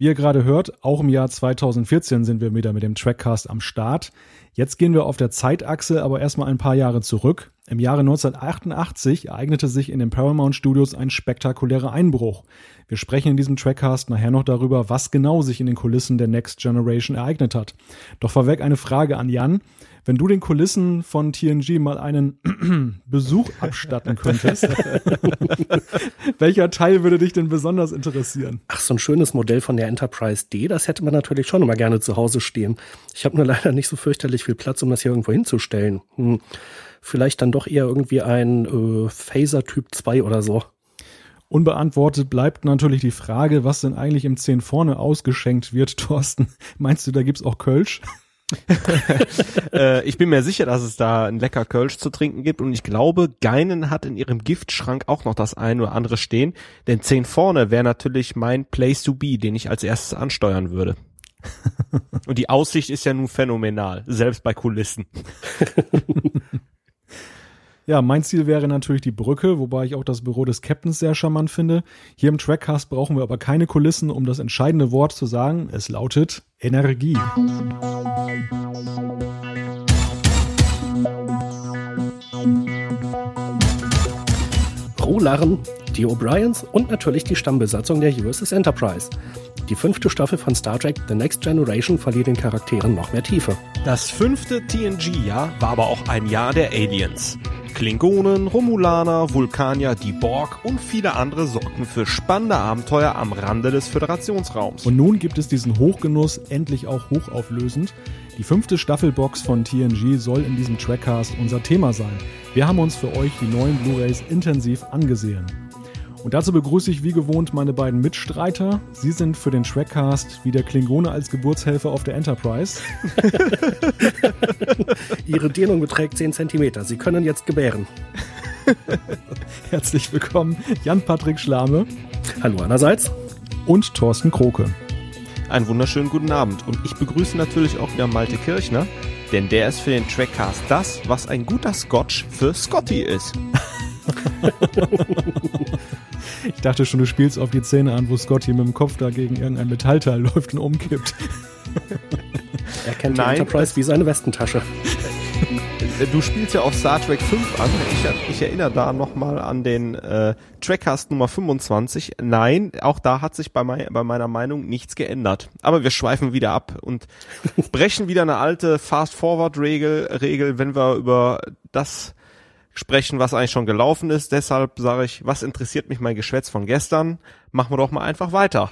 Wie ihr gerade hört, auch im Jahr 2014 sind wir wieder mit dem Trackcast am Start. Jetzt gehen wir auf der Zeitachse aber erstmal ein paar Jahre zurück. Im Jahre 1988 ereignete sich in den Paramount Studios ein spektakulärer Einbruch. Wir sprechen in diesem Trackcast nachher noch darüber, was genau sich in den Kulissen der Next Generation ereignet hat. Doch vorweg eine Frage an Jan. Wenn du den Kulissen von TNG mal einen Besuch abstatten könntest, welcher Teil würde dich denn besonders interessieren? Ach, so ein schönes Modell von der Enterprise D, das hätte man natürlich schon immer gerne zu Hause stehen. Ich habe nur leider nicht so fürchterlich viel Platz, um das hier irgendwo hinzustellen. Hm. Vielleicht dann doch eher irgendwie ein äh, Phaser Typ 2 oder so. Unbeantwortet bleibt natürlich die Frage, was denn eigentlich im 10 vorne ausgeschenkt wird, Thorsten. Meinst du, da gibt's auch Kölsch? äh, ich bin mir sicher, dass es da ein lecker Kölsch zu trinken gibt und ich glaube, Geinen hat in ihrem Giftschrank auch noch das ein oder andere stehen, denn 10 vorne wäre natürlich mein Place to be, den ich als erstes ansteuern würde. und die Aussicht ist ja nun phänomenal, selbst bei Kulissen. Ja, mein Ziel wäre natürlich die Brücke, wobei ich auch das Büro des Captains sehr charmant finde. Hier im Trackcast brauchen wir aber keine Kulissen, um das entscheidende Wort zu sagen. Es lautet Energie. Rohlaren, die O'Briens und natürlich die Stammbesatzung der USS Enterprise. Die fünfte Staffel von Star Trek The Next Generation verlieh den Charakteren noch mehr Tiefe. Das fünfte TNG-Jahr war aber auch ein Jahr der Aliens. Klingonen, Romulaner, Vulkanier, die Borg und viele andere sorgten für spannende Abenteuer am Rande des Föderationsraums. Und nun gibt es diesen Hochgenuss endlich auch hochauflösend. Die fünfte Staffelbox von TNG soll in diesem Trackcast unser Thema sein. Wir haben uns für euch die neuen Blu-rays intensiv angesehen. Und dazu begrüße ich wie gewohnt meine beiden Mitstreiter. Sie sind für den Trackcast wie der Klingone als Geburtshelfer auf der Enterprise. Ihre Dehnung beträgt 10 cm. Sie können jetzt gebären. Herzlich willkommen, Jan-Patrick Schlame. Hallo einerseits. Und Thorsten Kroke. Einen wunderschönen guten Abend. Und ich begrüße natürlich auch wieder Malte Kirchner, denn der ist für den Trackcast das, was ein guter Scotch für Scotty ist. ich dachte schon, du spielst auf die Szene an, wo Scotty mit dem Kopf da gegen irgendein Metallteil läuft und umkippt. er kennt Nein, die Enterprise wie seine Westentasche. Du spielst ja auf Star Trek 5 an. Ich, ich erinnere da nochmal an den äh, Trackcast Nummer 25. Nein, auch da hat sich bei, mein, bei meiner Meinung nichts geändert. Aber wir schweifen wieder ab und brechen wieder eine alte Fast-Forward-Regel, Regel, wenn wir über das sprechen, was eigentlich schon gelaufen ist. Deshalb sage ich, was interessiert mich mein Geschwätz von gestern? Machen wir doch mal einfach weiter.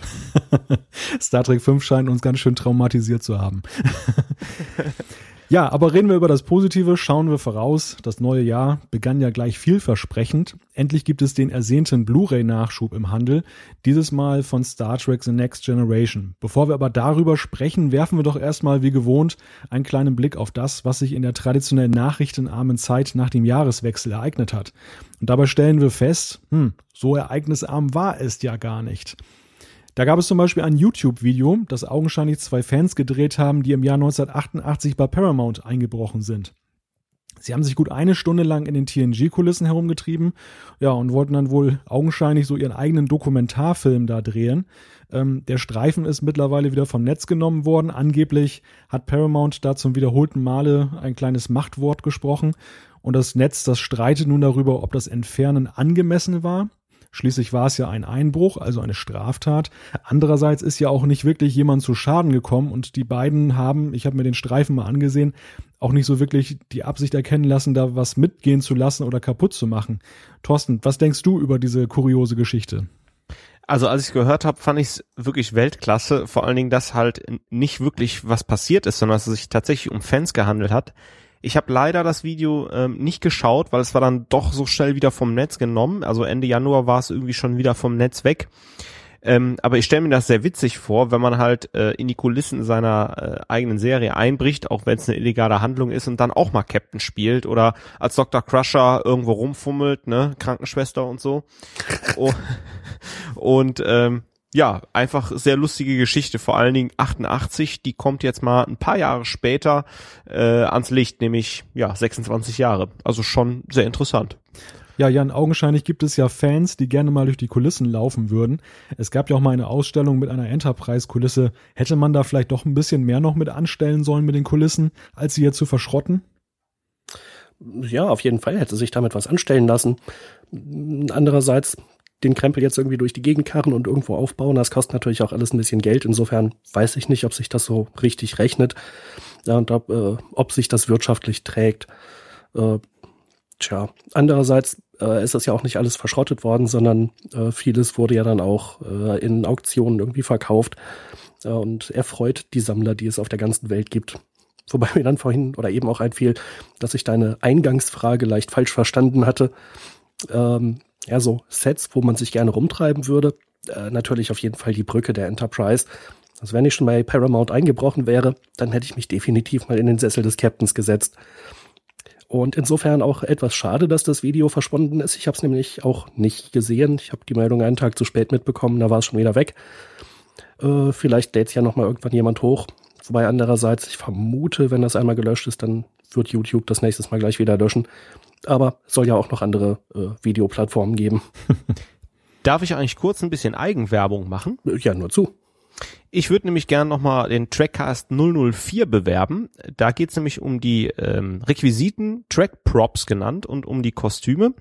Star Trek 5 scheint uns ganz schön traumatisiert zu haben. Ja, aber reden wir über das Positive, schauen wir voraus. Das neue Jahr begann ja gleich vielversprechend. Endlich gibt es den ersehnten Blu-ray-Nachschub im Handel, dieses Mal von Star Trek The Next Generation. Bevor wir aber darüber sprechen, werfen wir doch erstmal wie gewohnt einen kleinen Blick auf das, was sich in der traditionell nachrichtenarmen Zeit nach dem Jahreswechsel ereignet hat. Und dabei stellen wir fest, hm, so ereignisarm war es ja gar nicht. Da gab es zum Beispiel ein YouTube-Video, das augenscheinlich zwei Fans gedreht haben, die im Jahr 1988 bei Paramount eingebrochen sind. Sie haben sich gut eine Stunde lang in den TNG-Kulissen herumgetrieben, ja, und wollten dann wohl augenscheinlich so ihren eigenen Dokumentarfilm da drehen. Ähm, der Streifen ist mittlerweile wieder vom Netz genommen worden. Angeblich hat Paramount da zum wiederholten Male ein kleines Machtwort gesprochen. Und das Netz, das streitet nun darüber, ob das Entfernen angemessen war. Schließlich war es ja ein Einbruch, also eine Straftat. Andererseits ist ja auch nicht wirklich jemand zu Schaden gekommen und die beiden haben, ich habe mir den Streifen mal angesehen, auch nicht so wirklich die Absicht erkennen lassen, da was mitgehen zu lassen oder kaputt zu machen. Thorsten, was denkst du über diese kuriose Geschichte? Also als ich gehört habe, fand ich es wirklich Weltklasse. Vor allen Dingen, dass halt nicht wirklich was passiert ist, sondern dass es sich tatsächlich um Fans gehandelt hat. Ich habe leider das Video ähm, nicht geschaut, weil es war dann doch so schnell wieder vom Netz genommen. Also Ende Januar war es irgendwie schon wieder vom Netz weg. Ähm, aber ich stelle mir das sehr witzig vor, wenn man halt äh, in die Kulissen seiner äh, eigenen Serie einbricht, auch wenn es eine illegale Handlung ist und dann auch mal Captain spielt oder als Dr. Crusher irgendwo rumfummelt, ne, Krankenschwester und so. oh, und ähm, ja, einfach sehr lustige Geschichte, vor allen Dingen 88, die kommt jetzt mal ein paar Jahre später äh, ans Licht, nämlich ja 26 Jahre. Also schon sehr interessant. Ja, Jan, augenscheinlich gibt es ja Fans, die gerne mal durch die Kulissen laufen würden. Es gab ja auch mal eine Ausstellung mit einer Enterprise-Kulisse. Hätte man da vielleicht doch ein bisschen mehr noch mit anstellen sollen mit den Kulissen, als sie hier zu verschrotten? Ja, auf jeden Fall hätte sich damit was anstellen lassen. Andererseits den Krempel jetzt irgendwie durch die Gegend karren und irgendwo aufbauen, das kostet natürlich auch alles ein bisschen Geld. Insofern weiß ich nicht, ob sich das so richtig rechnet ja, und ob, äh, ob sich das wirtschaftlich trägt. Äh, tja, andererseits äh, ist das ja auch nicht alles verschrottet worden, sondern äh, vieles wurde ja dann auch äh, in Auktionen irgendwie verkauft äh, und erfreut die Sammler, die es auf der ganzen Welt gibt. Wobei mir dann vorhin oder eben auch einfiel, dass ich deine Eingangsfrage leicht falsch verstanden hatte. Ähm, ja, so Sets, wo man sich gerne rumtreiben würde. Äh, natürlich auf jeden Fall die Brücke der Enterprise. Also wenn ich schon bei Paramount eingebrochen wäre, dann hätte ich mich definitiv mal in den Sessel des Captains gesetzt. Und insofern auch etwas schade, dass das Video verschwunden ist. Ich habe es nämlich auch nicht gesehen. Ich habe die Meldung einen Tag zu spät mitbekommen, da war es schon wieder weg. Äh, vielleicht lädt es ja nochmal irgendwann jemand hoch. Wobei andererseits, ich vermute, wenn das einmal gelöscht ist, dann wird YouTube das nächstes Mal gleich wieder löschen. Aber es soll ja auch noch andere äh, Videoplattformen geben. Darf ich eigentlich kurz ein bisschen Eigenwerbung machen? Ja, nur zu. Ich würde nämlich gerne nochmal den Trackcast 004 bewerben. Da geht es nämlich um die ähm, Requisiten, Track Props genannt und um die Kostüme.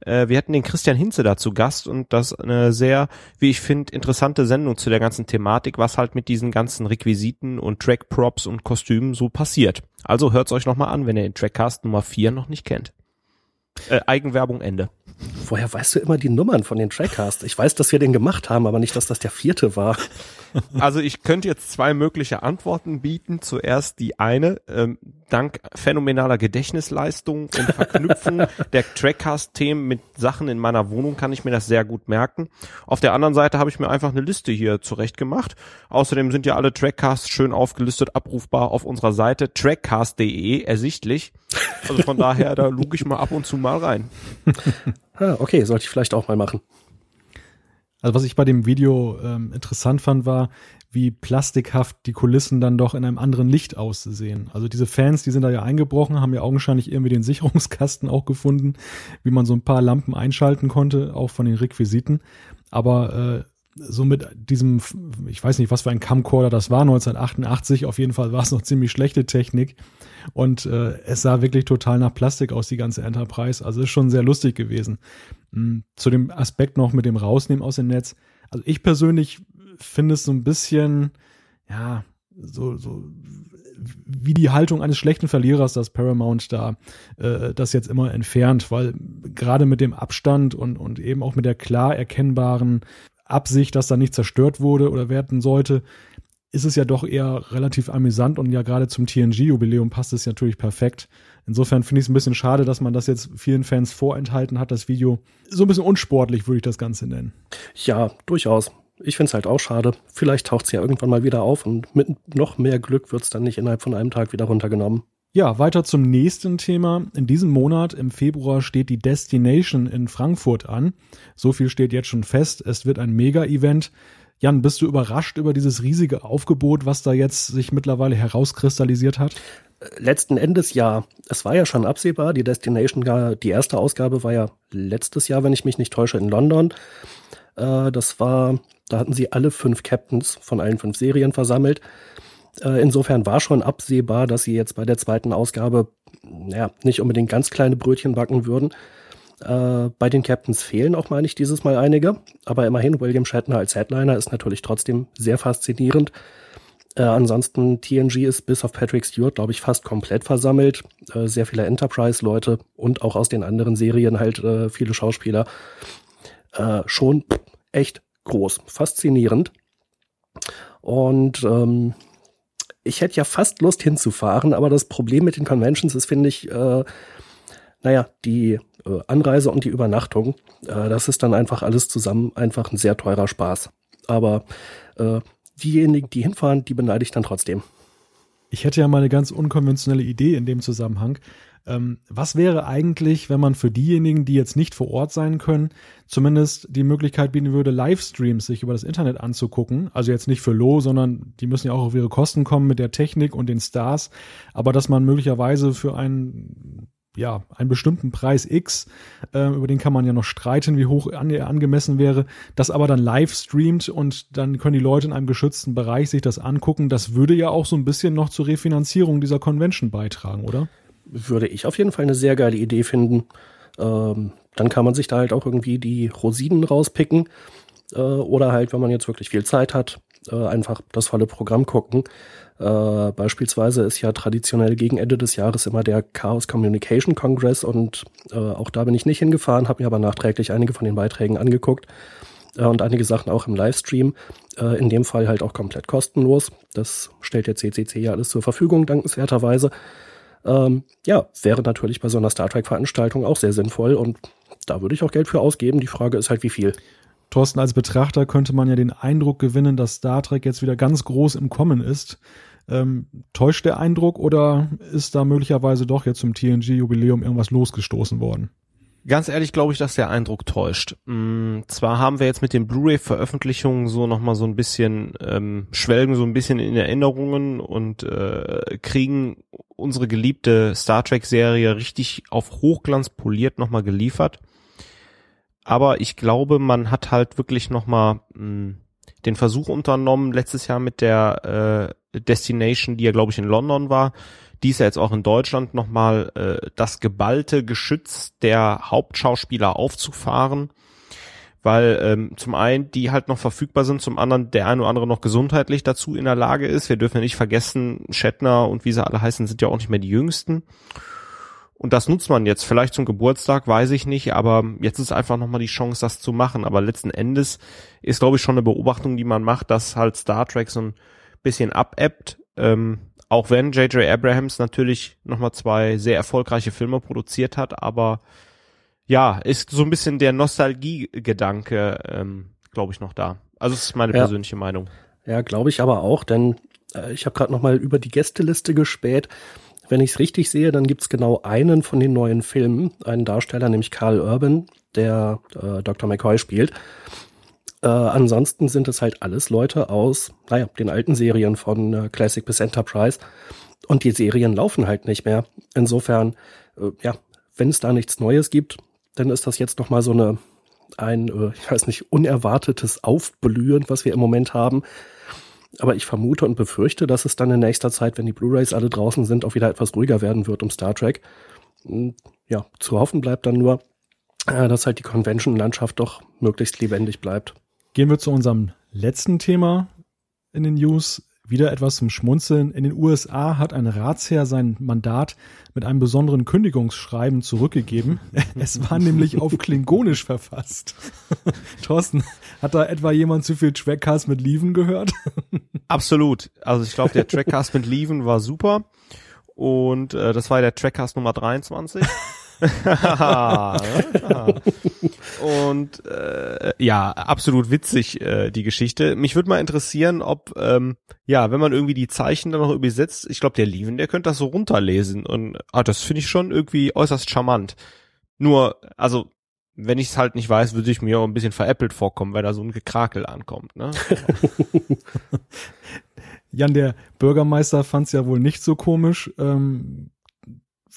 Äh, wir hatten den Christian Hinze dazu Gast und das eine sehr, wie ich finde, interessante Sendung zu der ganzen Thematik, was halt mit diesen ganzen Requisiten und Track Props und Kostümen so passiert. Also hört's euch nochmal an, wenn ihr den Trackcast Nummer 4 noch nicht kennt. Äh, Eigenwerbung Ende. Woher weißt du immer die Nummern von den Trackcast? Ich weiß, dass wir den gemacht haben, aber nicht, dass das der vierte war. Also ich könnte jetzt zwei mögliche Antworten bieten. Zuerst die eine, ähm, dank phänomenaler Gedächtnisleistung und Verknüpfung der Trackcast-Themen mit Sachen in meiner Wohnung kann ich mir das sehr gut merken. Auf der anderen Seite habe ich mir einfach eine Liste hier zurecht gemacht. Außerdem sind ja alle Trackcasts schön aufgelistet, abrufbar auf unserer Seite trackcast.de ersichtlich. Also von daher, da luge ich mal ab und zu mal rein. Ah, okay, sollte ich vielleicht auch mal machen. Also was ich bei dem Video ähm, interessant fand, war, wie plastikhaft die Kulissen dann doch in einem anderen Licht aussehen. Also diese Fans, die sind da ja eingebrochen, haben ja augenscheinlich irgendwie den Sicherungskasten auch gefunden, wie man so ein paar Lampen einschalten konnte, auch von den Requisiten. Aber äh, so mit diesem, ich weiß nicht, was für ein Camcorder das war, 1988, auf jeden Fall war es noch ziemlich schlechte Technik. Und äh, es sah wirklich total nach Plastik aus, die ganze Enterprise. Also ist schon sehr lustig gewesen. Mhm. Zu dem Aspekt noch mit dem Rausnehmen aus dem Netz. Also ich persönlich finde es so ein bisschen, ja, so, so wie die Haltung eines schlechten Verlierers, dass Paramount da äh, das jetzt immer entfernt, weil gerade mit dem Abstand und, und eben auch mit der klar erkennbaren Absicht, dass da nicht zerstört wurde oder werden sollte, ist es ja doch eher relativ amüsant und ja gerade zum TNG-Jubiläum passt es natürlich perfekt. Insofern finde ich es ein bisschen schade, dass man das jetzt vielen Fans vorenthalten hat, das Video. So ein bisschen unsportlich würde ich das Ganze nennen. Ja, durchaus. Ich finde es halt auch schade. Vielleicht taucht es ja irgendwann mal wieder auf und mit noch mehr Glück wird es dann nicht innerhalb von einem Tag wieder runtergenommen. Ja, weiter zum nächsten Thema. In diesem Monat, im Februar, steht die Destination in Frankfurt an. So viel steht jetzt schon fest. Es wird ein Mega-Event. Jan, bist du überrascht über dieses riesige Aufgebot, was da jetzt sich mittlerweile herauskristallisiert hat? Letzten Endes ja. Es war ja schon absehbar. Die Destination, die erste Ausgabe war ja letztes Jahr, wenn ich mich nicht täusche, in London. Äh, das war, da hatten sie alle fünf Captains von allen fünf Serien versammelt. Äh, insofern war schon absehbar, dass sie jetzt bei der zweiten Ausgabe naja, nicht unbedingt ganz kleine Brötchen backen würden. Äh, bei den Captains fehlen auch, meine ich, dieses Mal einige. Aber immerhin, William Shatner als Headliner ist natürlich trotzdem sehr faszinierend. Äh, ansonsten, TNG ist bis auf Patrick Stewart, glaube ich, fast komplett versammelt. Äh, sehr viele Enterprise-Leute und auch aus den anderen Serien halt äh, viele Schauspieler. Äh, schon echt groß, faszinierend. Und ähm, ich hätte ja fast Lust hinzufahren, aber das Problem mit den Conventions ist, finde ich, äh, naja, die äh, Anreise und die Übernachtung, äh, das ist dann einfach alles zusammen einfach ein sehr teurer Spaß. Aber äh, diejenigen, die hinfahren, die beneide ich dann trotzdem. Ich hätte ja mal eine ganz unkonventionelle Idee in dem Zusammenhang. Ähm, was wäre eigentlich, wenn man für diejenigen, die jetzt nicht vor Ort sein können, zumindest die Möglichkeit bieten würde, Livestreams sich über das Internet anzugucken? Also jetzt nicht für Low, sondern die müssen ja auch auf ihre Kosten kommen mit der Technik und den Stars, aber dass man möglicherweise für einen ja, einen bestimmten Preis X, äh, über den kann man ja noch streiten, wie hoch an, angemessen wäre, das aber dann live streamt und dann können die Leute in einem geschützten Bereich sich das angucken. Das würde ja auch so ein bisschen noch zur Refinanzierung dieser Convention beitragen, oder? Würde ich auf jeden Fall eine sehr geile Idee finden. Ähm, dann kann man sich da halt auch irgendwie die Rosinen rauspicken. Äh, oder halt, wenn man jetzt wirklich viel Zeit hat, äh, einfach das volle Programm gucken. Äh, beispielsweise ist ja traditionell gegen Ende des Jahres immer der Chaos Communication Congress und äh, auch da bin ich nicht hingefahren, habe mir aber nachträglich einige von den Beiträgen angeguckt äh, und einige Sachen auch im Livestream. Äh, in dem Fall halt auch komplett kostenlos. Das stellt der CCC ja alles zur Verfügung, dankenswerterweise. Ähm, ja, wäre natürlich bei so einer Star Trek-Veranstaltung auch sehr sinnvoll und da würde ich auch Geld für ausgeben. Die Frage ist halt, wie viel. Thorsten, als Betrachter könnte man ja den Eindruck gewinnen, dass Star Trek jetzt wieder ganz groß im Kommen ist. Ähm, täuscht der Eindruck oder ist da möglicherweise doch jetzt zum TNG-Jubiläum irgendwas losgestoßen worden? Ganz ehrlich glaube ich, dass der Eindruck täuscht. Mm, zwar haben wir jetzt mit den Blu-ray-Veröffentlichungen so nochmal so ein bisschen, ähm, schwelgen so ein bisschen in Erinnerungen und äh, kriegen unsere geliebte Star Trek-Serie richtig auf Hochglanz poliert nochmal geliefert. Aber ich glaube, man hat halt wirklich nochmal mm, den Versuch unternommen, letztes Jahr mit der äh, Destination, die ja, glaube ich, in London war, die ist ja jetzt auch in Deutschland nochmal äh, das geballte Geschütz der Hauptschauspieler aufzufahren. Weil ähm, zum einen die halt noch verfügbar sind, zum anderen der ein oder andere noch gesundheitlich dazu in der Lage ist. Wir dürfen ja nicht vergessen, Shatner und wie sie alle heißen, sind ja auch nicht mehr die jüngsten. Und das nutzt man jetzt vielleicht zum Geburtstag, weiß ich nicht, aber jetzt ist einfach nochmal die Chance, das zu machen. Aber letzten Endes ist, glaube ich, schon eine Beobachtung, die man macht, dass halt Star Trek so ein bisschen abebbt. Ähm, auch wenn J.J. Abrahams natürlich nochmal zwei sehr erfolgreiche Filme produziert hat, aber ja, ist so ein bisschen der Nostalgie-Gedanke, ähm, glaube ich, noch da. Also das ist meine ja. persönliche Meinung. Ja, glaube ich aber auch, denn äh, ich habe gerade nochmal über die Gästeliste gespäht wenn ich es richtig sehe, dann gibt es genau einen von den neuen Filmen, einen Darsteller, nämlich Carl Urban, der äh, Dr. McCoy spielt. Äh, ansonsten sind es halt alles Leute aus, naja, den alten Serien von äh, Classic bis Enterprise. Und die Serien laufen halt nicht mehr. Insofern, äh, ja, wenn es da nichts Neues gibt, dann ist das jetzt noch mal so eine ein, äh, ich weiß nicht, unerwartetes Aufblühen, was wir im Moment haben. Aber ich vermute und befürchte, dass es dann in nächster Zeit, wenn die Blu-rays alle draußen sind, auch wieder etwas ruhiger werden wird um Star Trek. Hm, ja, zu hoffen bleibt dann nur, äh, dass halt die Convention-Landschaft doch möglichst lebendig bleibt. Gehen wir zu unserem letzten Thema in den News. Wieder etwas zum Schmunzeln. In den USA hat ein Ratsherr sein Mandat mit einem besonderen Kündigungsschreiben zurückgegeben. Es war nämlich auf Klingonisch verfasst. Thorsten, hat da etwa jemand zu viel Trackcast mit Lieven gehört? Absolut. Also ich glaube, der Trackcast mit Lieven war super. Und äh, das war der Trackcast Nummer 23. und äh, ja, absolut witzig äh, die Geschichte. Mich würde mal interessieren, ob ähm, ja, wenn man irgendwie die Zeichen dann noch übersetzt, ich glaube, der Lieven, der könnte das so runterlesen und ah, das finde ich schon irgendwie äußerst charmant. Nur, also wenn ich es halt nicht weiß, würde ich mir auch ein bisschen veräppelt vorkommen, weil da so ein Gekrakel ankommt. Ne? Jan, der Bürgermeister fand es ja wohl nicht so komisch. Ähm,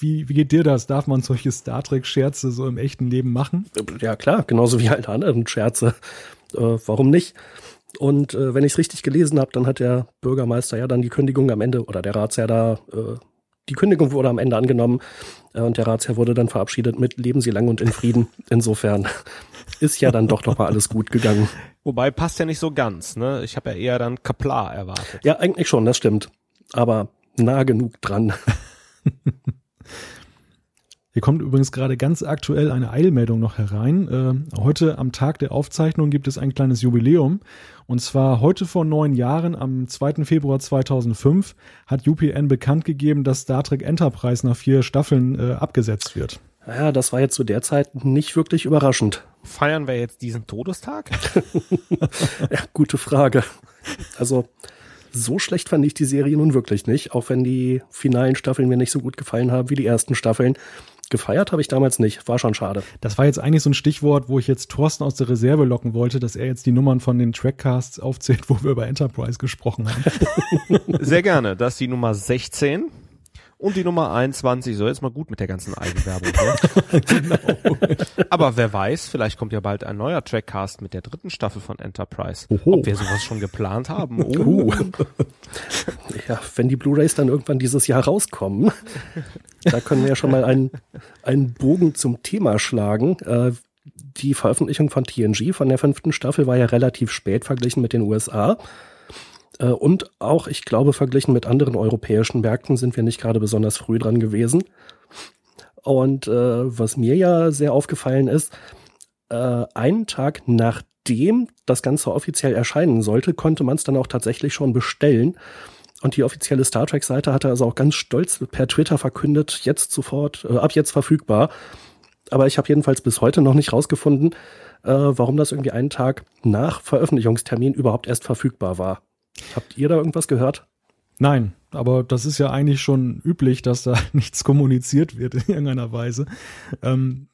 wie, wie geht dir das? Darf man solche Star Trek-Scherze so im echten Leben machen? Ja, klar, genauso wie halt anderen Scherze. Äh, warum nicht? Und äh, wenn ich es richtig gelesen habe, dann hat der Bürgermeister ja dann die Kündigung am Ende oder der Ratsherr da, äh, die Kündigung wurde am Ende angenommen äh, und der Ratsherr wurde dann verabschiedet mit Leben Sie lang und in Frieden. Insofern ist ja dann doch noch mal alles gut gegangen. Wobei passt ja nicht so ganz, ne? Ich habe ja eher dann Kaplar erwartet. Ja, eigentlich schon, das stimmt. Aber nah genug dran. Hier kommt übrigens gerade ganz aktuell eine Eilmeldung noch herein. Äh, heute am Tag der Aufzeichnung gibt es ein kleines Jubiläum. Und zwar heute vor neun Jahren, am 2. Februar 2005, hat UPN bekannt gegeben, dass Star Trek Enterprise nach vier Staffeln äh, abgesetzt wird. Ja, das war jetzt zu der Zeit nicht wirklich überraschend. Feiern wir jetzt diesen Todestag? ja, gute Frage. Also, so schlecht fand ich die Serie nun wirklich nicht, auch wenn die finalen Staffeln mir nicht so gut gefallen haben wie die ersten Staffeln. Gefeiert habe ich damals nicht, war schon schade. Das war jetzt eigentlich so ein Stichwort, wo ich jetzt Thorsten aus der Reserve locken wollte, dass er jetzt die Nummern von den Trackcasts aufzählt, wo wir über Enterprise gesprochen haben. Sehr gerne, das ist die Nummer 16 Und die Nummer 21, so jetzt mal gut mit der ganzen Eigenwerbung. Ne? genau. Aber wer weiß, vielleicht kommt ja bald ein neuer Trackcast mit der dritten Staffel von Enterprise. Oho. Ob wir sowas schon geplant haben. Oh. Uh. Ja, wenn die Blu-rays dann irgendwann dieses Jahr rauskommen, da können wir ja schon mal einen, einen Bogen zum Thema schlagen. Äh, die Veröffentlichung von TNG von der fünften Staffel war ja relativ spät verglichen mit den USA. Äh, und auch, ich glaube, verglichen mit anderen europäischen Märkten sind wir nicht gerade besonders früh dran gewesen. Und äh, was mir ja sehr aufgefallen ist, äh, einen Tag nachdem das Ganze offiziell erscheinen sollte, konnte man es dann auch tatsächlich schon bestellen. Und die offizielle Star Trek-Seite hatte also auch ganz stolz per Twitter verkündet, jetzt sofort, äh, ab jetzt verfügbar. Aber ich habe jedenfalls bis heute noch nicht rausgefunden, äh, warum das irgendwie einen Tag nach Veröffentlichungstermin überhaupt erst verfügbar war. Habt ihr da irgendwas gehört? Nein, aber das ist ja eigentlich schon üblich, dass da nichts kommuniziert wird in irgendeiner Weise. Ähm,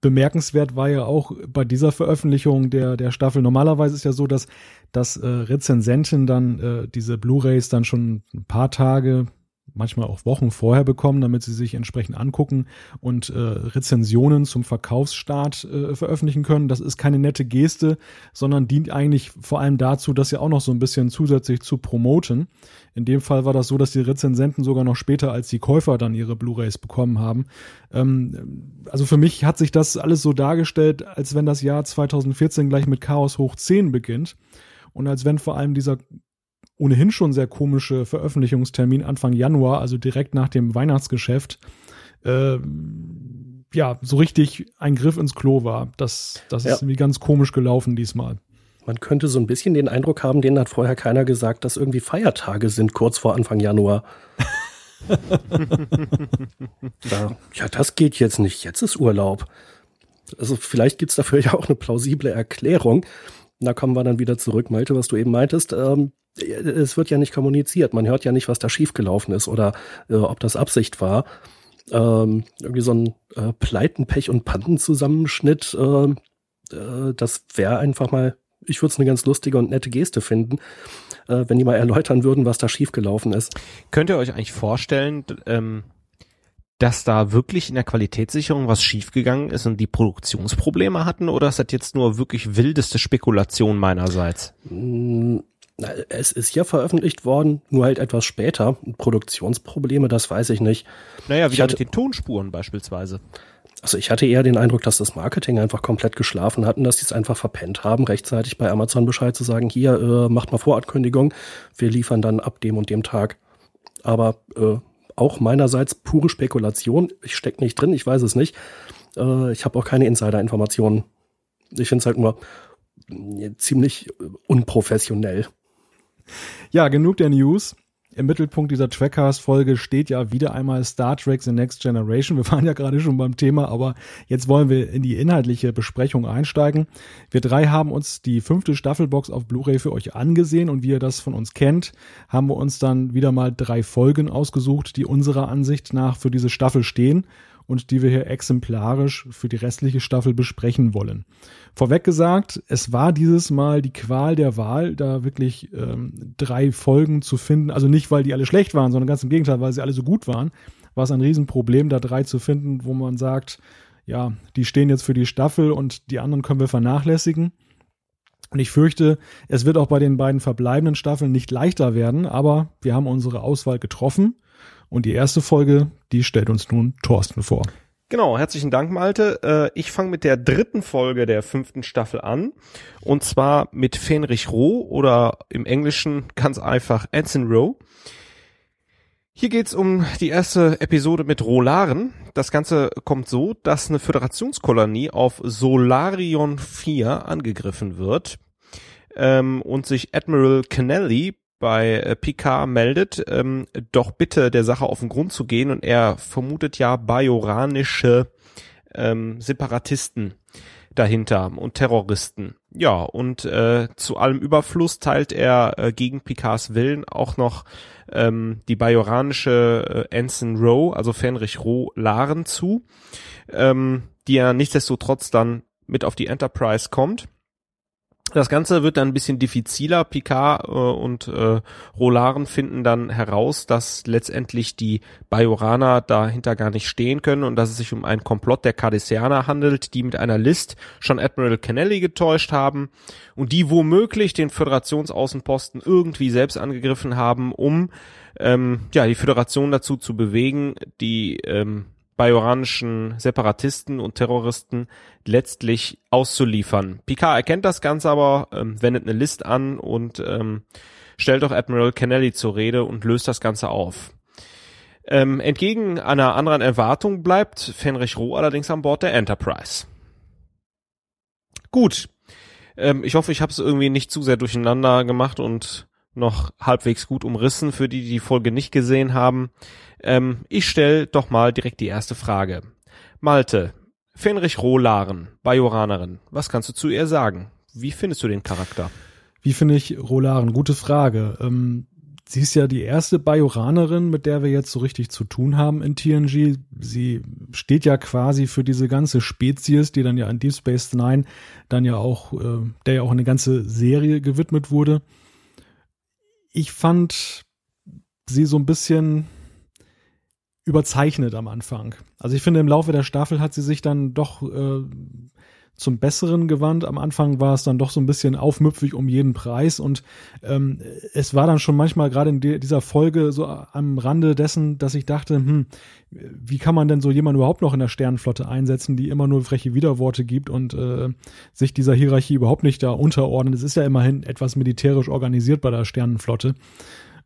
bemerkenswert war ja auch bei dieser Veröffentlichung der, der Staffel. Normalerweise ist ja so, dass, dass äh, Rezensenten dann äh, diese Blu-rays dann schon ein paar Tage, manchmal auch Wochen vorher bekommen, damit sie sich entsprechend angucken und äh, Rezensionen zum Verkaufsstart äh, veröffentlichen können. Das ist keine nette Geste, sondern dient eigentlich vor allem dazu, das ja auch noch so ein bisschen zusätzlich zu promoten. In dem Fall war das so, dass die Rezensenten sogar noch später als die Käufer dann ihre Blu-rays bekommen haben. Ähm, also für mich hat sich das alles so dargestellt, als wenn das Jahr 2014 gleich mit Chaos hoch 10 beginnt und als wenn vor allem dieser ohnehin schon sehr komische Veröffentlichungstermin Anfang Januar, also direkt nach dem Weihnachtsgeschäft, äh, ja, so richtig ein Griff ins Klo war. Das, das ja. ist irgendwie ganz komisch gelaufen diesmal. Man könnte so ein bisschen den Eindruck haben, denen hat vorher keiner gesagt, dass irgendwie Feiertage sind kurz vor Anfang Januar. da, ja, das geht jetzt nicht. Jetzt ist Urlaub. Also vielleicht gibt's dafür ja auch eine plausible Erklärung. Da kommen wir dann wieder zurück, Malte, was du eben meintest. Ähm, es wird ja nicht kommuniziert. Man hört ja nicht, was da schiefgelaufen ist oder äh, ob das Absicht war. Ähm, irgendwie so ein äh, Pleiten, Pech und Pantenzusammenschnitt, äh, äh, das wäre einfach mal, ich würde es eine ganz lustige und nette Geste finden, äh, wenn die mal erläutern würden, was da schiefgelaufen ist. Könnt ihr euch eigentlich vorstellen, ähm, dass da wirklich in der Qualitätssicherung was schiefgegangen ist und die Produktionsprobleme hatten oder ist das jetzt nur wirklich wildeste Spekulation meinerseits? Es ist ja veröffentlicht worden, nur halt etwas später. Produktionsprobleme, das weiß ich nicht. Naja, wie mit den Tonspuren beispielsweise. Also ich hatte eher den Eindruck, dass das Marketing einfach komplett geschlafen hat und dass die es einfach verpennt haben, rechtzeitig bei Amazon Bescheid zu sagen, hier, äh, macht mal Vorankündigung, wir liefern dann ab dem und dem Tag. Aber äh, auch meinerseits pure Spekulation. Ich stecke nicht drin, ich weiß es nicht. Äh, ich habe auch keine Insider-Informationen. Ich finde es halt nur äh, ziemlich äh, unprofessionell. Ja, genug der News. Im Mittelpunkt dieser Trackcast-Folge steht ja wieder einmal Star Trek The Next Generation. Wir waren ja gerade schon beim Thema, aber jetzt wollen wir in die inhaltliche Besprechung einsteigen. Wir drei haben uns die fünfte Staffelbox auf Blu-ray für euch angesehen und wie ihr das von uns kennt, haben wir uns dann wieder mal drei Folgen ausgesucht, die unserer Ansicht nach für diese Staffel stehen und die wir hier exemplarisch für die restliche Staffel besprechen wollen. Vorweg gesagt, es war dieses Mal die Qual der Wahl, da wirklich ähm, drei Folgen zu finden. Also nicht, weil die alle schlecht waren, sondern ganz im Gegenteil, weil sie alle so gut waren. War es ein Riesenproblem, da drei zu finden, wo man sagt, ja, die stehen jetzt für die Staffel und die anderen können wir vernachlässigen. Und ich fürchte, es wird auch bei den beiden verbleibenden Staffeln nicht leichter werden, aber wir haben unsere Auswahl getroffen und die erste Folge, die stellt uns nun Thorsten vor. Genau, herzlichen Dank, Malte. Äh, ich fange mit der dritten Folge der fünften Staffel an. Und zwar mit Fenrich Roh oder im Englischen ganz einfach Anson Rowe. Hier geht's um die erste Episode mit Rolaren. Das Ganze kommt so, dass eine Föderationskolonie auf Solarion 4 angegriffen wird ähm, und sich Admiral Kennelly bei äh, Picard meldet, ähm, doch bitte der Sache auf den Grund zu gehen und er vermutet ja bajoranische ähm, Separatisten dahinter und Terroristen. Ja, und äh, zu allem Überfluss teilt er äh, gegen Picards Willen auch noch ähm, die bajoranische äh, Anson Rowe, also Fenrich Rowe, Laren zu, ähm, die er nichtsdestotrotz dann mit auf die Enterprise kommt Das Ganze wird dann ein bisschen diffiziler. Picard äh, und äh, Rolaren finden dann heraus, dass letztendlich die Bajoraner dahinter gar nicht stehen können und dass es sich um einen Komplott der Cardassianer handelt, die mit einer List schon Admiral Kennelly getäuscht haben und die womöglich den Föderationsaußenposten irgendwie selbst angegriffen haben, um ähm, ja die Föderation dazu zu bewegen, die ähm, bajoranischen Separatisten und Terroristen letztlich auszuliefern. Picard erkennt das Ganze aber, ähm, wendet eine List an und ähm, stellt auch Admiral Kennelly zur Rede und löst das Ganze auf. Ähm, entgegen einer anderen Erwartung bleibt Fenrich Roh allerdings an Bord der Enterprise. Gut. Ähm, ich hoffe, ich habe es irgendwie nicht zu sehr durcheinander gemacht und noch halbwegs gut umrissen für die, die die Folge nicht gesehen haben. Ähm, ich stelle doch mal direkt die erste Frage. Malte, Fenrich Rohlaren, Bajoranerin, was kannst du zu ihr sagen? Wie findest du den Charakter? Wie finde ich Rolaren? Gute Frage. Ähm, sie ist ja die erste Bajoranerin, mit der wir jetzt so richtig zu tun haben in TNG. Sie steht ja quasi für diese ganze Spezies, die dann ja in Deep Space Nine dann ja auch, äh, der ja auch eine ganze Serie gewidmet wurde. Ich fand sie so ein bisschen, überzeichnet am Anfang. Also ich finde, im Laufe der Staffel hat sie sich dann doch äh, zum Besseren gewandt. Am Anfang war es dann doch so ein bisschen aufmüpfig um jeden Preis und ähm, es war dann schon manchmal gerade in dieser Folge so am Rande dessen, dass ich dachte, hm, wie kann man denn so jemanden überhaupt noch in der Sternenflotte einsetzen, die immer nur freche Widerworte gibt und äh, sich dieser Hierarchie überhaupt nicht da unterordnet. Es ist ja immerhin etwas militärisch organisiert bei der Sternenflotte.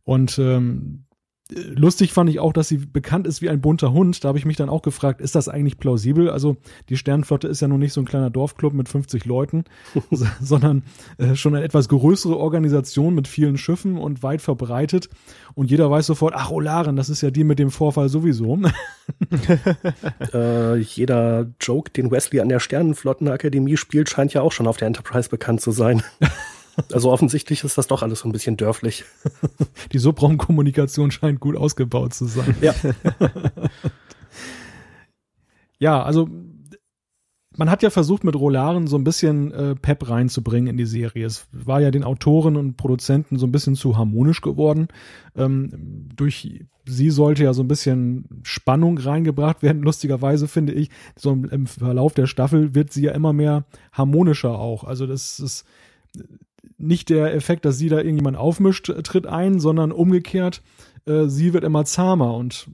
Und ähm, lustig fand ich auch, dass sie bekannt ist wie ein bunter Hund. Da habe ich mich dann auch gefragt, ist das eigentlich plausibel? Also die Sternflotte ist ja nun nicht so ein kleiner Dorfclub mit 50 Leuten, sondern äh, schon eine etwas größere Organisation mit vielen Schiffen und weit verbreitet. Und jeder weiß sofort, ach, Olaren, das ist ja die mit dem Vorfall sowieso. äh, jeder Joke, den Wesley an der Sternenflottenakademie spielt, scheint ja auch schon auf der Enterprise bekannt zu sein. Also offensichtlich ist das doch alles so ein bisschen dörflich. Die Subraumkommunikation scheint gut ausgebaut zu sein. Ja. ja, also man hat ja versucht, mit Rolaren so ein bisschen äh, Pep reinzubringen in die Serie. Es war ja den Autoren und Produzenten so ein bisschen zu harmonisch geworden. Ähm, durch sie sollte ja so ein bisschen Spannung reingebracht werden. Lustigerweise finde ich, so im Verlauf der Staffel wird sie ja immer mehr harmonischer auch. Also das ist nicht der Effekt, dass sie da irgendjemand aufmischt, tritt ein, sondern umgekehrt, äh, sie wird immer zahmer und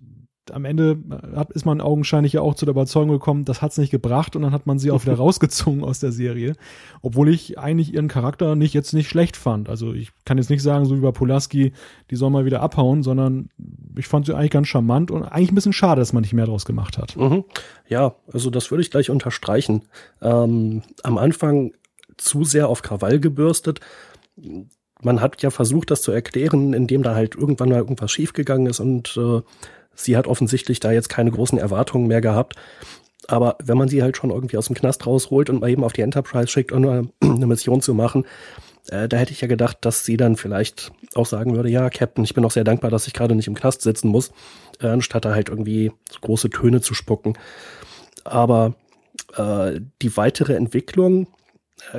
am Ende hat, ist man augenscheinlich ja auch zu der Überzeugung gekommen, das hat's nicht gebracht und dann hat man sie auch wieder rausgezogen aus der Serie, obwohl ich eigentlich ihren Charakter nicht jetzt nicht schlecht fand. Also ich kann jetzt nicht sagen, so wie bei Pulaski, die soll mal wieder abhauen, sondern ich fand sie eigentlich ganz charmant und eigentlich ein bisschen schade, dass man nicht mehr draus gemacht hat. Mhm. Ja, also das würde ich gleich unterstreichen. Ähm, am Anfang zu sehr auf Krawall gebürstet. Man hat ja versucht, das zu erklären, indem da halt irgendwann mal irgendwas schiefgegangen ist und äh, sie hat offensichtlich da jetzt keine großen Erwartungen mehr gehabt. Aber wenn man sie halt schon irgendwie aus dem Knast rausholt und mal eben auf die Enterprise schickt, um eine, Mission zu machen, äh, da hätte ich ja gedacht, dass sie dann vielleicht auch sagen würde, ja, Captain, ich bin auch sehr dankbar, dass ich gerade nicht im Knast sitzen muss, äh, anstatt da halt irgendwie so große Töne zu spucken. Aber äh, die weitere Entwicklung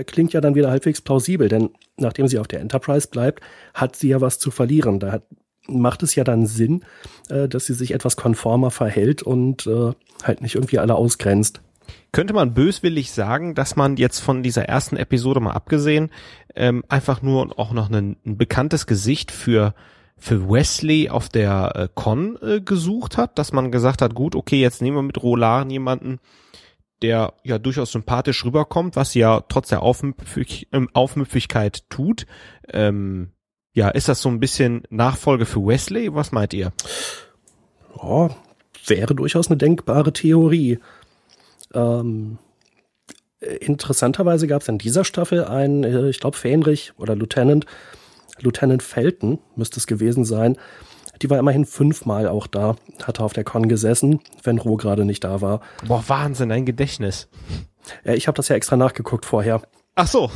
klingt ja dann wieder halbwegs plausibel, denn nachdem sie auf der Enterprise bleibt, hat sie ja was zu verlieren. Da hat, macht es ja dann Sinn, äh, dass sie sich etwas konformer verhält und äh, halt nicht irgendwie alle ausgrenzt. Könnte man böswillig sagen, dass man jetzt von dieser ersten Episode mal abgesehen ähm, einfach nur auch noch ein, ein bekanntes Gesicht für für Wesley auf der äh, Con äh, gesucht hat, dass man gesagt hat, gut, okay, jetzt nehmen wir mit Roland jemanden, der ja durchaus sympathisch rüberkommt, was sie ja trotz der Aufmüpfig, äh, Aufmüpfigkeit tut. Ähm, ja, ist das so ein bisschen Nachfolge für Wesley? Was meint ihr? Oh, wäre durchaus eine denkbare Theorie. Ähm, interessanterweise gab es in dieser Staffel einen, äh, ich glaube, Fähnrich oder Lieutenant, Lieutenant Felton müsste es gewesen sein, die war immerhin fünfmal auch da, hatte auf der Con gesessen, wenn Ro gerade nicht da war. Boah, Wahnsinn, ein Gedächtnis. Ich habe das ja extra nachgeguckt vorher. Ach so.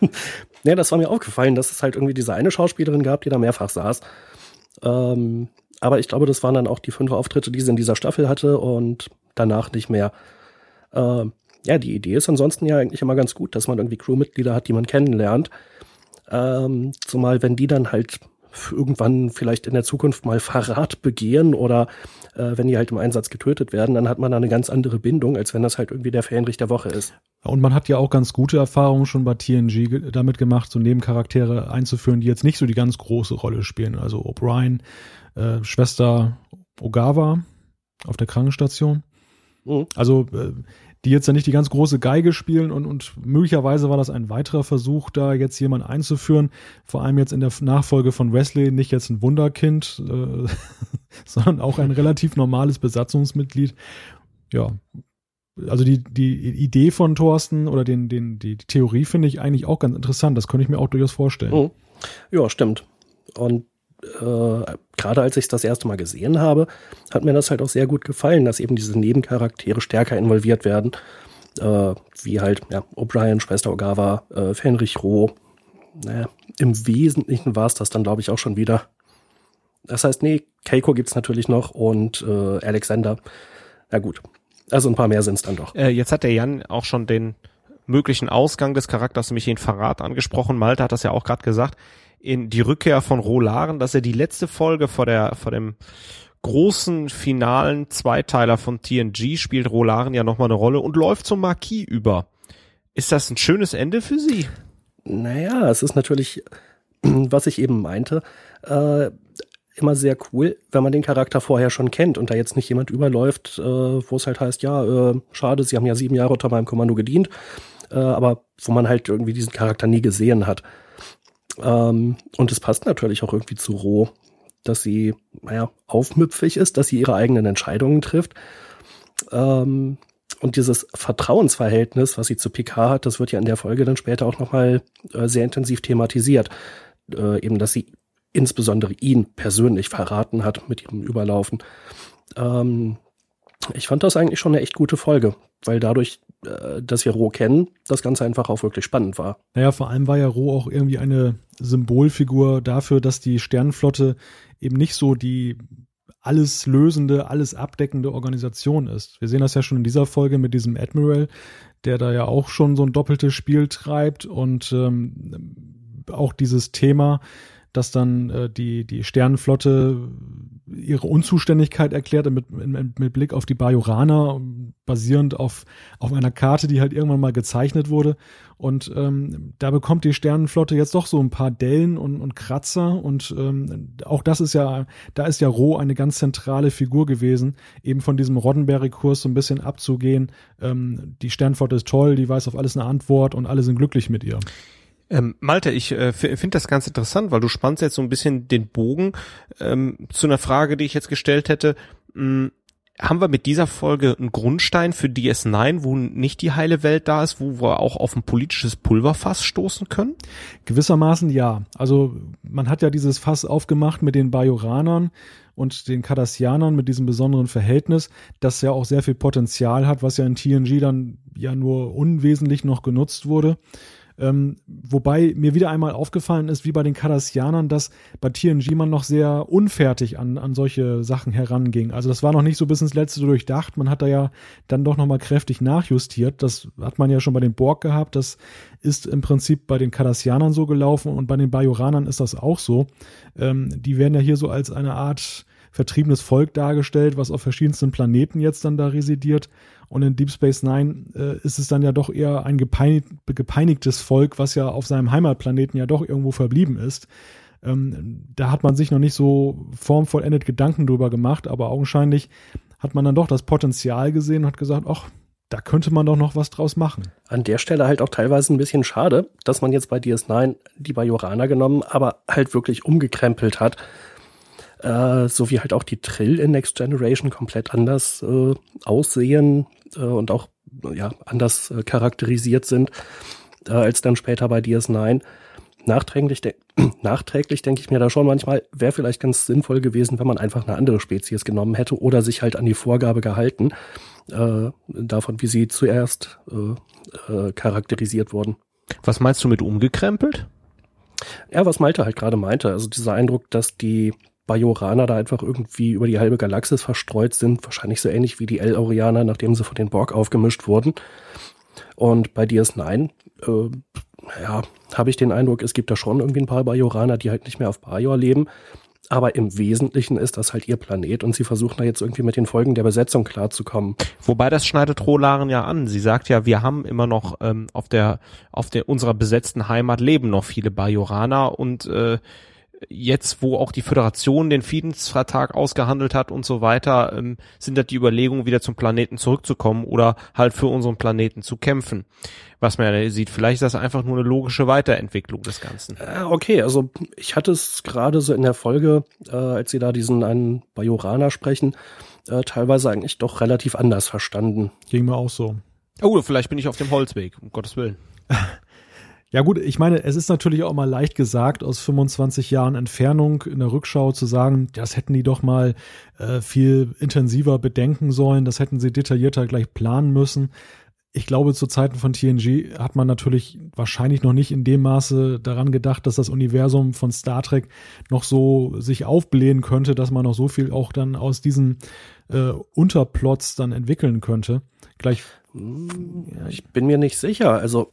ja, das war mir aufgefallen, dass es halt irgendwie diese eine Schauspielerin gab, die da mehrfach saß. Ähm, aber ich glaube, das waren dann auch die fünf Auftritte, die sie in dieser Staffel hatte und danach nicht mehr. Ähm, ja, die Idee ist ansonsten ja eigentlich immer ganz gut, dass man irgendwie Crewmitglieder hat, die man kennenlernt. Ähm, zumal wenn die dann halt irgendwann vielleicht in der Zukunft mal Verrat begehen oder äh, wenn die halt im Einsatz getötet werden, dann hat man da eine ganz andere Bindung, als wenn das halt irgendwie der Fähnrich der Woche ist. Und man hat ja auch ganz gute Erfahrungen schon bei TNG damit gemacht, so Nebencharaktere einzuführen, die jetzt nicht so die ganz große Rolle spielen. Also O'Brien, äh, Schwester Ogawa auf der Krankenstation. Mhm. Also äh, die jetzt ja nicht die ganz große Geige spielen und, und möglicherweise war das ein weiterer Versuch, da jetzt jemand einzuführen, vor allem jetzt in der Nachfolge von Wesley, nicht jetzt ein Wunderkind, äh, sondern auch ein relativ normales Besatzungsmitglied. Ja, also die, die Idee von Thorsten oder den, den, die, Theorie finde ich eigentlich auch ganz interessant. Das könnte ich mir auch durchaus vorstellen. Mhm. Ja, stimmt. Und äh, gerade als ich es das erste Mal gesehen habe, hat mir das halt auch sehr gut gefallen, dass eben diese Nebencharaktere stärker involviert werden. Äh, wie halt ja, O'Brien, Schwester Ogawa, äh, Fenrich Roh. Naja, Im Wesentlichen war es das dann, glaube ich, auch schon wieder. Das heißt, nee, Keiko gibt's natürlich noch und äh, Alexander. Na gut. Also ein paar mehr sind's dann doch. Äh, jetzt hat der Jan auch schon den möglichen Ausgang des Charakters, nämlich den Verrat angesprochen. Malte hat das ja auch gerade gesagt in die Rückkehr von Rolaren, dass er die letzte Folge vor der, vor dem großen finalen Zweiteiler von TNG spielt Rolaren ja nochmal eine Rolle und läuft zum Marquis über. Ist das ein schönes Ende für Sie? Naja, es ist natürlich, was ich eben meinte, äh, immer sehr cool, wenn man den Charakter vorher schon kennt und da jetzt nicht jemand überläuft, äh, wo es halt heißt, ja, äh, schade, Sie haben ja sieben Jahre unter meinem Kommando gedient, äh, aber wo man halt irgendwie diesen Charakter nie gesehen hat. Ähm, und es passt natürlich auch irgendwie zu Roh, dass sie, naja, aufmüpfig ist, dass sie ihre eigenen Entscheidungen trifft. Ähm, und dieses Vertrauensverhältnis, was sie zu Picard hat, das wird ja in der Folge dann später auch nochmal äh, sehr intensiv thematisiert. Äh, eben, dass sie insbesondere ihn persönlich verraten hat mit ihrem Überlaufen. Ähm, ich fand das eigentlich schon eine echt gute Folge, weil dadurch, äh, dass wir Roh kennen, das Ganze einfach auch wirklich spannend war. Naja, vor allem war ja Roh auch irgendwie eine Symbolfigur dafür, dass die Sternenflotte eben nicht so die alles lösende, alles abdeckende Organisation ist. Wir sehen das ja schon in dieser Folge mit diesem Admiral, der da ja auch schon so ein doppeltes Spiel treibt und ähm, auch dieses Thema, dass dann äh, die, die Sternenflotte ihre Unzuständigkeit erklärt mit, mit, mit Blick auf die Bajoraner, basierend auf, auf einer Karte, die halt irgendwann mal gezeichnet wurde. Und ähm, da bekommt die Sternenflotte jetzt doch so ein paar Dellen und, und Kratzer. Und ähm, auch das ist ja, da ist ja Roh eine ganz zentrale Figur gewesen, eben von diesem Roddenberry-Kurs so ein bisschen abzugehen. Ähm, die Sternenflotte ist toll, die weiß auf alles eine Antwort und alle sind glücklich mit ihr. Ähm, Malte, ich äh, finde das ganz interessant, weil du spannst jetzt so ein bisschen den Bogen ähm, zu einer Frage, die ich jetzt gestellt hätte. Hm, haben wir mit dieser Folge einen Grundstein für DS9, wo nicht die heile Welt da ist, wo wir auch auf ein politisches Pulverfass stoßen können? Gewissermaßen ja. Also man hat ja dieses Fass aufgemacht mit den Bajoranern und den Cardassianern mit diesem besonderen Verhältnis, das ja auch sehr viel Potenzial hat, was ja in TNG dann ja nur unwesentlich noch genutzt wurde. Ähm, wobei mir wieder einmal aufgefallen ist, wie bei den Cardassianern, dass bei TNG man noch sehr unfertig an, an solche Sachen heranging. Also das war noch nicht so bis ins Letzte durchdacht. Man hat da ja dann doch nochmal kräftig nachjustiert. Das hat man ja schon bei den Borg gehabt. Das ist im Prinzip bei den Cardassianern so gelaufen und bei den Bajoranern ist das auch so. Ähm, die werden ja hier so als eine Art vertriebenes Volk dargestellt, was auf verschiedensten Planeten jetzt dann da residiert. Und in Deep Space Nine äh, ist es dann ja doch eher ein gepeinig, gepeinigtes Volk, was ja auf seinem Heimatplaneten ja doch irgendwo verblieben ist. Ähm, da hat man sich noch nicht so formvollendet Gedanken drüber gemacht, aber augenscheinlich hat man dann doch das Potenzial gesehen und hat gesagt, ach, da könnte man doch noch was draus machen. An der Stelle halt auch teilweise ein bisschen schade, dass man jetzt bei DS9 die Bajoraner genommen, aber halt wirklich umgekrempelt hat äh, so wie halt auch die Trill in Next Generation komplett anders äh, aussehen äh, und auch ja, anders äh, charakterisiert sind äh, als dann später bei DS9. Nachträglich, de nachträglich denke ich mir da schon manchmal, wäre vielleicht ganz sinnvoll gewesen, wenn man einfach eine andere Spezies genommen hätte oder sich halt an die Vorgabe gehalten, äh, davon, wie sie zuerst charakterisiert wurden. Was meinst du mit umgekrempelt? Ja, was Malte halt gerade meinte. Also dieser Eindruck, dass die Bajoraner da einfach irgendwie über die halbe Galaxis verstreut sind, wahrscheinlich so ähnlich wie die El-Aurianer, nachdem sie von den Borg aufgemischt wurden. Und bei DS9, äh, ja, habe ich den Eindruck, es gibt da schon irgendwie ein paar Bajoraner, die halt nicht mehr auf Bajor leben. Aber im Wesentlichen ist das halt ihr Planet und sie versuchen da jetzt irgendwie mit den Folgen der Besetzung klarzukommen. Wobei das schneidet Rolaren ja an. Sie sagt ja, wir haben immer noch ähm, auf der auf der unserer besetzten Heimat leben noch viele Bajoraner und äh, jetzt, wo auch die Föderation den Friedensvertrag ausgehandelt hat und so weiter, ähm, sind da die Überlegungen, wieder zum Planeten zurückzukommen oder halt für unseren Planeten zu kämpfen. Was man ja sieht, vielleicht ist das einfach nur eine logische Weiterentwicklung des Ganzen. Äh, okay, also ich hatte es gerade so in der Folge, äh, als sie da diesen einen Bajoraner sprechen, äh, teilweise eigentlich doch relativ anders verstanden. Ging mir auch so. Oh, vielleicht bin ich auf dem Holzweg, um Gottes Willen. Ja gut, ich meine, es ist natürlich auch mal leicht gesagt, aus 25 Jahren Entfernung in der Rückschau zu sagen, das hätten die doch mal äh, viel intensiver bedenken sollen, das hätten sie detaillierter gleich planen müssen. Ich glaube, zu Zeiten von TNG hat man natürlich wahrscheinlich noch nicht in dem Maße daran gedacht, dass das Universum von Star Trek noch so sich aufblähen könnte, dass man noch so viel auch dann aus diesen äh, Unterplots dann entwickeln könnte. Gleich. Ich bin mir nicht sicher. Also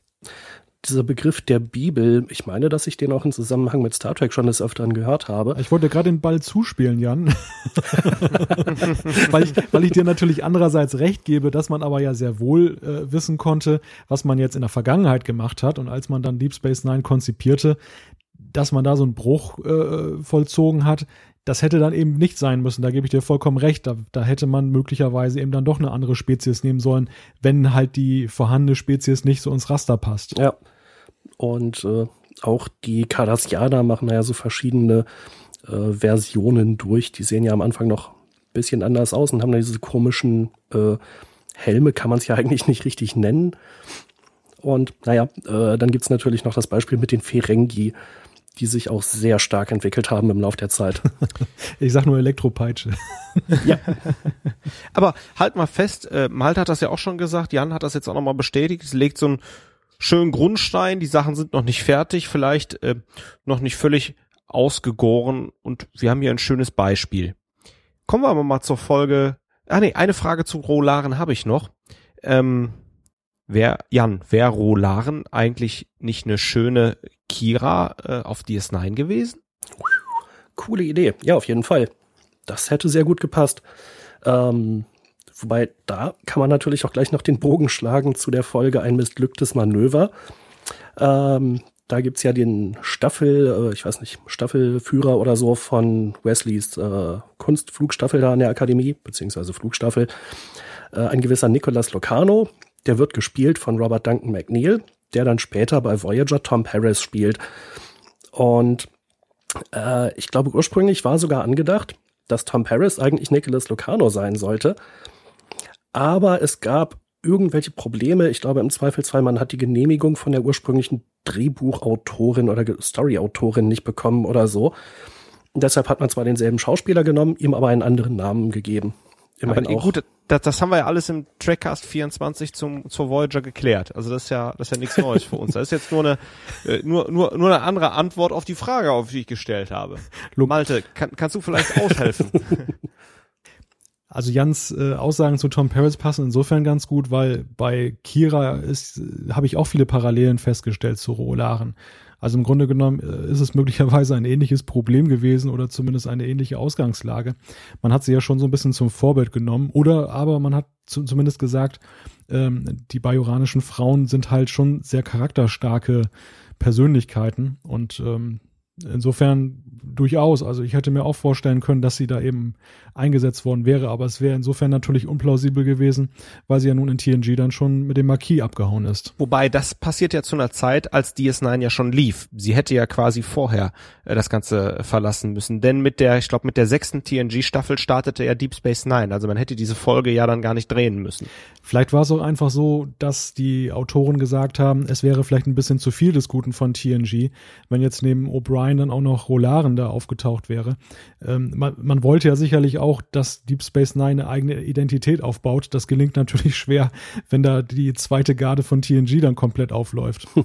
dieser Begriff der Bibel, ich meine, dass ich den auch im Zusammenhang mit Star Trek schon des Öfteren gehört habe. Ich wollte gerade den Ball zuspielen, Jan. weil, ich, weil ich dir natürlich andererseits recht gebe, dass man aber ja sehr wohl äh, wissen konnte, was man jetzt in der Vergangenheit gemacht hat. Und als man dann Deep Space Nine konzipierte, dass man da so einen Bruch äh, vollzogen hat, das hätte dann eben nicht sein müssen. Da gebe ich dir vollkommen recht. Da, da hätte man möglicherweise eben dann doch eine andere Spezies nehmen sollen, wenn halt die vorhandene Spezies nicht so ins Raster passt. Ja, und äh, auch die Cardassianer machen ja so verschiedene äh, Versionen durch. Die sehen ja am Anfang noch ein bisschen anders aus und haben da diese komischen äh, Helme, kann man es ja eigentlich nicht richtig nennen. Und naja, äh, dann gibt's natürlich noch das Beispiel mit den Ferengi, die sich auch sehr stark entwickelt haben im Laufe der Zeit. ich sag nur Elektropeitsche. ja. Aber halt mal fest, äh, Malte hat das ja auch schon gesagt, Jan hat das jetzt auch nochmal bestätigt, es legt so ein schönen Grundstein, die Sachen sind noch nicht fertig, vielleicht äh, noch nicht völlig ausgegoren und wir haben hier ein schönes Beispiel. Kommen wir aber mal zur Folge. Ah nee, eine Frage zu Rolaren habe ich noch. Ähm, wer, Jan, wäre Rolaren eigentlich nicht eine schöne Kira äh, auf DS9 gewesen? Coole Idee, ja, auf jeden Fall. Das hätte sehr gut gepasst. Ähm, Wobei, da kann man natürlich auch gleich noch den Bogen schlagen zu der Folge Ein missglücktes Manöver. Ähm, da gibt's ja den Staffel, äh, ich weiß nicht, Staffelführer oder so von Wesleys äh, Kunstflugstaffel da an der Akademie, beziehungsweise Flugstaffel, äh, ein gewisser Nicolas Locano. Der wird gespielt von Robert Duncan McNeil, der dann später bei Voyager Tom Paris spielt. Und äh, ich glaube, ursprünglich war sogar angedacht, dass Tom Paris eigentlich Nicolas Locano sein sollte aber es gab irgendwelche Probleme. Ich glaube, im Zweifelsfall, man hat die Genehmigung von der ursprünglichen Drehbuchautorin oder Storyautorin nicht bekommen oder so. Und deshalb hat man zwar denselben Schauspieler genommen, ihm aber einen anderen Namen gegeben. Immerhin aber auch. gut, das, das haben wir ja alles im Trackcast 24 zum, zur Voyager geklärt. Also das ist ja, das ist ja nichts Neues für uns. Das ist jetzt nur eine, äh, nur, nur, nur eine andere Antwort auf die Frage, auf die ich gestellt habe. Malte, kann, kannst du vielleicht aushelfen? Also Jans äh, Aussagen zu Tom Paris passen insofern ganz gut, weil bei Kira ist, äh, habe ich auch viele Parallelen festgestellt zu Rolaren. Also im Grunde genommen äh, ist es möglicherweise ein ähnliches Problem gewesen oder zumindest eine ähnliche Ausgangslage. Man hat sie ja schon so ein bisschen zum Vorbild genommen oder aber man hat zu, zumindest gesagt, ähm, die bajoranischen Frauen sind halt schon sehr charakterstarke Persönlichkeiten und ähm, insofern durchaus. Also ich hätte mir auch vorstellen können, dass sie da eben eingesetzt worden wäre, aber es wäre insofern natürlich unplausibel gewesen, weil sie ja nun in TNG dann schon mit dem Marquis abgehauen ist. Wobei das passiert ja zu einer Zeit, als DS9 ja schon lief. Sie hätte ja quasi vorher äh, das Ganze verlassen müssen, denn mit der, ich glaube mit der sechsten TNG-Staffel startete ja Deep Space Nine. Also man hätte diese Folge ja dann gar nicht drehen müssen. Vielleicht war es auch einfach so, dass die Autoren gesagt haben, es wäre vielleicht ein bisschen zu viel des Guten von TNG, wenn jetzt neben O'Brien dann auch noch Rolaren da aufgetaucht wäre. Ähm, man, man wollte ja sicherlich auch, dass Deep Space Nine eine eigene Identität aufbaut. Das gelingt natürlich schwer, wenn da die zweite Garde von TNG dann komplett aufläuft.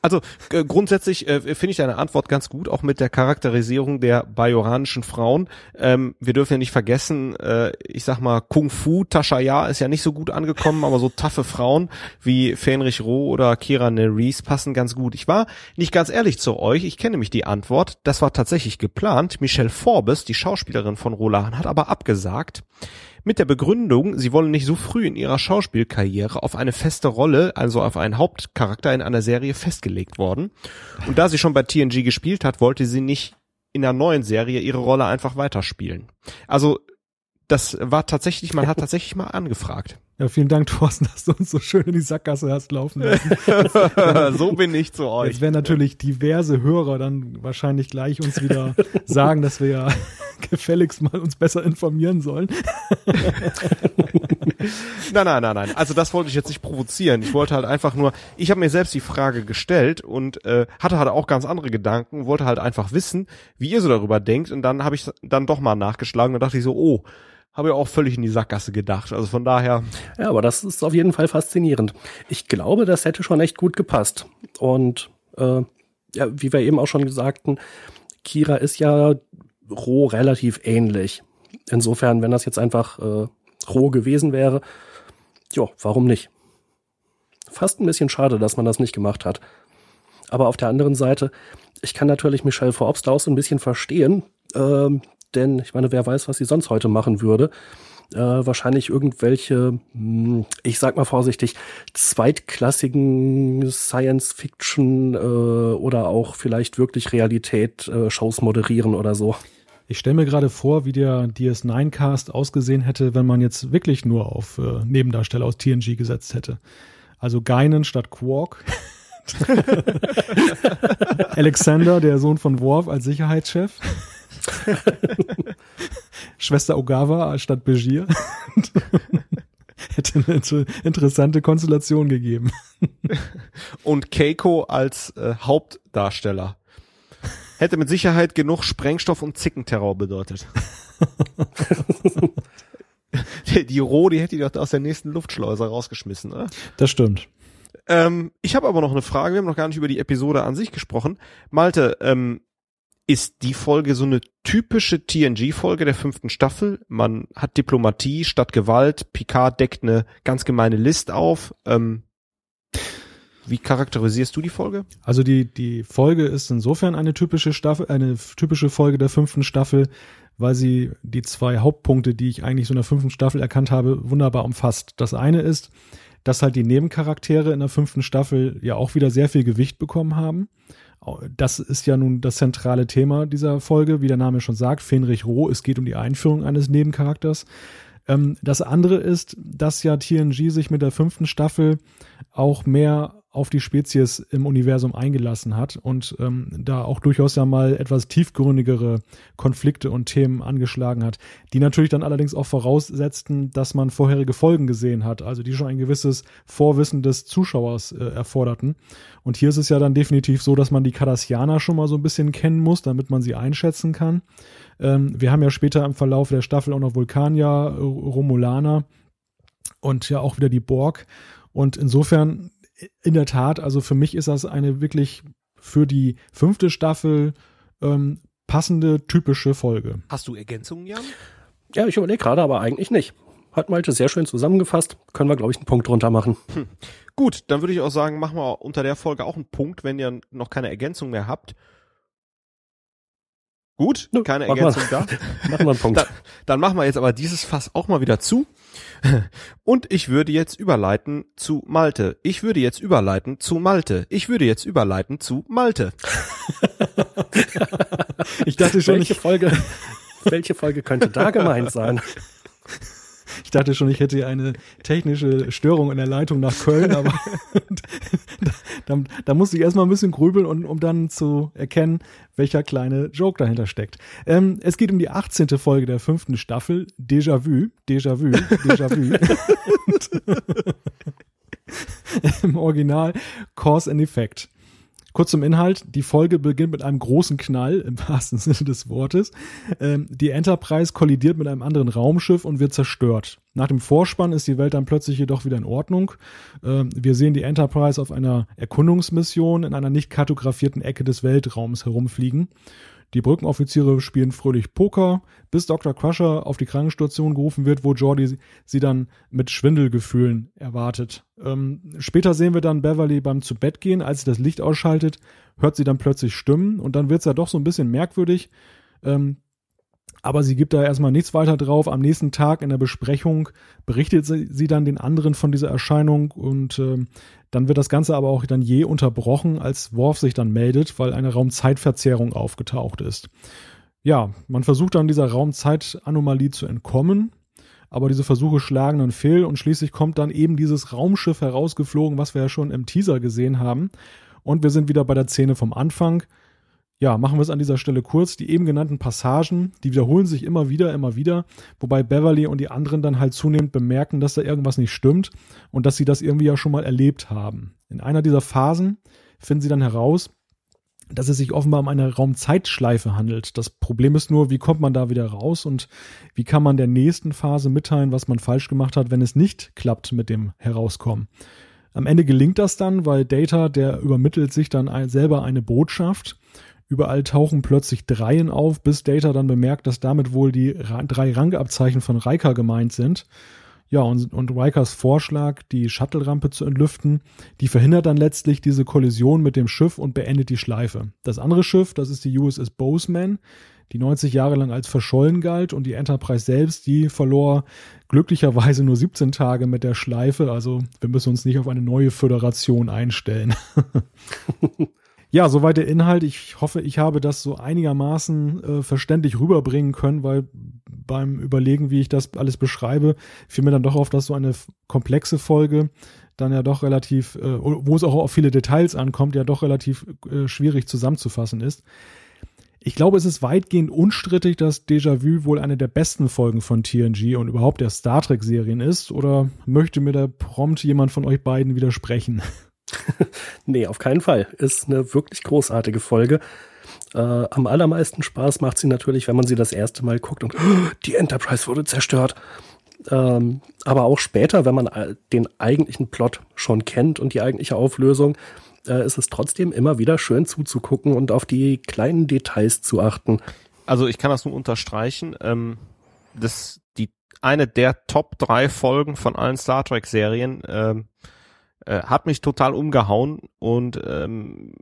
Also äh, grundsätzlich äh, finde ich deine Antwort ganz gut, auch mit der Charakterisierung der bajoranischen Frauen. Ähm, wir dürfen ja nicht vergessen, äh, ich sag mal, Kung Fu Tasha Ya ist ja nicht so gut angekommen, aber so taffe Frauen wie Fenrich Roh oder Kira Nerys passen ganz gut. Ich war nicht ganz ehrlich zu euch, ich kenne nämlich die Antwort. Das war tatsächlich geplant. Michelle Forbes, die Schauspielerin von Roland, hat aber abgesagt. Mit der Begründung, sie wolle nicht so früh in ihrer Schauspielkarriere auf eine feste Rolle, also auf einen Hauptcharakter in einer Serie festgelegt worden. Und da sie schon bei TNG gespielt hat, wollte sie nicht in der neuen Serie ihre Rolle einfach weiterspielen. Also das war tatsächlich, man hat tatsächlich mal angefragt. Ja, vielen Dank, Thorsten, dass du uns so schön in die Sackgasse hast laufen lassen. so bin ich zu euch. Jetzt werden natürlich diverse Hörer dann wahrscheinlich gleich uns wieder sagen, dass wir ja gefälligst mal uns besser informieren sollen. nein, nein, nein, nein. Also das wollte ich jetzt nicht provozieren. Ich wollte halt einfach nur, ich habe mir selbst die Frage gestellt und äh, hatte halt auch ganz andere Gedanken, wollte halt einfach wissen, wie ihr so darüber denkt und dann habe ich dann doch mal nachgeschlagen und dachte ich so, oh, habe ja auch völlig in die Sackgasse gedacht. Also von daher. Ja, aber das ist auf jeden Fall faszinierend. Ich glaube, das hätte schon echt gut gepasst. Und äh, ja, wie wir eben auch schon sagten, Kira ist ja roh relativ ähnlich. Insofern, wenn das jetzt einfach äh, roh gewesen wäre, ja, warum nicht? Fast ein bisschen schade, dass man das nicht gemacht hat. Aber auf der anderen Seite, ich kann natürlich Michelle Forbes da auch so ein bisschen verstehen, ähm, denn ich meine, wer weiß, was sie sonst heute machen würde. Äh, wahrscheinlich irgendwelche, hm, ich sag mal vorsichtig, zweitklassigen Science-Fiction äh, oder auch vielleicht wirklich Realität-Shows äh, moderieren oder so. Ich stelle mir gerade vor, wie der DS9-Cast ausgesehen hätte, wenn man jetzt wirklich nur auf äh, Nebendarsteller aus TNG gesetzt hätte. Also Geinen statt Quark. Alexander, der Sohn von Worf, als Sicherheitschef. Schwester Ogawa statt Begier. Hätte eine interessante Konstellation gegeben. Und Keiko als äh, Hauptdarsteller. Hätte mit Sicherheit genug Sprengstoff und Zickenterror bedeutet. die, die Roh, die hätte die doch aus der nächsten Luftschleuse rausgeschmissen, oder? Das stimmt. Ähm, ich habe aber noch eine Frage. Wir haben noch gar nicht über die Episode an sich gesprochen. Malte, ähm, ist die Folge so eine typische TNG-Folge der fünften Staffel. Man hat Diplomatie statt Gewalt. Picard deckt eine ganz gemeine List auf. Ähm, wie charakterisierst du die Folge? Also die, die Folge ist insofern eine typische Staffel, eine typische Folge der fünften Staffel, weil sie die zwei Hauptpunkte, die ich eigentlich so in der fünften Staffel erkannt habe, wunderbar umfasst. Das eine ist, dass halt die Nebencharaktere in der fünften Staffel ja auch wieder sehr viel Gewicht bekommen haben das ist ja nun das zentrale Thema dieser Folge, wie der Name schon sagt, Fenrich Roh. Es geht um die Einführung eines Nebencharakters. Ähm, das andere ist, dass ja TNG sich mit der fünften Staffel auch mehr auf die Spezies im Universum eingelassen hat und ähm, da auch durchaus ja mal etwas tiefgründigere Konflikte und Themen angeschlagen hat, die natürlich dann allerdings auch voraussetzten, dass man vorherige Folgen gesehen hat, also die schon ein gewisses Vorwissen des Zuschauers äh, erforderten. Und hier ist es ja dann definitiv so, dass man die Cardassianer schon mal so ein bisschen kennen muss, damit man sie einschätzen kann. Ähm, wir haben ja später im Verlauf der Staffel auch noch Vulkanier, Romulaner und ja auch wieder die Borg. Und insofern in der Tat, also für mich ist das eine wirklich für die fünfte Staffel ähm, passende, typische Folge. Hast du Ergänzungen, Jan? Ja, ich überlege gerade, aber eigentlich nicht. Hat Malte sehr schön zusammengefasst. Können wir, glaube ich, einen Punkt drunter machen. Hm. Gut, dann würde ich auch sagen, machen wir unter der Folge auch einen Punkt, wenn ihr noch keine Ergänzung mehr habt. Gut, keine Ergänzung da. machen wir einen Punkt. Dann, dann machen wir jetzt aber dieses Fass auch mal wieder zu. Und ich würde jetzt überleiten zu Malte. Ich würde jetzt überleiten zu Malte. Ich würde jetzt überleiten zu Malte. ich dachte schon, welche Folge, welche Folge könnte da gemeint sein? Ich dachte schon, ich hätte eine technische Störung in der Leitung nach Köln, aber da, da, musste ich erstmal ein bisschen grübeln, und, um dann zu erkennen, welcher kleine Joke dahinter steckt. Ähm, es geht um die 18. Folge der fünften Staffel, Déjà-vu, Déjà-vu, Déjà-vu. Im Original Cause and Effect. Kurz zum Inhalt. Die Folge beginnt mit einem großen Knall, im wahrsten Sinne des Wortes. Ähm, die Enterprise kollidiert mit einem anderen Raumschiff und wird zerstört. Nach dem Vorspann ist die Welt dann plötzlich jedoch wieder in Ordnung. Ähm, wir sehen die Enterprise auf einer Erkundungsmission in einer nicht kartografierten Ecke des Weltraums herumfliegen. Die Brückenoffiziere spielen fröhlich Poker, bis Dr. Crusher auf die Krankenstation gerufen wird, wo Jordi sie dann mit Schwindelgefühlen erwartet. Ähm, später sehen wir dann Beverly beim zu Bett gehen, als sie das Licht ausschaltet, hört sie dann plötzlich Stimmen und dann wird's ja doch so ein bisschen merkwürdig. Ähm, aber sie gibt da erstmal nichts weiter drauf. Am nächsten Tag in der Besprechung berichtet sie, sie dann den anderen von dieser Erscheinung und äh, dann wird das Ganze aber auch dann je unterbrochen, als Worf sich dann meldet, weil eine Raumzeitverzerrung aufgetaucht ist. Ja, man versucht dann dieser Raumzeitanomalie zu entkommen, aber diese Versuche schlagen dann fehl und schließlich kommt dann eben dieses Raumschiff herausgeflogen, was wir ja schon im Teaser gesehen haben. Und wir sind wieder bei der Szene vom Anfang ja, machen wir es an dieser Stelle kurz. Die eben genannten Passagen, die wiederholen sich immer wieder, immer wieder, wobei Beverly und die anderen dann halt zunehmend bemerken, dass da irgendwas nicht stimmt und dass sie das irgendwie ja schon mal erlebt haben. In einer dieser Phasen finden sie dann heraus, dass es sich offenbar um eine Raumzeitschleife handelt. Das Problem ist nur, wie kommt man da wieder raus und wie kann man der nächsten Phase mitteilen, was man falsch gemacht hat, wenn es nicht klappt mit dem Herauskommen. Am Ende gelingt das dann, weil Data, der übermittelt sich dann selber eine Botschaft Überall tauchen plötzlich Dreien auf, bis Data dann bemerkt, dass damit wohl die drei Rangabzeichen von Riker gemeint sind. Ja, und, und Rikers Vorschlag, die Shuttle-Rampe zu entlüften, die verhindert dann letztlich diese Kollision mit dem Schiff und beendet die Schleife. Das andere Schiff, das ist die USS Bozeman, die 90 Jahre lang als verschollen galt und die Enterprise selbst, die verlor glücklicherweise nur 17 Tage mit der Schleife. Also wir müssen uns nicht auf eine neue Föderation einstellen. Ja, soweit der Inhalt. Ich hoffe, ich habe das so einigermaßen äh, verständlich rüberbringen können, weil beim Überlegen, wie ich das alles beschreibe, fiel mir dann doch auf, dass so eine komplexe Folge dann ja doch relativ, äh, wo es auch auf viele Details ankommt, ja doch relativ äh, schwierig zusammenzufassen ist. Ich glaube, es ist weitgehend unstrittig, dass Déjà-vu wohl eine der besten Folgen von TNG und überhaupt der Star Trek-Serien ist. Oder möchte mir da prompt jemand von euch beiden widersprechen? nee, auf keinen Fall. Ist eine wirklich großartige Folge. Äh, am allermeisten Spaß macht sie natürlich, wenn man sie das erste Mal guckt und oh, die Enterprise wurde zerstört. Ähm, aber auch später, wenn man den eigentlichen Plot schon kennt und die eigentliche Auflösung, äh, ist es trotzdem immer wieder schön zuzugucken und auf die kleinen Details zu achten. Also ich kann das nur unterstreichen. Ähm, das die eine der Top drei Folgen von allen Star Trek Serien. Ähm, äh, hat mich total umgehauen und ähm,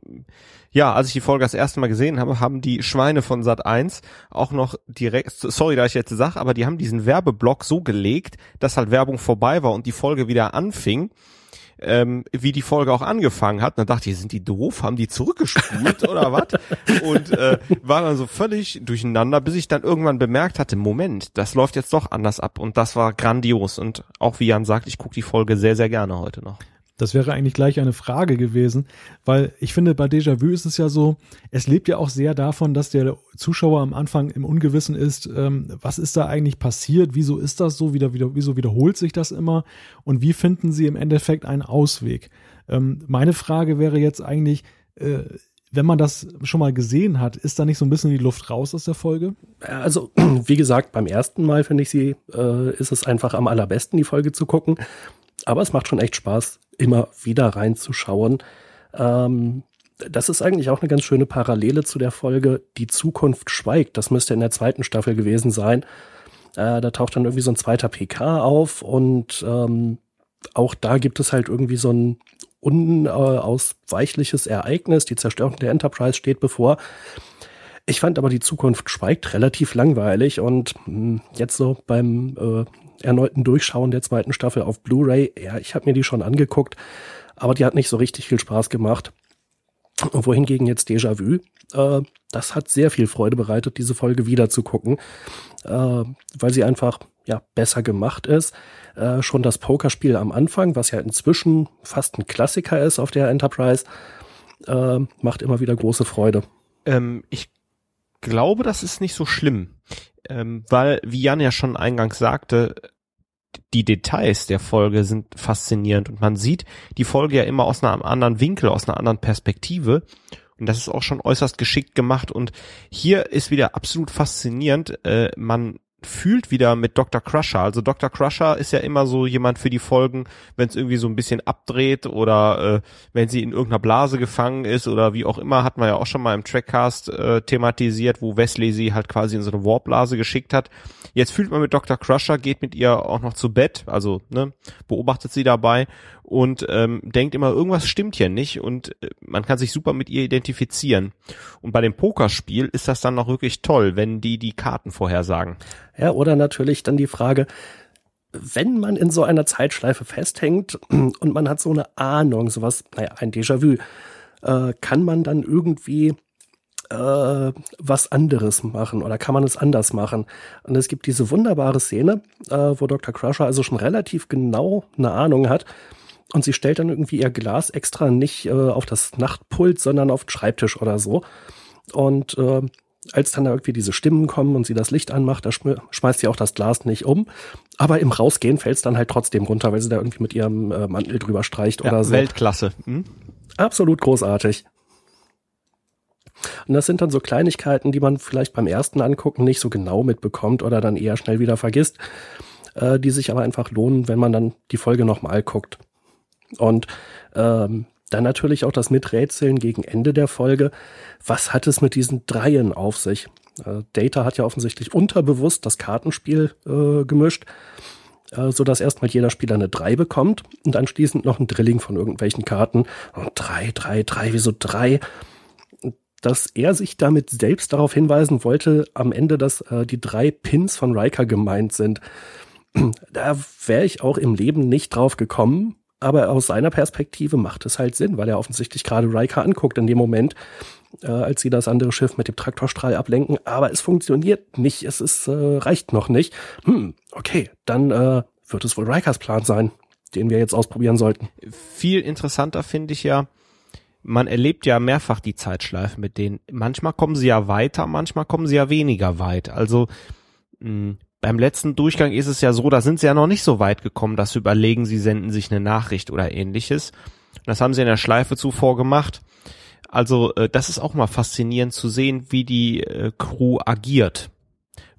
ja, als ich die Folge das erste Mal gesehen habe, haben die Schweine von Sat 1 auch noch direkt, sorry, da ich jetzt sage, aber die haben diesen Werbeblock so gelegt, dass halt Werbung vorbei war und die Folge wieder anfing. Ähm, wie die Folge auch angefangen hat. Und dann dachte ich, sind die doof? Haben die zurückgespult oder was? Und äh, war dann so völlig durcheinander, bis ich dann irgendwann bemerkt hatte, Moment, das läuft jetzt doch anders ab. Und das war grandios. Und auch wie Jan sagt, ich gucke die Folge sehr, sehr gerne heute noch. Das wäre eigentlich gleich eine Frage gewesen, weil ich finde, bei Déjà-vu ist es ja so, es lebt ja auch sehr davon, dass der Zuschauer am Anfang im Ungewissen ist, ähm, was ist da eigentlich passiert, wieso ist das so, wieder, wieder, wieso wiederholt sich das immer und wie finden sie im Endeffekt einen Ausweg? Ähm, meine Frage wäre jetzt eigentlich, äh, wenn man das schon mal gesehen hat, ist da nicht so ein bisschen die Luft raus aus der Folge? Also, wie gesagt, beim ersten Mal finde ich sie, äh, ist es einfach am allerbesten, die Folge zu gucken. Aber es macht schon echt Spaß, immer wieder reinzuschauen. Ähm, das ist eigentlich auch eine ganz schöne Parallele zu der Folge Die Zukunft schweigt. Das müsste in der zweiten Staffel gewesen sein. Äh, da taucht dann irgendwie so ein zweiter PK auf und ähm, auch da gibt es halt irgendwie so ein unausweichliches Ereignis. Die Zerstörung der Enterprise steht bevor. Ich fand aber die Zukunft schweigt relativ langweilig und mh, hm, jetzt so beim äh, erneuten Durchschauen der zweiten Staffel auf Blu-ray. Ja, ich habe mir die schon angeguckt, aber die hat nicht so richtig viel Spaß gemacht. Wohingegen jetzt Déjà-vu, äh, das hat sehr viel Freude bereitet, diese Folge wieder zu gucken, äh, weil sie einfach ja besser gemacht ist. Äh, schon das Pokerspiel am Anfang, was ja inzwischen fast ein Klassiker ist auf der Enterprise, äh, macht immer wieder große Freude. Ähm, ich glaube, das ist nicht so schlimm ähm, weil, wie Jan ja schon eingangs sagte, die Details der Folge sind faszinierend und man sieht die Folge ja immer aus einem anderen Winkel, aus einer anderen Perspektive. Und das ist auch schon äußerst geschickt gemacht. Und hier ist wieder absolut faszinierend. Äh, man fühlt wieder mit Dr. Crusher. Also Dr. Crusher ist ja immer so jemand für die Folgen, wenn es irgendwie so ein bisschen abdreht oder äh, wenn sie in irgendeiner Blase gefangen ist oder wie auch immer, hat man ja auch schon mal im Trackcast äh, thematisiert, wo Wesley sie halt quasi in so eine Warpblase geschickt hat. Jetzt fühlt man mit Dr. Crusher, geht mit ihr auch noch zu Bett, also ne, beobachtet sie dabei und ähm, denkt immer, irgendwas stimmt hier nicht und äh, man kann sich super mit ihr identifizieren. Und bei dem Pokerspiel ist das dann noch wirklich toll, wenn die die Karten vorhersagen. Ja, oder natürlich dann die Frage, wenn man in so einer Zeitschleife festhängt und man hat so eine Ahnung, sowas, naja, ein Déjà-vu, äh, kann man dann irgendwie äh, was anderes machen oder kann man es anders machen? Und es gibt diese wunderbare Szene, äh, wo Dr. Crusher also schon relativ genau eine Ahnung hat, und sie stellt dann irgendwie ihr Glas extra nicht äh, auf das Nachtpult, sondern auf den Schreibtisch oder so. Und äh, als dann da irgendwie diese Stimmen kommen und sie das Licht anmacht, da schmeißt sie auch das Glas nicht um. Aber im Rausgehen fällt es dann halt trotzdem runter, weil sie da irgendwie mit ihrem äh, Mantel drüber streicht ja, oder so. Weltklasse. Hm? Absolut großartig. Und das sind dann so Kleinigkeiten, die man vielleicht beim ersten Angucken nicht so genau mitbekommt oder dann eher schnell wieder vergisst, äh, die sich aber einfach lohnen, wenn man dann die Folge nochmal guckt. Und ähm, dann natürlich auch das Miträtseln gegen Ende der Folge. Was hat es mit diesen Dreien auf sich? Äh, Data hat ja offensichtlich unterbewusst das Kartenspiel äh, gemischt, äh, so dass erstmal jeder Spieler eine drei bekommt und anschließend noch ein Drilling von irgendwelchen Karten. Und drei, drei, drei, wieso drei? Dass er sich damit selbst darauf hinweisen wollte, am Ende, dass äh, die drei Pins von Riker gemeint sind. Da wäre ich auch im Leben nicht drauf gekommen, aber aus seiner Perspektive macht es halt Sinn, weil er offensichtlich gerade Riker anguckt in dem Moment, äh, als sie das andere Schiff mit dem Traktorstrahl ablenken. Aber es funktioniert nicht, es ist, äh, reicht noch nicht. Hm, okay, dann äh, wird es wohl Rikers Plan sein, den wir jetzt ausprobieren sollten. Viel interessanter finde ich ja, man erlebt ja mehrfach die Zeitschleifen mit denen. Manchmal kommen sie ja weiter, manchmal kommen sie ja weniger weit. Also mh, hm, beim letzten Durchgang ist es ja so, da sind sie ja noch nicht so weit gekommen, dass sie überlegen, sie senden sich eine Nachricht oder ähnliches. Das haben sie in der Schleife zuvor gemacht. Also äh, das ist auch mal faszinierend zu sehen, wie die äh, Crew agiert.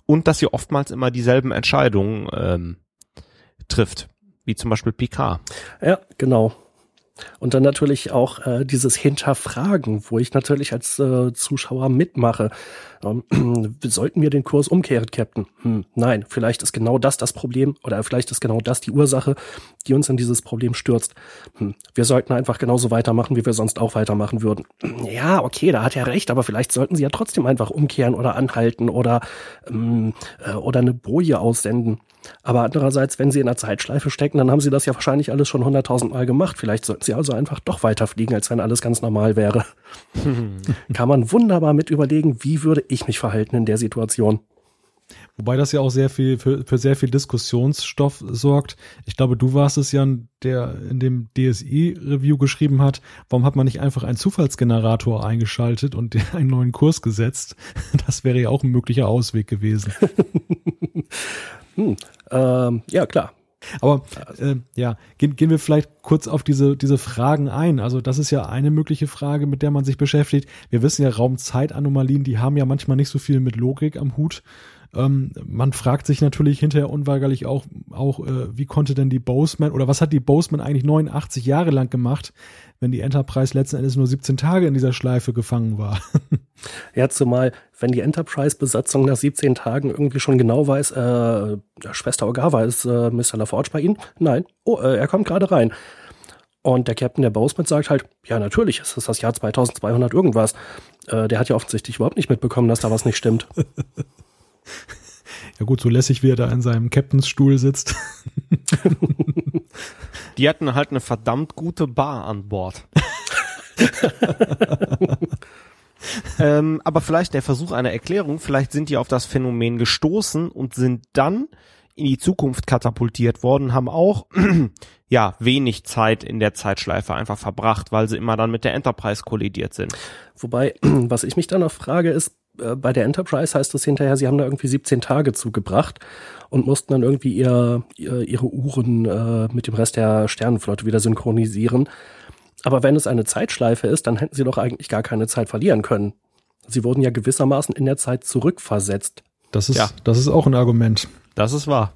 Und dass sie oftmals immer dieselben Entscheidungen ähm, trifft, wie zum Beispiel Picard. Ja, genau. Und dann natürlich auch äh, dieses Hinterfragen, wo ich natürlich als äh, Zuschauer mitmache. Ähm, sollten wir den Kurs umkehren, Captain? Hm, nein, vielleicht ist genau das das Problem oder vielleicht ist genau das die Ursache, die uns in dieses Problem stürzt. Hm, wir sollten einfach genauso weitermachen, wie wir sonst auch weitermachen würden. Ja, okay, da hat er recht, aber vielleicht sollten sie ja trotzdem einfach umkehren oder anhalten oder, ähm, äh, oder eine Boje aussenden. Aber andererseits, wenn sie in einer Zeitschleife stecken, dann haben sie das ja wahrscheinlich alles schon hunderttausend Mal gemacht. Vielleicht sollten sie also einfach doch weiterfliegen, als wenn alles ganz normal wäre. Kann man wunderbar mit überlegen, wie würde ich mich verhalten in der Situation. Wobei das ja auch sehr viel für, für sehr viel Diskussionsstoff sorgt. Ich glaube, du warst es ja, der in dem DSI-Review geschrieben hat, warum hat man nicht einfach einen Zufallsgenerator eingeschaltet und einen neuen Kurs gesetzt? Das wäre ja auch ein möglicher Ausweg gewesen. hm, ähm, ja, klar. Aber äh, ja, gehen, gehen wir vielleicht kurz auf diese, diese Fragen ein. Also das ist ja eine mögliche Frage, mit der man sich beschäftigt. Wir wissen ja, Raumzeitanomalien, die haben ja manchmal nicht so viel mit Logik am Hut. Ähm, man fragt sich natürlich hinterher unweigerlich auch, auch äh, wie konnte denn die Boseman oder was hat die Boseman eigentlich 89 Jahre lang gemacht, wenn die Enterprise letzten Endes nur 17 Tage in dieser Schleife gefangen war? ja, zumal, wenn die Enterprise-Besatzung nach 17 Tagen irgendwie schon genau weiß, äh, Schwester Ogawa ist äh, Mr. LaForge bei Ihnen? Nein. Oh, äh, er kommt gerade rein. Und der Captain der Boseman sagt halt, ja, natürlich, es ist das Jahr 2200 irgendwas. Äh, der hat ja offensichtlich überhaupt nicht mitbekommen, dass da was nicht stimmt. Ja gut, so lässig wie er da in seinem Captainsstuhl sitzt. Die hatten halt eine verdammt gute Bar an Bord. ähm, aber vielleicht der Versuch einer Erklärung, vielleicht sind die auf das Phänomen gestoßen und sind dann in die Zukunft katapultiert worden, haben auch ja wenig Zeit in der Zeitschleife einfach verbracht, weil sie immer dann mit der Enterprise kollidiert sind. Wobei, was ich mich dann noch frage, ist, bei der Enterprise heißt es hinterher, sie haben da irgendwie 17 Tage zugebracht und mussten dann irgendwie ihr, ihre Uhren äh, mit dem Rest der Sternenflotte wieder synchronisieren. Aber wenn es eine Zeitschleife ist, dann hätten sie doch eigentlich gar keine Zeit verlieren können. Sie wurden ja gewissermaßen in der Zeit zurückversetzt. Das ist, ja. das ist auch ein Argument. Das ist wahr.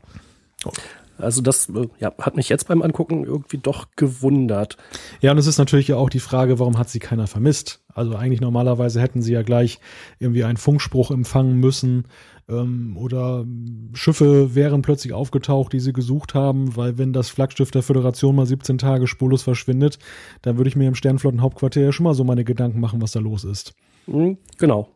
Also das äh, ja, hat mich jetzt beim Angucken irgendwie doch gewundert. Ja, und es ist natürlich ja auch die Frage, warum hat sie keiner vermisst? Also eigentlich normalerweise hätten sie ja gleich irgendwie einen Funkspruch empfangen müssen ähm, oder Schiffe wären plötzlich aufgetaucht, die sie gesucht haben, weil wenn das Flaggschiff der Föderation mal 17 Tage spurlos verschwindet, dann würde ich mir im Sternflottenhauptquartier ja schon mal so meine Gedanken machen, was da los ist. Mhm, genau.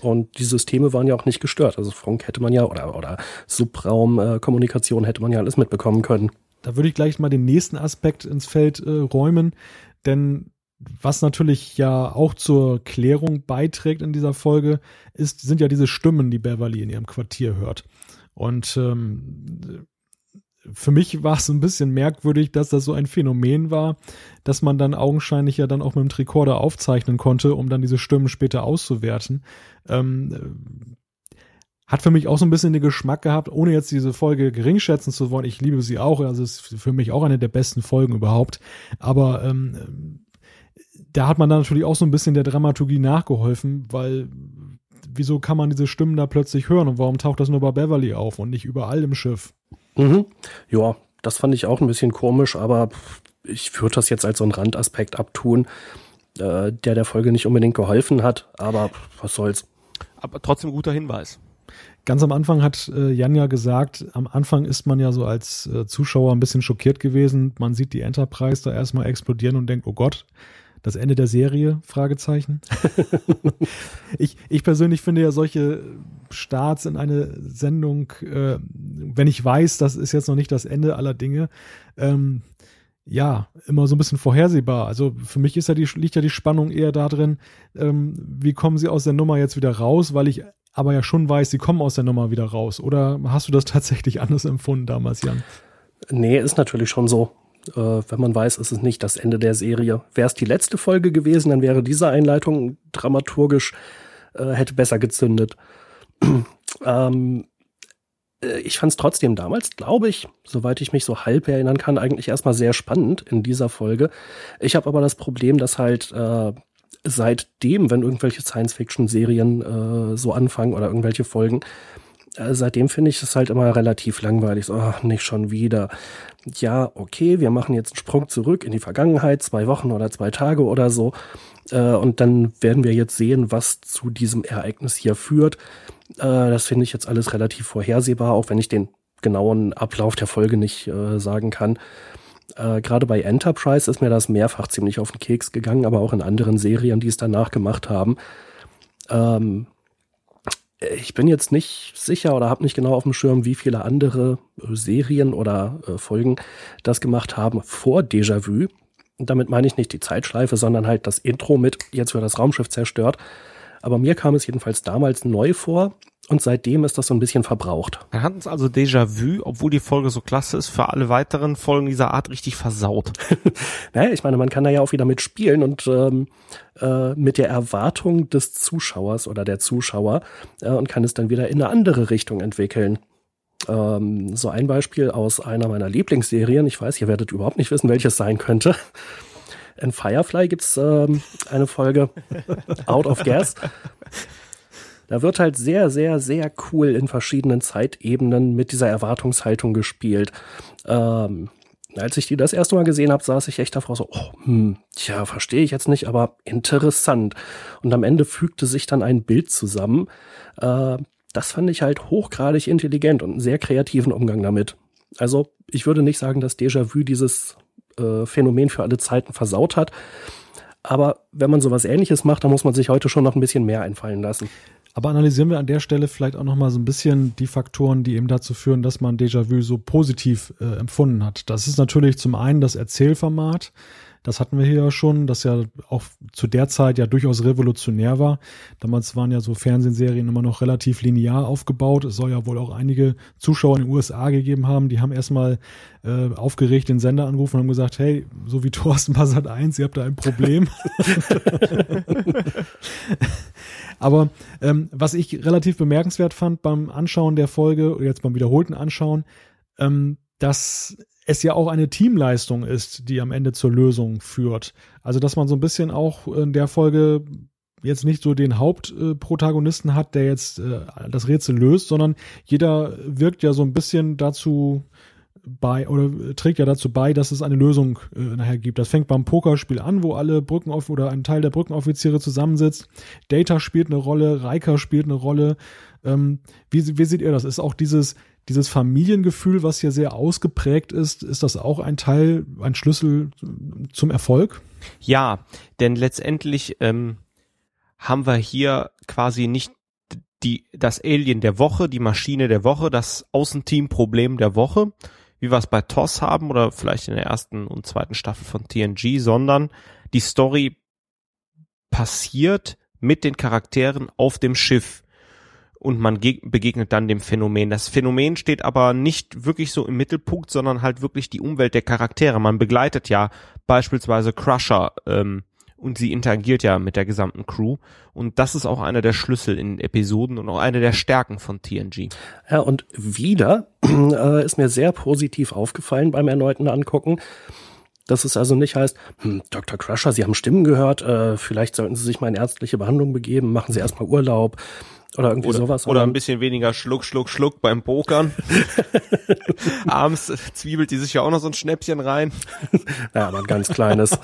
Und die Systeme waren ja auch nicht gestört. Also Funk hätte man ja oder, oder Subraumkommunikation äh, hätte man ja alles mitbekommen können. Da würde ich gleich mal den nächsten Aspekt ins Feld äh, räumen, denn was natürlich ja auch zur Klärung beiträgt in dieser Folge, ist, sind ja diese Stimmen, die Beverly in ihrem Quartier hört. Und ähm, für mich war es ein bisschen merkwürdig, dass das so ein Phänomen war, dass man dann augenscheinlich ja dann auch mit dem Tricorder aufzeichnen konnte, um dann diese Stimmen später auszuwerten. Ähm, hat für mich auch so ein bisschen den Geschmack gehabt, ohne jetzt diese Folge geringschätzen zu wollen. Ich liebe sie auch, also es ist für mich auch eine der besten Folgen überhaupt. Aber ähm, da hat man dann natürlich auch so ein bisschen der Dramaturgie nachgeholfen, weil wieso kann man diese Stimmen da plötzlich hören und warum taucht das nur bei Beverly auf und nicht überall im Schiff? Mhm. Ja, das fand ich auch ein bisschen komisch, aber ich würde das jetzt als so einen Randaspekt abtun, äh, der der Folge nicht unbedingt geholfen hat, aber was soll's. Aber trotzdem guter Hinweis. Ganz am Anfang hat äh, Jan ja gesagt, am Anfang ist man ja so als äh, Zuschauer ein bisschen schockiert gewesen. Man sieht die Enterprise da erstmal explodieren und denkt, oh Gott, das Ende der Serie? Fragezeichen. ich, ich persönlich finde ja solche Starts in eine Sendung, äh, wenn ich weiß, das ist jetzt noch nicht das Ende aller Dinge, ähm, ja, immer so ein bisschen vorhersehbar. Also für mich ist ja die, liegt ja die Spannung eher darin, ähm, wie kommen sie aus der Nummer jetzt wieder raus, weil ich aber ja schon weiß, sie kommen aus der Nummer wieder raus. Oder hast du das tatsächlich anders empfunden damals, Jan? Nee, ist natürlich schon so äh, wenn man weiß, es ist nicht das Ende der Serie. Wäre es die letzte Folge gewesen, dann wäre diese Einleitung dramaturgisch äh, hätte besser gezündet. ähm, äh, ich fand es trotzdem damals, glaube ich, soweit ich mich so halb erinnern kann, eigentlich erstmal sehr spannend in dieser Folge. Ich habe aber das Problem, dass halt äh, seitdem, wenn irgendwelche Science-Fiction-Serien äh, so anfangen oder irgendwelche Folgen, seitdem finde ich es halt immer relativ langweilig. So, ach, nicht schon wieder. Ja, okay, wir machen jetzt einen Sprung zurück in die Vergangenheit, zwei Wochen oder zwei Tage oder so. Äh, und dann werden wir jetzt sehen, was zu diesem Ereignis hier führt. Äh, das finde ich jetzt alles relativ vorhersehbar, auch wenn ich den genauen Ablauf der Folge nicht äh, sagen kann. Äh, Gerade bei Enterprise ist mir das mehrfach ziemlich auf den Keks gegangen, aber auch in anderen Serien, die es danach gemacht haben. Ähm, ich bin jetzt nicht sicher oder habe nicht genau auf dem Schirm, wie viele andere äh, Serien oder äh, Folgen das gemacht haben vor Déjà-vu. Damit meine ich nicht die Zeitschleife, sondern halt das Intro mit, jetzt wird das Raumschiff zerstört. Aber mir kam es jedenfalls damals neu vor und seitdem ist das so ein bisschen verbraucht. Wir hatten es also Déjà-vu, obwohl die Folge so klasse ist, für alle weiteren Folgen dieser Art richtig versaut. naja, ich meine, man kann da ja auch wieder mitspielen und ähm, äh, mit der Erwartung des Zuschauers oder der Zuschauer äh, und kann es dann wieder in eine andere Richtung entwickeln. Ähm, so ein Beispiel aus einer meiner Lieblingsserien, ich weiß, ihr werdet überhaupt nicht wissen, welches sein könnte. In Firefly gibt's ähm, eine Folge Out of Gas. Da wird halt sehr, sehr, sehr cool in verschiedenen Zeitebenen mit dieser Erwartungshaltung gespielt. Ähm, als ich die das erste Mal gesehen habe, saß ich echt davor so, oh, hm, tja, verstehe ich jetzt nicht, aber interessant. Und am Ende fügte sich dann ein Bild zusammen. Äh, das fand ich halt hochgradig intelligent und einen sehr kreativen Umgang damit. Also ich würde nicht sagen, dass Déjà-vu dieses äh, Phänomen für alle Zeiten versaut hat. Aber wenn man sowas ähnliches macht, dann muss man sich heute schon noch ein bisschen mehr einfallen lassen. Aber analysieren wir an der Stelle vielleicht auch nochmal so ein bisschen die Faktoren, die eben dazu führen, dass man Déjà-vu so positiv äh, empfunden hat. Das ist natürlich zum einen das Erzählformat. Das hatten wir hier ja schon, das ja auch zu der Zeit ja durchaus revolutionär war. Damals waren ja so Fernsehserien immer noch relativ linear aufgebaut. Es soll ja wohl auch einige Zuschauer in den USA gegeben haben, die haben erstmal äh, aufgeregt den Sender angerufen und haben gesagt, hey, so wie Thorsten Passat 1, ihr habt da ein Problem. Aber ähm, was ich relativ bemerkenswert fand beim Anschauen der Folge, jetzt beim wiederholten Anschauen, ähm, dass es ja auch eine Teamleistung ist, die am Ende zur Lösung führt. Also dass man so ein bisschen auch in der Folge jetzt nicht so den Hauptprotagonisten hat, der jetzt äh, das Rätsel löst, sondern jeder wirkt ja so ein bisschen dazu bei oder trägt ja dazu bei, dass es eine Lösung äh, nachher gibt. Das fängt beim Pokerspiel an, wo alle Brückenoff oder ein Teil der Brückenoffiziere zusammensitzt. Data spielt eine Rolle, Riker spielt eine Rolle. Ähm, wie, wie seht ihr das? Ist auch dieses dieses Familiengefühl, was hier sehr ausgeprägt ist, ist das auch ein Teil, ein Schlüssel zum Erfolg? Ja, denn letztendlich ähm, haben wir hier quasi nicht die, das Alien der Woche, die Maschine der Woche, das Außenteam-Problem der Woche, wie wir es bei TOS haben oder vielleicht in der ersten und zweiten Staffel von TNG, sondern die Story passiert mit den Charakteren auf dem Schiff und man begegnet dann dem Phänomen. Das Phänomen steht aber nicht wirklich so im Mittelpunkt, sondern halt wirklich die Umwelt der Charaktere. Man begleitet ja beispielsweise Crusher ähm, und sie interagiert ja mit der gesamten Crew und das ist auch einer der Schlüssel in Episoden und auch eine der Stärken von TNG. Ja, und wieder äh, ist mir sehr positiv aufgefallen beim erneuten Angucken, dass es also nicht heißt, hm, Dr. Crusher, Sie haben Stimmen gehört, äh, vielleicht sollten Sie sich mal in ärztliche Behandlung begeben, machen Sie erstmal Urlaub, oder irgendwie oder, sowas. Oder ein bisschen weniger Schluck, Schluck, Schluck beim Pokern. Abends zwiebelt die sich ja auch noch so ein Schnäppchen rein. ja, aber ein ganz kleines.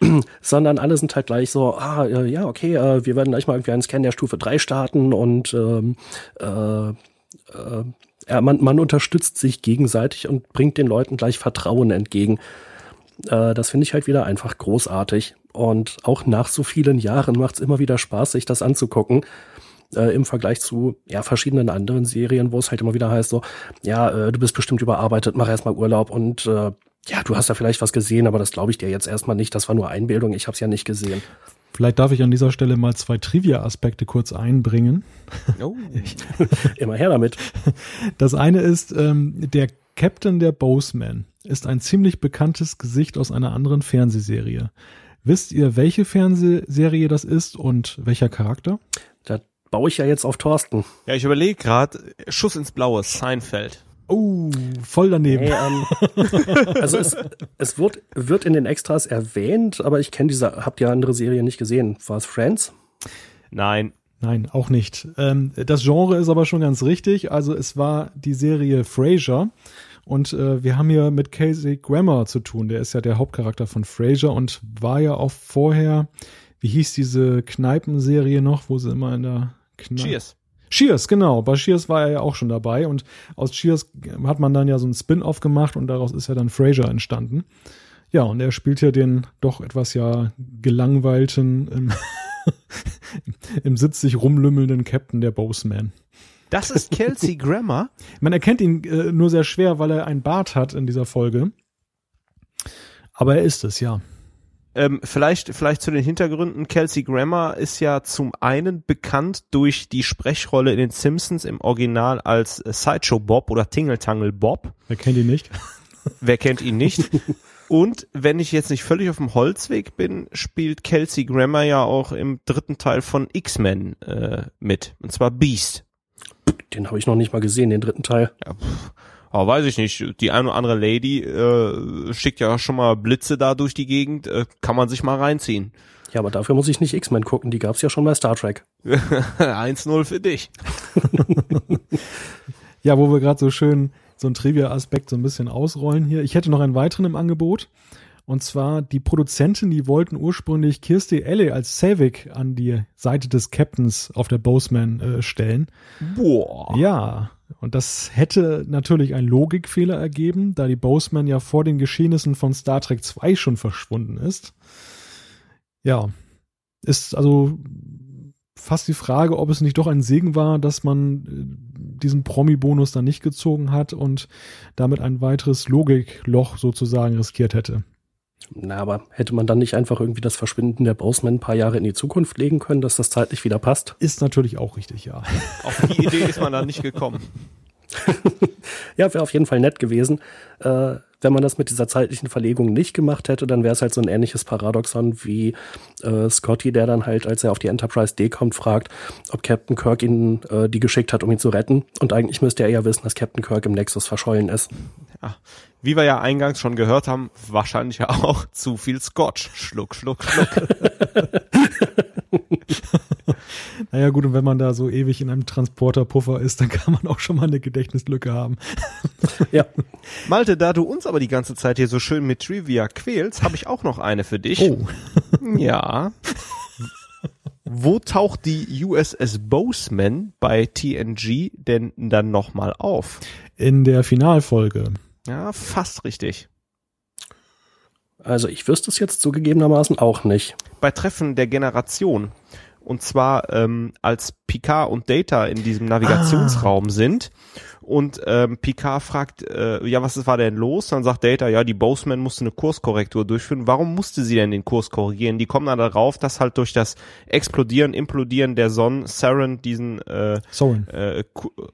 sondern alle sind halt gleich so, ah, ja, okay, äh, wir werden gleich mal irgendwie einen Scan der Stufe 3 starten und ähm, äh, äh, man, man unterstützt sich gegenseitig und bringt den Leuten gleich Vertrauen entgegen. Äh, das finde ich halt wieder einfach großartig. Und auch nach so vielen Jahren macht es immer wieder Spaß, sich das anzugucken. Äh, Im Vergleich zu ja, verschiedenen anderen Serien, wo es halt immer wieder heißt, so, ja, äh, du bist bestimmt überarbeitet, mach erstmal Urlaub und äh, ja, du hast ja vielleicht was gesehen, aber das glaube ich dir jetzt erstmal nicht. Das war nur Einbildung, ich habe es ja nicht gesehen. Vielleicht darf ich an dieser Stelle mal zwei Trivia-Aspekte kurz einbringen. Oh. Immer her damit. Das eine ist, ähm, der Captain der Boseman ist ein ziemlich bekanntes Gesicht aus einer anderen Fernsehserie. Wisst ihr, welche Fernsehserie das ist und welcher Charakter? Da baue ich ja jetzt auf Thorsten. Ja, ich überlege gerade, Schuss ins Blaue, Seinfeld. Oh, voll daneben. Hey, ähm, also es, es wird, wird in den Extras erwähnt, aber ich kenne diese, habt ihr andere Serien nicht gesehen? War es Friends? Nein. Nein, auch nicht. Ähm, das Genre ist aber schon ganz richtig. Also es war die Serie Frasier und äh, wir haben hier mit Casey Grammer zu tun. Der ist ja der Hauptcharakter von Frasier und war ja auch vorher, wie hieß diese Kneipenserie noch, wo sie immer in der Kneipe. Cheers. Cheers, genau. Bei Cheers war er ja auch schon dabei und aus Cheers hat man dann ja so ein Spin-off gemacht und daraus ist ja dann Frasier entstanden. Ja, und er spielt hier den doch etwas ja gelangweilten, im, im Sitz sich rumlümmelnden Captain der Boseman. Das ist Kelsey Grammer. Man erkennt ihn äh, nur sehr schwer, weil er einen Bart hat in dieser Folge. Aber er ist es, ja. Ähm, vielleicht, vielleicht zu den Hintergründen. Kelsey Grammer ist ja zum einen bekannt durch die Sprechrolle in den Simpsons im Original als Sideshow Bob oder Tingle Tangle Bob. Wer kennt ihn nicht? Wer kennt ihn nicht? Und wenn ich jetzt nicht völlig auf dem Holzweg bin, spielt Kelsey Grammer ja auch im dritten Teil von X-Men äh, mit. Und zwar Beast. Den habe ich noch nicht mal gesehen, den dritten Teil. Ja, aber weiß ich nicht. Die eine oder andere Lady äh, schickt ja schon mal Blitze da durch die Gegend. Äh, kann man sich mal reinziehen. Ja, aber dafür muss ich nicht X-Men gucken. Die gab's ja schon bei Star Trek. 1-0 für dich. ja, wo wir gerade so schön so ein Trivia-Aspekt so ein bisschen ausrollen hier. Ich hätte noch einen weiteren im Angebot. Und zwar die Produzenten, die wollten ursprünglich Kirsty Alley als Savik an die Seite des Captains auf der Boseman äh, stellen. Boah. Ja, und das hätte natürlich einen Logikfehler ergeben, da die Boseman ja vor den Geschehnissen von Star Trek 2 schon verschwunden ist. Ja, ist also fast die Frage, ob es nicht doch ein Segen war, dass man diesen Promi-Bonus dann nicht gezogen hat und damit ein weiteres Logikloch sozusagen riskiert hätte. Na, aber hätte man dann nicht einfach irgendwie das Verschwinden der Boseman ein paar Jahre in die Zukunft legen können, dass das zeitlich wieder passt? Ist natürlich auch richtig, ja. Auf die Idee ist man dann nicht gekommen. ja, wäre auf jeden Fall nett gewesen. Äh, wenn man das mit dieser zeitlichen Verlegung nicht gemacht hätte, dann wäre es halt so ein ähnliches Paradoxon wie äh, Scotty, der dann halt, als er auf die Enterprise D kommt, fragt, ob Captain Kirk ihn äh, die geschickt hat, um ihn zu retten. Und eigentlich müsste er ja wissen, dass Captain Kirk im Nexus verschollen ist. Ja, wie wir ja eingangs schon gehört haben, wahrscheinlich ja auch zu viel Scotch. Schluck, schluck, schluck. naja gut, und wenn man da so ewig in einem Transporterpuffer ist, dann kann man auch schon mal eine Gedächtnislücke haben. ja. Malte, da du uns aber die ganze Zeit hier so schön mit Trivia quälst, habe ich auch noch eine für dich. Oh. ja. Wo taucht die USS Boseman bei TNG denn dann nochmal auf? In der Finalfolge. Ja, fast richtig. Also ich wüsste es jetzt zugegebenermaßen auch nicht. Bei Treffen der Generation. Und zwar ähm, als Picard und Data in diesem Navigationsraum ah. sind und ähm, Picard fragt, äh, ja, was war denn los? Dann sagt Data, ja, die Boseman musste eine Kurskorrektur durchführen. Warum musste sie denn den Kurs korrigieren? Die kommen dann darauf, dass halt durch das Explodieren, Implodieren der Sonne Saren diesen äh, Soran. Äh, äh,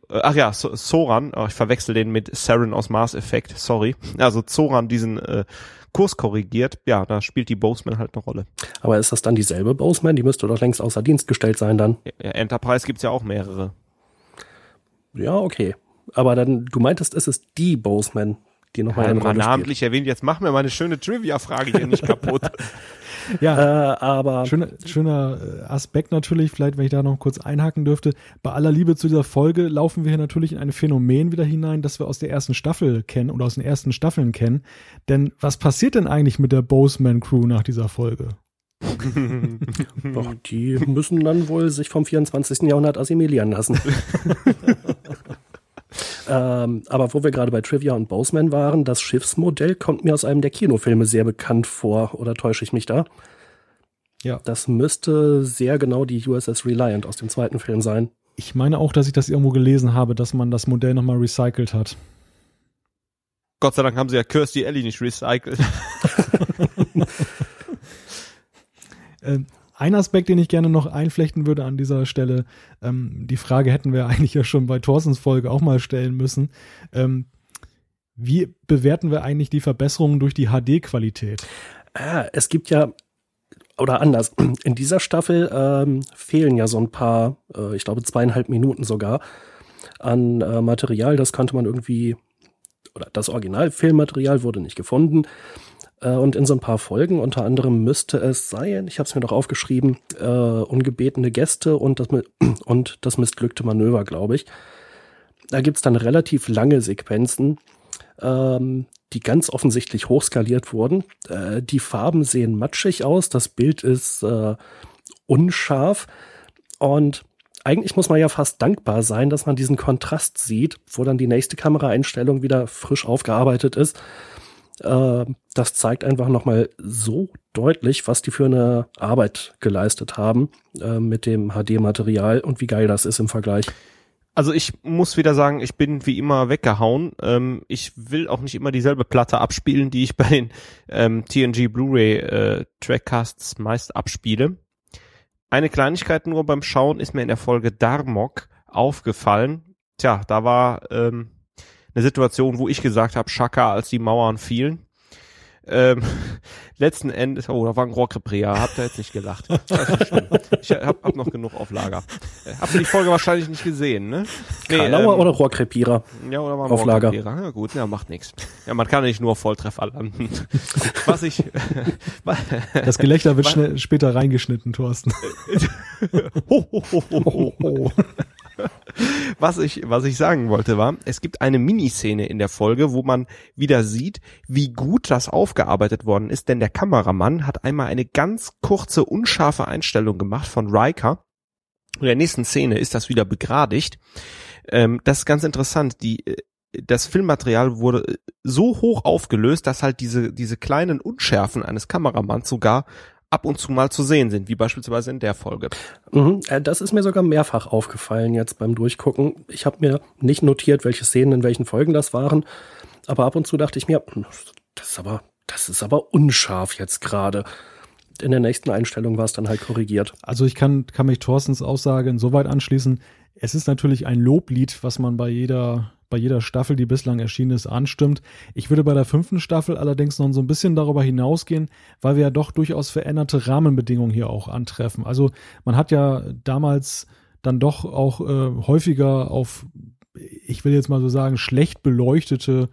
ach ja, so Soran, oh, ich verwechsel den mit Saren aus Mars Effect, sorry. Also Zoran diesen äh, Kurs korrigiert, ja, da spielt die Boseman halt eine Rolle. Aber ist das dann dieselbe Boseman? Die müsste doch längst außer Dienst gestellt sein dann. Ja, Enterprise gibt's ja auch mehrere. Ja, okay. Aber dann, du meintest, es ist die Boseman, die nochmal ja, eine Rolle namentlich spielt. erwähnt. Jetzt mach mir meine schöne Trivia-Frage hier nicht kaputt. ja, äh, aber schöner, schöner äh, Aspekt natürlich, vielleicht, wenn ich da noch kurz einhaken dürfte. Bei aller Liebe zu dieser Folge laufen wir hier natürlich in ein Phänomen wieder hinein, das wir aus der ersten Staffel kennen oder aus den ersten Staffeln kennen. Denn was passiert denn eigentlich mit der Boseman Crew nach dieser Folge? Doch, die müssen dann wohl sich vom 24. Jahrhundert assimilieren lassen. Ähm, aber wo wir gerade bei Trivia und Boseman waren, das Schiffsmodell kommt mir aus einem der Kinofilme sehr bekannt vor. Oder täusche ich mich da? Ja. Das müsste sehr genau die USS Reliant aus dem zweiten Film sein. Ich meine auch, dass ich das irgendwo gelesen habe, dass man das Modell nochmal recycelt hat. Gott sei Dank haben sie ja Kirsty Ellie nicht recycelt. ähm, ein Aspekt, den ich gerne noch einflechten würde an dieser Stelle, ähm, die Frage hätten wir eigentlich ja schon bei Thorsens Folge auch mal stellen müssen. Ähm, wie bewerten wir eigentlich die Verbesserungen durch die HD-Qualität? Ah, es gibt ja, oder anders, in dieser Staffel ähm, fehlen ja so ein paar, äh, ich glaube zweieinhalb Minuten sogar, an äh, Material. Das konnte man irgendwie, oder das Originalfilmmaterial wurde nicht gefunden. Äh, und in so ein paar Folgen, unter anderem müsste es sein, ich habe es mir doch aufgeschrieben, äh, ungebetene Gäste und das, und das missglückte Manöver, glaube ich. Da gibt's dann relativ lange Sequenzen, ähm, die ganz offensichtlich hochskaliert wurden. Äh, die Farben sehen matschig aus, das Bild ist äh, unscharf und eigentlich muss man ja fast dankbar sein, dass man diesen Kontrast sieht, wo dann die nächste Kameraeinstellung wieder frisch aufgearbeitet ist das zeigt einfach nochmal so deutlich, was die für eine Arbeit geleistet haben äh, mit dem HD-Material und wie geil das ist im Vergleich. Also ich muss wieder sagen, ich bin wie immer weggehauen. Ähm, ich will auch nicht immer dieselbe Platte abspielen, die ich bei den ähm, TNG Blu-ray äh, Trackcasts meist abspiele. Eine Kleinigkeit nur beim Schauen ist mir in der Folge Darmok aufgefallen. Tja, da war ähm, eine Situation, wo ich gesagt habe, Schaka, als die Mauern fielen. Ähm, letzten Endes, oh, da war ein Rohrkrepräer, habt ihr jetzt nicht gelacht. ich hab, hab noch genug auf Lager. Äh, habt ihr die Folge wahrscheinlich nicht gesehen, ne? Nee, Karlauer ähm, oder Rohrkrepierer? Ja, oder war ein auf Lager. Ja, gut, ja, macht nichts. Ja, man kann nicht nur Volltreffer landen. Was ich... das Gelächter wird schnell, später reingeschnitten, Thorsten. ho, ho, ho, ho, ho was ich, was ich sagen wollte war, es gibt eine Miniszene in der Folge, wo man wieder sieht, wie gut das aufgearbeitet worden ist, denn der Kameramann hat einmal eine ganz kurze, unscharfe Einstellung gemacht von Riker. In der nächsten Szene ist das wieder begradigt. Ähm, das ist ganz interessant. Die, äh, das Filmmaterial wurde so hoch aufgelöst, dass halt diese, diese kleinen Unschärfen eines Kameramanns sogar ab und zu mal zu sehen sind, wie beispielsweise in der Folge. Mhm, äh, das ist mir sogar mehrfach aufgefallen jetzt beim Durchgucken. Ich habe mir nicht notiert, welche Szenen in welchen Folgen das waren, aber ab und zu dachte ich mir, hm, das ist aber, das ist aber unscharf jetzt gerade. In der nächsten Einstellung war es dann halt korrigiert. Also ich kann, kann mich Thorstens Aussage insoweit anschließen. Es ist natürlich ein Loblied, was man bei jeder bei jeder Staffel, die bislang erschienen ist, anstimmt. Ich würde bei der fünften Staffel allerdings noch so ein bisschen darüber hinausgehen, weil wir ja doch durchaus veränderte Rahmenbedingungen hier auch antreffen. Also man hat ja damals dann doch auch äh, häufiger auf, ich will jetzt mal so sagen, schlecht beleuchtete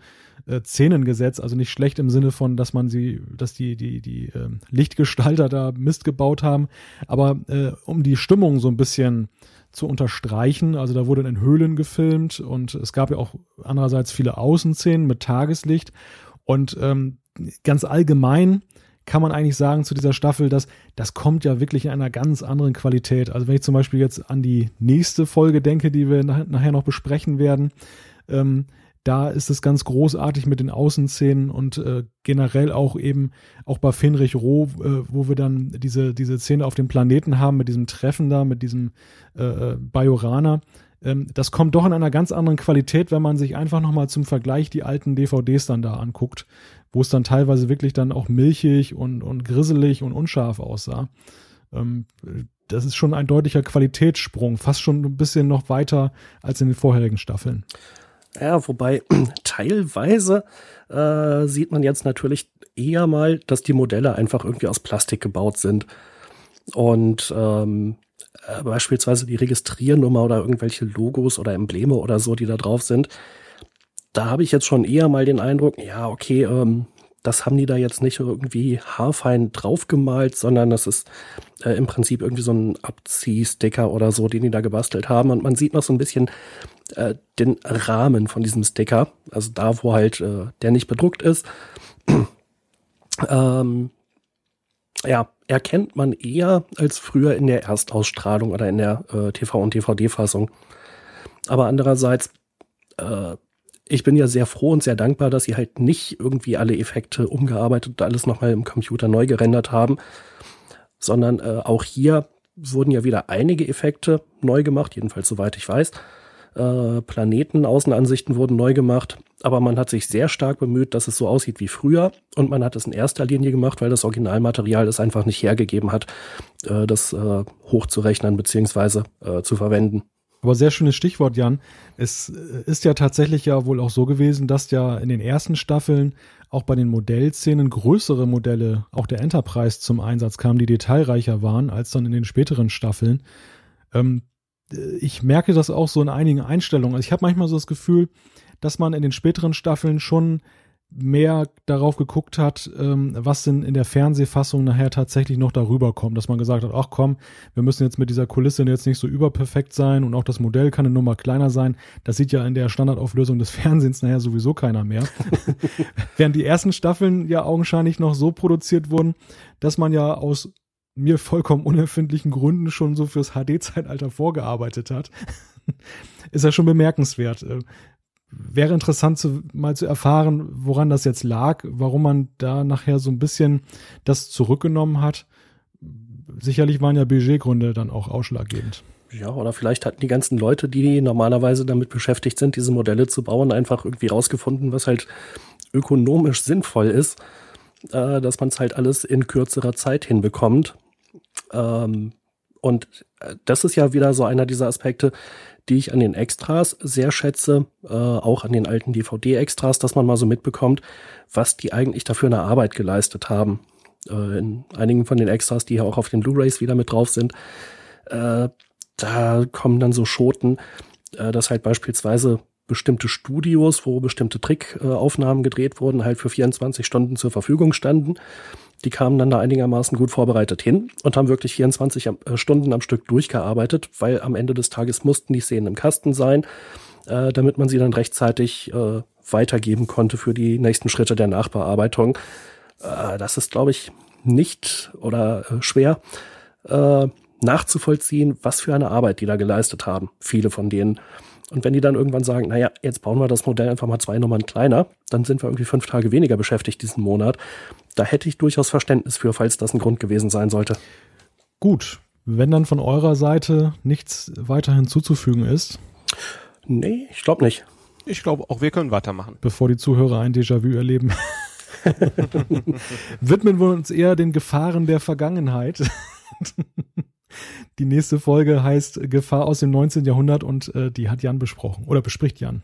äh, Szenen gesetzt, also nicht schlecht im Sinne von, dass man sie, dass die die die äh, Lichtgestalter da Mist gebaut haben, aber äh, um die Stimmung so ein bisschen zu unterstreichen. Also da wurde in Höhlen gefilmt und es gab ja auch andererseits viele Außenszenen mit Tageslicht. Und ähm, ganz allgemein kann man eigentlich sagen zu dieser Staffel, dass das kommt ja wirklich in einer ganz anderen Qualität. Also wenn ich zum Beispiel jetzt an die nächste Folge denke, die wir nachher noch besprechen werden, ähm, da ist es ganz großartig mit den Außenszenen und äh, generell auch eben auch bei Fenrich Roh, äh, wo wir dann diese, diese Szene auf dem Planeten haben mit diesem Treffen da, mit diesem äh, äh Bajoraner. Ähm, das kommt doch in einer ganz anderen Qualität, wenn man sich einfach nochmal zum Vergleich die alten DVDs dann da anguckt, wo es dann teilweise wirklich dann auch milchig und, und grisselig und unscharf aussah. Ähm, das ist schon ein deutlicher Qualitätssprung, fast schon ein bisschen noch weiter als in den vorherigen Staffeln. Ja, wobei teilweise äh, sieht man jetzt natürlich eher mal, dass die Modelle einfach irgendwie aus Plastik gebaut sind. Und ähm, äh, beispielsweise die Registriernummer oder irgendwelche Logos oder Embleme oder so, die da drauf sind. Da habe ich jetzt schon eher mal den Eindruck, ja, okay, ähm, das haben die da jetzt nicht irgendwie haarfein draufgemalt, sondern das ist äh, im Prinzip irgendwie so ein Abziehsticker oder so, den die da gebastelt haben. Und man sieht noch so ein bisschen äh, den Rahmen von diesem Sticker, also da, wo halt äh, der nicht bedruckt ist. ähm, ja, erkennt man eher als früher in der Erstausstrahlung oder in der äh, TV- und DVD-Fassung. Aber andererseits, äh, ich bin ja sehr froh und sehr dankbar, dass sie halt nicht irgendwie alle Effekte umgearbeitet und alles nochmal im Computer neu gerendert haben, sondern äh, auch hier wurden ja wieder einige Effekte neu gemacht, jedenfalls soweit ich weiß. Äh, Planetenaußenansichten wurden neu gemacht, aber man hat sich sehr stark bemüht, dass es so aussieht wie früher und man hat es in erster Linie gemacht, weil das Originalmaterial es einfach nicht hergegeben hat, äh, das äh, hochzurechnen beziehungsweise äh, zu verwenden. Aber sehr schönes Stichwort, Jan. Es äh, ist ja tatsächlich ja wohl auch so gewesen, dass ja in den ersten Staffeln auch bei den Modellszenen größere Modelle, auch der Enterprise zum Einsatz kamen, die detailreicher waren als dann in den späteren Staffeln. Ähm, ich merke das auch so in einigen Einstellungen. Also ich habe manchmal so das Gefühl, dass man in den späteren Staffeln schon mehr darauf geguckt hat, ähm, was denn in der Fernsehfassung nachher tatsächlich noch darüber kommt, dass man gesagt hat, ach komm, wir müssen jetzt mit dieser Kulisse jetzt nicht so überperfekt sein und auch das Modell kann eine Nummer kleiner sein. Das sieht ja in der Standardauflösung des Fernsehens nachher sowieso keiner mehr. Während die ersten Staffeln ja augenscheinlich noch so produziert wurden, dass man ja aus mir vollkommen unerfindlichen Gründen schon so fürs HD-Zeitalter vorgearbeitet hat, ist ja schon bemerkenswert. Wäre interessant zu, mal zu erfahren, woran das jetzt lag, warum man da nachher so ein bisschen das zurückgenommen hat. Sicherlich waren ja Budgetgründe dann auch ausschlaggebend. Ja, oder vielleicht hatten die ganzen Leute, die normalerweise damit beschäftigt sind, diese Modelle zu bauen, einfach irgendwie rausgefunden, was halt ökonomisch sinnvoll ist, äh, dass man es halt alles in kürzerer Zeit hinbekommt. Ähm, und äh, das ist ja wieder so einer dieser Aspekte, die ich an den Extras sehr schätze, äh, auch an den alten DVD-Extras, dass man mal so mitbekommt, was die eigentlich dafür eine Arbeit geleistet haben. Äh, in einigen von den Extras, die ja auch auf den Blu-rays wieder mit drauf sind, äh, da kommen dann so Schoten, äh, dass halt beispielsweise bestimmte Studios, wo bestimmte Trickaufnahmen gedreht wurden, halt für 24 Stunden zur Verfügung standen. Die kamen dann da einigermaßen gut vorbereitet hin und haben wirklich 24 äh, Stunden am Stück durchgearbeitet, weil am Ende des Tages mussten die Szenen im Kasten sein, äh, damit man sie dann rechtzeitig äh, weitergeben konnte für die nächsten Schritte der Nachbearbeitung. Äh, das ist, glaube ich, nicht oder äh, schwer. Äh, nachzuvollziehen, was für eine Arbeit die da geleistet haben. Viele von denen. Und wenn die dann irgendwann sagen, naja, jetzt bauen wir das Modell einfach mal zwei Nummern kleiner, dann sind wir irgendwie fünf Tage weniger beschäftigt diesen Monat. Da hätte ich durchaus Verständnis für, falls das ein Grund gewesen sein sollte. Gut, wenn dann von eurer Seite nichts weiter hinzuzufügen ist. Nee, ich glaube nicht. Ich glaube, auch wir können weitermachen. Bevor die Zuhörer ein Déjà-vu erleben. Widmen wir uns eher den Gefahren der Vergangenheit. Die nächste Folge heißt Gefahr aus dem 19. Jahrhundert und äh, die hat Jan besprochen oder bespricht Jan.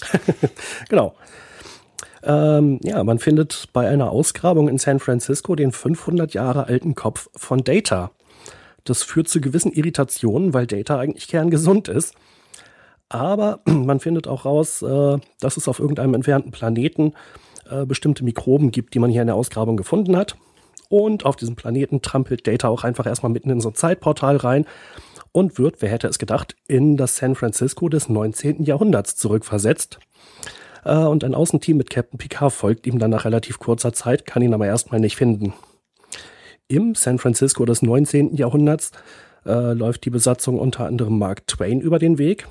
genau. Ähm, ja, man findet bei einer Ausgrabung in San Francisco den 500 Jahre alten Kopf von Data. Das führt zu gewissen Irritationen, weil Data eigentlich kerngesund ist. Aber man findet auch raus, äh, dass es auf irgendeinem entfernten Planeten äh, bestimmte Mikroben gibt, die man hier in der Ausgrabung gefunden hat. Und auf diesem Planeten trampelt Data auch einfach erstmal mitten in so ein Zeitportal rein und wird, wer hätte es gedacht, in das San Francisco des 19. Jahrhunderts zurückversetzt. Äh, und ein Außenteam mit Captain Picard folgt ihm dann nach relativ kurzer Zeit, kann ihn aber erstmal nicht finden. Im San Francisco des 19. Jahrhunderts äh, läuft die Besatzung unter anderem Mark Twain über den Weg,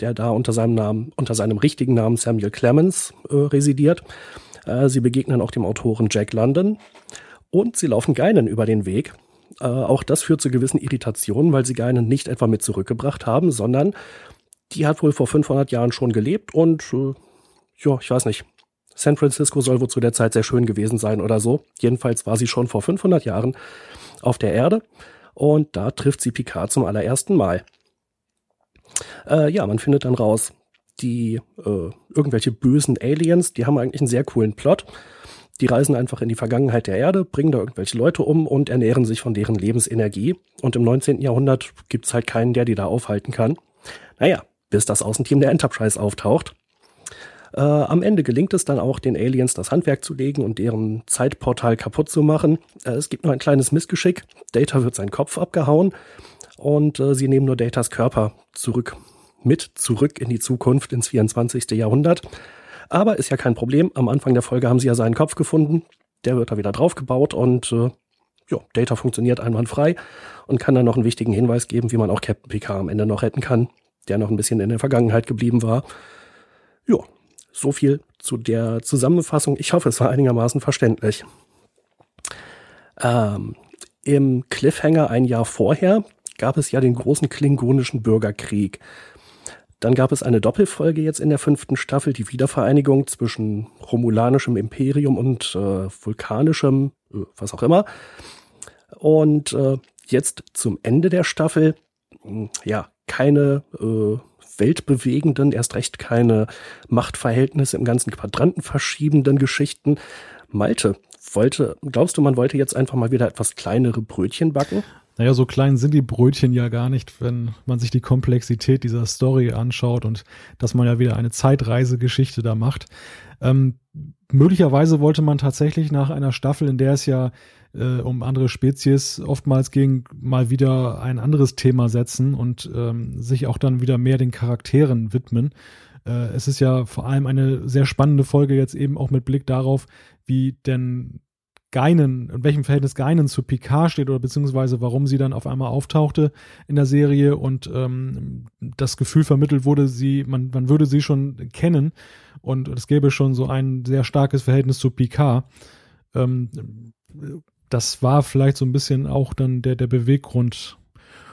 der da unter seinem Namen, unter seinem richtigen Namen Samuel Clemens äh, residiert. Äh, sie begegnen auch dem Autoren Jack London und sie laufen Geinen über den Weg. Äh, auch das führt zu gewissen Irritationen, weil sie Geinen nicht etwa mit zurückgebracht haben, sondern die hat wohl vor 500 Jahren schon gelebt und äh, ja, ich weiß nicht. San Francisco soll wohl zu der Zeit sehr schön gewesen sein oder so. Jedenfalls war sie schon vor 500 Jahren auf der Erde und da trifft sie Picard zum allerersten Mal. Äh, ja, man findet dann raus, die äh, irgendwelche bösen Aliens, die haben eigentlich einen sehr coolen Plot. Die reisen einfach in die Vergangenheit der Erde, bringen da irgendwelche Leute um und ernähren sich von deren Lebensenergie. Und im 19. Jahrhundert gibt's halt keinen, der die da aufhalten kann. Naja, bis das Außenteam der Enterprise auftaucht. Äh, am Ende gelingt es dann auch, den Aliens das Handwerk zu legen und deren Zeitportal kaputt zu machen. Äh, es gibt nur ein kleines Missgeschick. Data wird sein Kopf abgehauen und äh, sie nehmen nur Datas Körper zurück, mit zurück in die Zukunft ins 24. Jahrhundert. Aber ist ja kein Problem. Am Anfang der Folge haben sie ja seinen Kopf gefunden. Der wird da wieder draufgebaut und äh, ja, Data funktioniert einwandfrei und kann dann noch einen wichtigen Hinweis geben, wie man auch Captain Picard am Ende noch retten kann, der noch ein bisschen in der Vergangenheit geblieben war. Ja, so viel zu der Zusammenfassung. Ich hoffe, es war einigermaßen verständlich. Ähm, Im Cliffhanger ein Jahr vorher gab es ja den großen klingonischen Bürgerkrieg. Dann gab es eine Doppelfolge jetzt in der fünften Staffel, die Wiedervereinigung zwischen romulanischem Imperium und äh, vulkanischem, äh, was auch immer. Und äh, jetzt zum Ende der Staffel, hm, ja, keine äh, weltbewegenden, erst recht keine Machtverhältnisse im ganzen Quadranten verschiebenden Geschichten. Malte, wollte, glaubst du, man wollte jetzt einfach mal wieder etwas kleinere Brötchen backen? Naja, so klein sind die Brötchen ja gar nicht, wenn man sich die Komplexität dieser Story anschaut und dass man ja wieder eine Zeitreisegeschichte da macht. Ähm, möglicherweise wollte man tatsächlich nach einer Staffel, in der es ja äh, um andere Spezies oftmals ging, mal wieder ein anderes Thema setzen und ähm, sich auch dann wieder mehr den Charakteren widmen. Äh, es ist ja vor allem eine sehr spannende Folge jetzt eben auch mit Blick darauf, wie denn Geinen, in welchem Verhältnis Geinen zu Picard steht oder beziehungsweise warum sie dann auf einmal auftauchte in der Serie und ähm, das Gefühl vermittelt wurde, sie, man, man würde sie schon kennen und es gäbe schon so ein sehr starkes Verhältnis zu Picard. Ähm, das war vielleicht so ein bisschen auch dann der, der Beweggrund.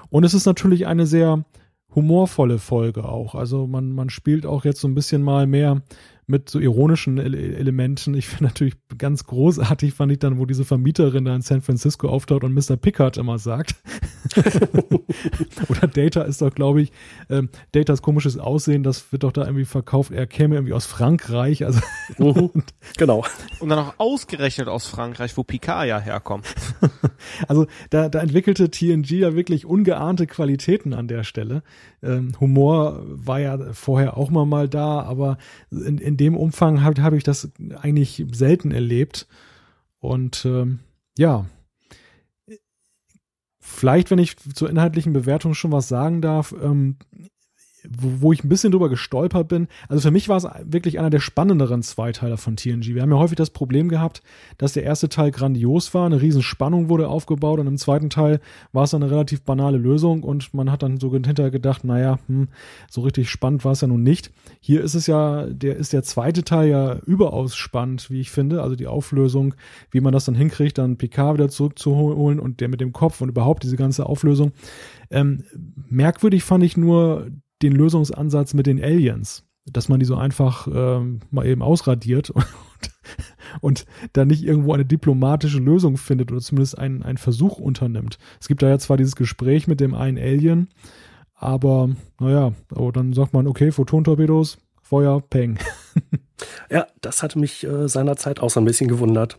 Und es ist natürlich eine sehr humorvolle Folge auch. Also man, man spielt auch jetzt so ein bisschen mal mehr mit so ironischen Ele Elementen. Ich finde natürlich ganz großartig, fand ich dann, wo diese Vermieterin da in San Francisco auftaucht und Mr. Pickard immer sagt. Oder Data ist doch, glaube ich, ähm, Datas komisches Aussehen, das wird doch da irgendwie verkauft. Er käme irgendwie aus Frankreich. Also genau. Und dann auch ausgerechnet aus Frankreich, wo Picard ja herkommt. also da, da entwickelte TNG ja wirklich ungeahnte Qualitäten an der Stelle. Ähm, Humor war ja vorher auch mal mal da, aber in, in dem Umfang habe hab ich das eigentlich selten erlebt. Und ähm, ja, vielleicht, wenn ich zur inhaltlichen Bewertung schon was sagen darf, ähm, wo, wo ich ein bisschen drüber gestolpert bin. Also für mich war es wirklich einer der spannenderen Zweiteiler von TNG. Wir haben ja häufig das Problem gehabt, dass der erste Teil grandios war, eine riesen Spannung wurde aufgebaut und im zweiten Teil war es dann eine relativ banale Lösung und man hat dann so hinterher gedacht, naja, hm, so richtig spannend war es ja nun nicht. Hier ist es ja, der ist der zweite Teil ja überaus spannend, wie ich finde. Also die Auflösung, wie man das dann hinkriegt, dann PK wieder zurückzuholen und der mit dem Kopf und überhaupt diese ganze Auflösung. Ähm, merkwürdig fand ich nur den Lösungsansatz mit den Aliens, dass man die so einfach ähm, mal eben ausradiert und, und dann nicht irgendwo eine diplomatische Lösung findet oder zumindest einen, einen Versuch unternimmt. Es gibt da ja zwar dieses Gespräch mit dem einen Alien, aber naja, aber dann sagt man, okay, Photontorpedos, Feuer, Peng. ja, das hatte mich äh, seinerzeit auch so ein bisschen gewundert.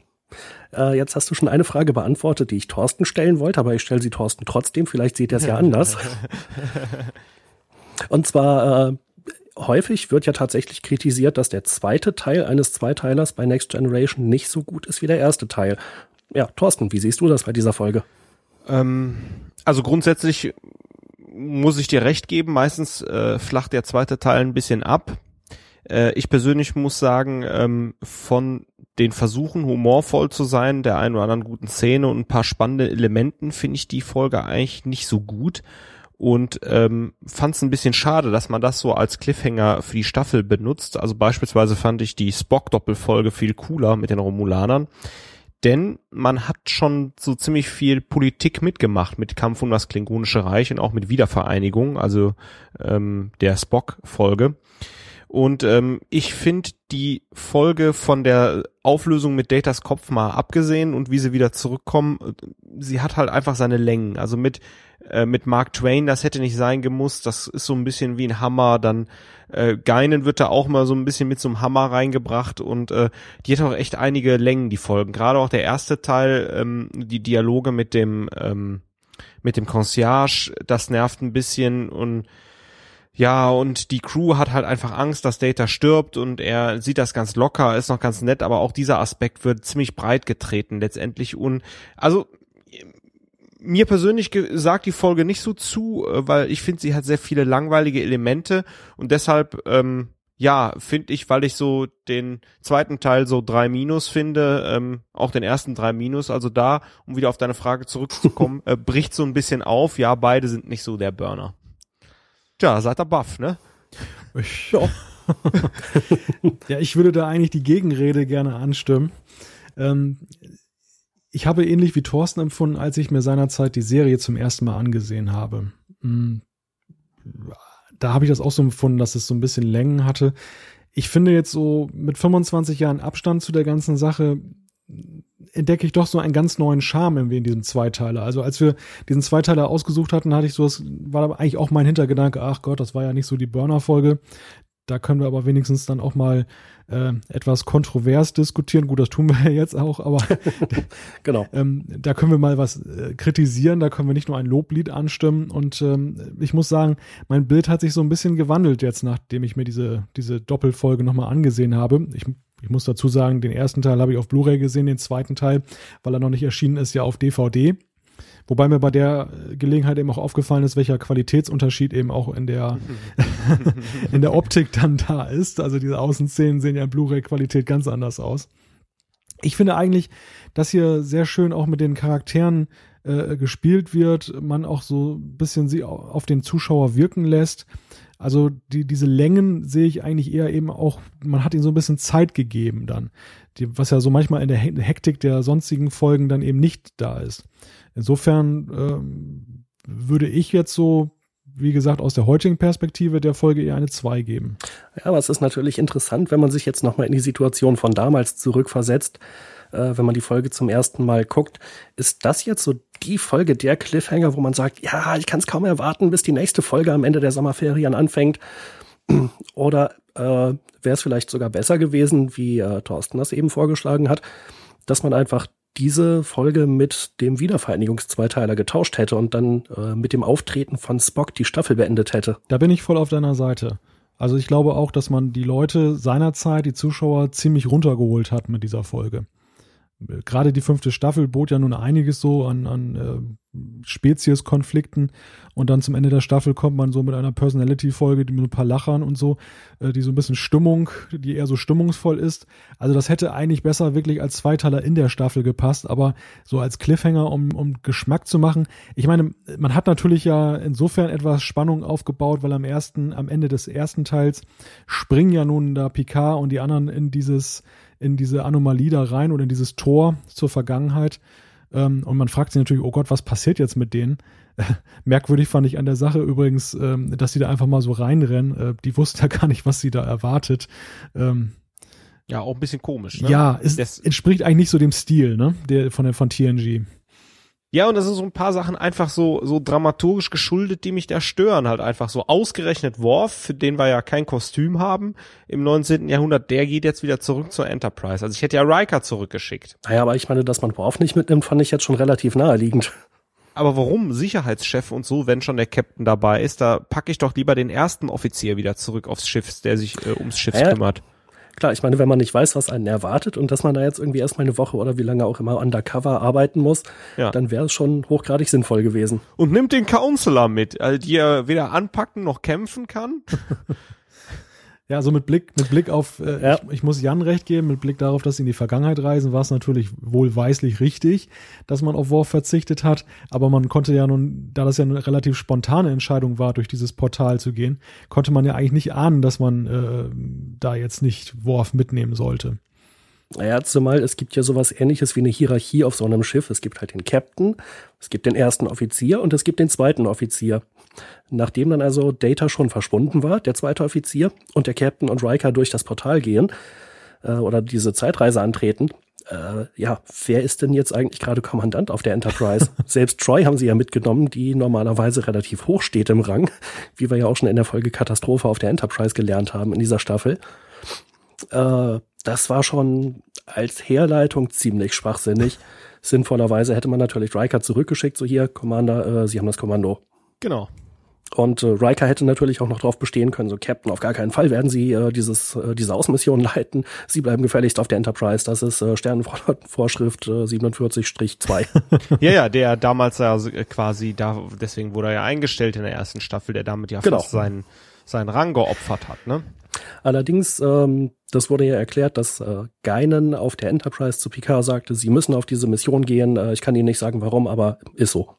Äh, jetzt hast du schon eine Frage beantwortet, die ich Thorsten stellen wollte, aber ich stelle sie Thorsten trotzdem. Vielleicht sieht er es ja anders. Und zwar äh, häufig wird ja tatsächlich kritisiert, dass der zweite Teil eines Zweiteilers bei Next Generation nicht so gut ist wie der erste Teil. Ja, Thorsten, wie siehst du das bei dieser Folge? Ähm, also grundsätzlich muss ich dir recht geben. Meistens äh, flacht der zweite Teil ein bisschen ab. Äh, ich persönlich muss sagen, ähm, von den Versuchen, humorvoll zu sein, der einen oder anderen guten Szene und ein paar spannende Elementen, finde ich die Folge eigentlich nicht so gut und ähm, fand es ein bisschen schade, dass man das so als Cliffhanger für die Staffel benutzt. Also beispielsweise fand ich die Spock-Doppelfolge viel cooler mit den Romulanern, denn man hat schon so ziemlich viel Politik mitgemacht mit Kampf um das Klingonische Reich und auch mit Wiedervereinigung, also ähm, der Spock-Folge. Und ähm, ich finde die Folge von der Auflösung mit Datas Kopf mal abgesehen und wie sie wieder zurückkommen, sie hat halt einfach seine Längen. Also mit äh, mit Mark Twain, das hätte nicht sein gemusst. Das ist so ein bisschen wie ein Hammer. Dann äh, Geinen wird da auch mal so ein bisschen mit so einem Hammer reingebracht und äh, die hat auch echt einige Längen, die Folgen. Gerade auch der erste Teil, ähm, die Dialoge mit dem ähm, mit dem Concierge, das nervt ein bisschen und ja, und die Crew hat halt einfach Angst, dass Data stirbt und er sieht das ganz locker, ist noch ganz nett, aber auch dieser Aspekt wird ziemlich breit getreten letztendlich und also mir persönlich sagt die Folge nicht so zu, äh, weil ich finde, sie hat sehr viele langweilige Elemente und deshalb ähm, ja, finde ich, weil ich so den zweiten Teil so drei Minus finde, ähm, auch den ersten drei Minus, also da, um wieder auf deine Frage zurückzukommen, äh, bricht so ein bisschen auf. Ja, beide sind nicht so der Burner. Tja, seid ihr baff, ne? Ja. ja, ich würde da eigentlich die Gegenrede gerne anstimmen. Ähm, ich habe ähnlich wie Thorsten empfunden, als ich mir seinerzeit die Serie zum ersten Mal angesehen habe. Hm, da habe ich das auch so empfunden, dass es so ein bisschen Längen hatte. Ich finde jetzt so mit 25 Jahren Abstand zu der ganzen Sache entdecke ich doch so einen ganz neuen Charme irgendwie in diesem Zweiteiler. Also als wir diesen Zweiteiler ausgesucht hatten, hatte ich so, das war eigentlich auch mein Hintergedanke, ach Gott, das war ja nicht so die Burner-Folge. Da können wir aber wenigstens dann auch mal äh, etwas kontrovers diskutieren. Gut, das tun wir ja jetzt auch, aber genau. ähm, da können wir mal was äh, kritisieren, da können wir nicht nur ein Loblied anstimmen. Und ähm, ich muss sagen, mein Bild hat sich so ein bisschen gewandelt jetzt, nachdem ich mir diese, diese Doppelfolge nochmal angesehen habe. Ich ich muss dazu sagen, den ersten Teil habe ich auf Blu-ray gesehen, den zweiten Teil, weil er noch nicht erschienen ist, ja auf DVD. Wobei mir bei der Gelegenheit eben auch aufgefallen ist, welcher Qualitätsunterschied eben auch in der, in der Optik dann da ist. Also diese Außenszenen sehen ja in Blu-ray-Qualität ganz anders aus. Ich finde eigentlich, dass hier sehr schön auch mit den Charakteren äh, gespielt wird, man auch so ein bisschen sie auf den Zuschauer wirken lässt. Also die, diese Längen sehe ich eigentlich eher eben auch, man hat ihnen so ein bisschen Zeit gegeben dann, die, was ja so manchmal in der Hektik der sonstigen Folgen dann eben nicht da ist. Insofern ähm, würde ich jetzt so, wie gesagt, aus der heutigen Perspektive der Folge eher eine 2 geben. Ja, aber es ist natürlich interessant, wenn man sich jetzt nochmal in die Situation von damals zurückversetzt äh, wenn man die Folge zum ersten Mal guckt. Ist das jetzt so die Folge der Cliffhanger, wo man sagt, ja, ich kann es kaum erwarten, bis die nächste Folge am Ende der Sommerferien anfängt? Oder äh, wäre es vielleicht sogar besser gewesen, wie äh, Thorsten das eben vorgeschlagen hat, dass man einfach diese Folge mit dem Wiedervereinigungszweiteiler getauscht hätte und dann äh, mit dem Auftreten von Spock die Staffel beendet hätte. Da bin ich voll auf deiner Seite. Also ich glaube auch, dass man die Leute seinerzeit, die Zuschauer, ziemlich runtergeholt hat mit dieser Folge gerade die fünfte Staffel bot ja nun einiges so an, an äh, Spezieskonflikten und dann zum Ende der Staffel kommt man so mit einer Personality-Folge, die mit ein paar Lachern und so, äh, die so ein bisschen Stimmung, die eher so stimmungsvoll ist. Also das hätte eigentlich besser wirklich als Zweiteiler in der Staffel gepasst, aber so als Cliffhanger, um, um Geschmack zu machen. Ich meine, man hat natürlich ja insofern etwas Spannung aufgebaut, weil am ersten, am Ende des ersten Teils springen ja nun da Picard und die anderen in dieses in diese Anomalie da rein oder in dieses Tor zur Vergangenheit. Ähm, und man fragt sich natürlich, oh Gott, was passiert jetzt mit denen? merkwürdig fand ich an der Sache übrigens, ähm, dass sie da einfach mal so reinrennen. Äh, die wussten ja gar nicht, was sie da erwartet. Ähm, ja, auch ein bisschen komisch. Ne? Ja, es das entspricht eigentlich nicht so dem Stil, ne, der von der von TNG. Ja, und das sind so ein paar Sachen einfach so, so dramaturgisch geschuldet, die mich da stören. Halt einfach so ausgerechnet Worf, für den wir ja kein Kostüm haben im 19. Jahrhundert, der geht jetzt wieder zurück zur Enterprise. Also ich hätte ja Riker zurückgeschickt. Naja, aber ich meine, dass man Worf nicht mitnimmt, fand ich jetzt schon relativ naheliegend. Aber warum? Sicherheitschef und so, wenn schon der Captain dabei ist, da packe ich doch lieber den ersten Offizier wieder zurück aufs Schiff, der sich äh, ums Schiff naja, kümmert. Klar, ich meine, wenn man nicht weiß, was einen erwartet und dass man da jetzt irgendwie erstmal eine Woche oder wie lange auch immer undercover arbeiten muss, ja. dann wäre es schon hochgradig sinnvoll gewesen. Und nimmt den Counselor mit, also die er weder anpacken noch kämpfen kann. Ja, so mit Blick, mit Blick auf, äh, ja. ich, ich, muss Jan recht geben, mit Blick darauf, dass sie in die Vergangenheit reisen, war es natürlich wohlweislich richtig, dass man auf Worf verzichtet hat. Aber man konnte ja nun, da das ja eine relativ spontane Entscheidung war, durch dieses Portal zu gehen, konnte man ja eigentlich nicht ahnen, dass man äh, da jetzt nicht Worf mitnehmen sollte. Naja, zumal es gibt ja sowas ähnliches wie eine Hierarchie auf so einem Schiff. Es gibt halt den Captain, es gibt den ersten Offizier und es gibt den zweiten Offizier. Nachdem dann also Data schon verschwunden war, der zweite Offizier, und der Captain und Riker durch das Portal gehen äh, oder diese Zeitreise antreten, äh, ja, wer ist denn jetzt eigentlich gerade Kommandant auf der Enterprise? Selbst Troy haben sie ja mitgenommen, die normalerweise relativ hoch steht im Rang, wie wir ja auch schon in der Folge Katastrophe auf der Enterprise gelernt haben in dieser Staffel. Äh, das war schon als Herleitung ziemlich schwachsinnig. Sinnvollerweise hätte man natürlich Riker zurückgeschickt, so hier, Commander, äh, Sie haben das Kommando. Genau. Und äh, Riker hätte natürlich auch noch darauf bestehen können, so Captain, auf gar keinen Fall werden Sie äh, dieses, äh, diese Außenmission leiten. Sie bleiben gefälligst auf der Enterprise. Das ist äh, Sternenvorschrift äh, 47-2. ja, ja, der damals ja quasi, da, deswegen wurde er ja eingestellt in der ersten Staffel, der damit ja genau. fast seinen, seinen Rang geopfert hat, ne? Allerdings, ähm, das wurde ja erklärt, dass äh, Geinen auf der Enterprise zu Picard sagte, sie müssen auf diese Mission gehen. Äh, ich kann Ihnen nicht sagen, warum, aber ist so.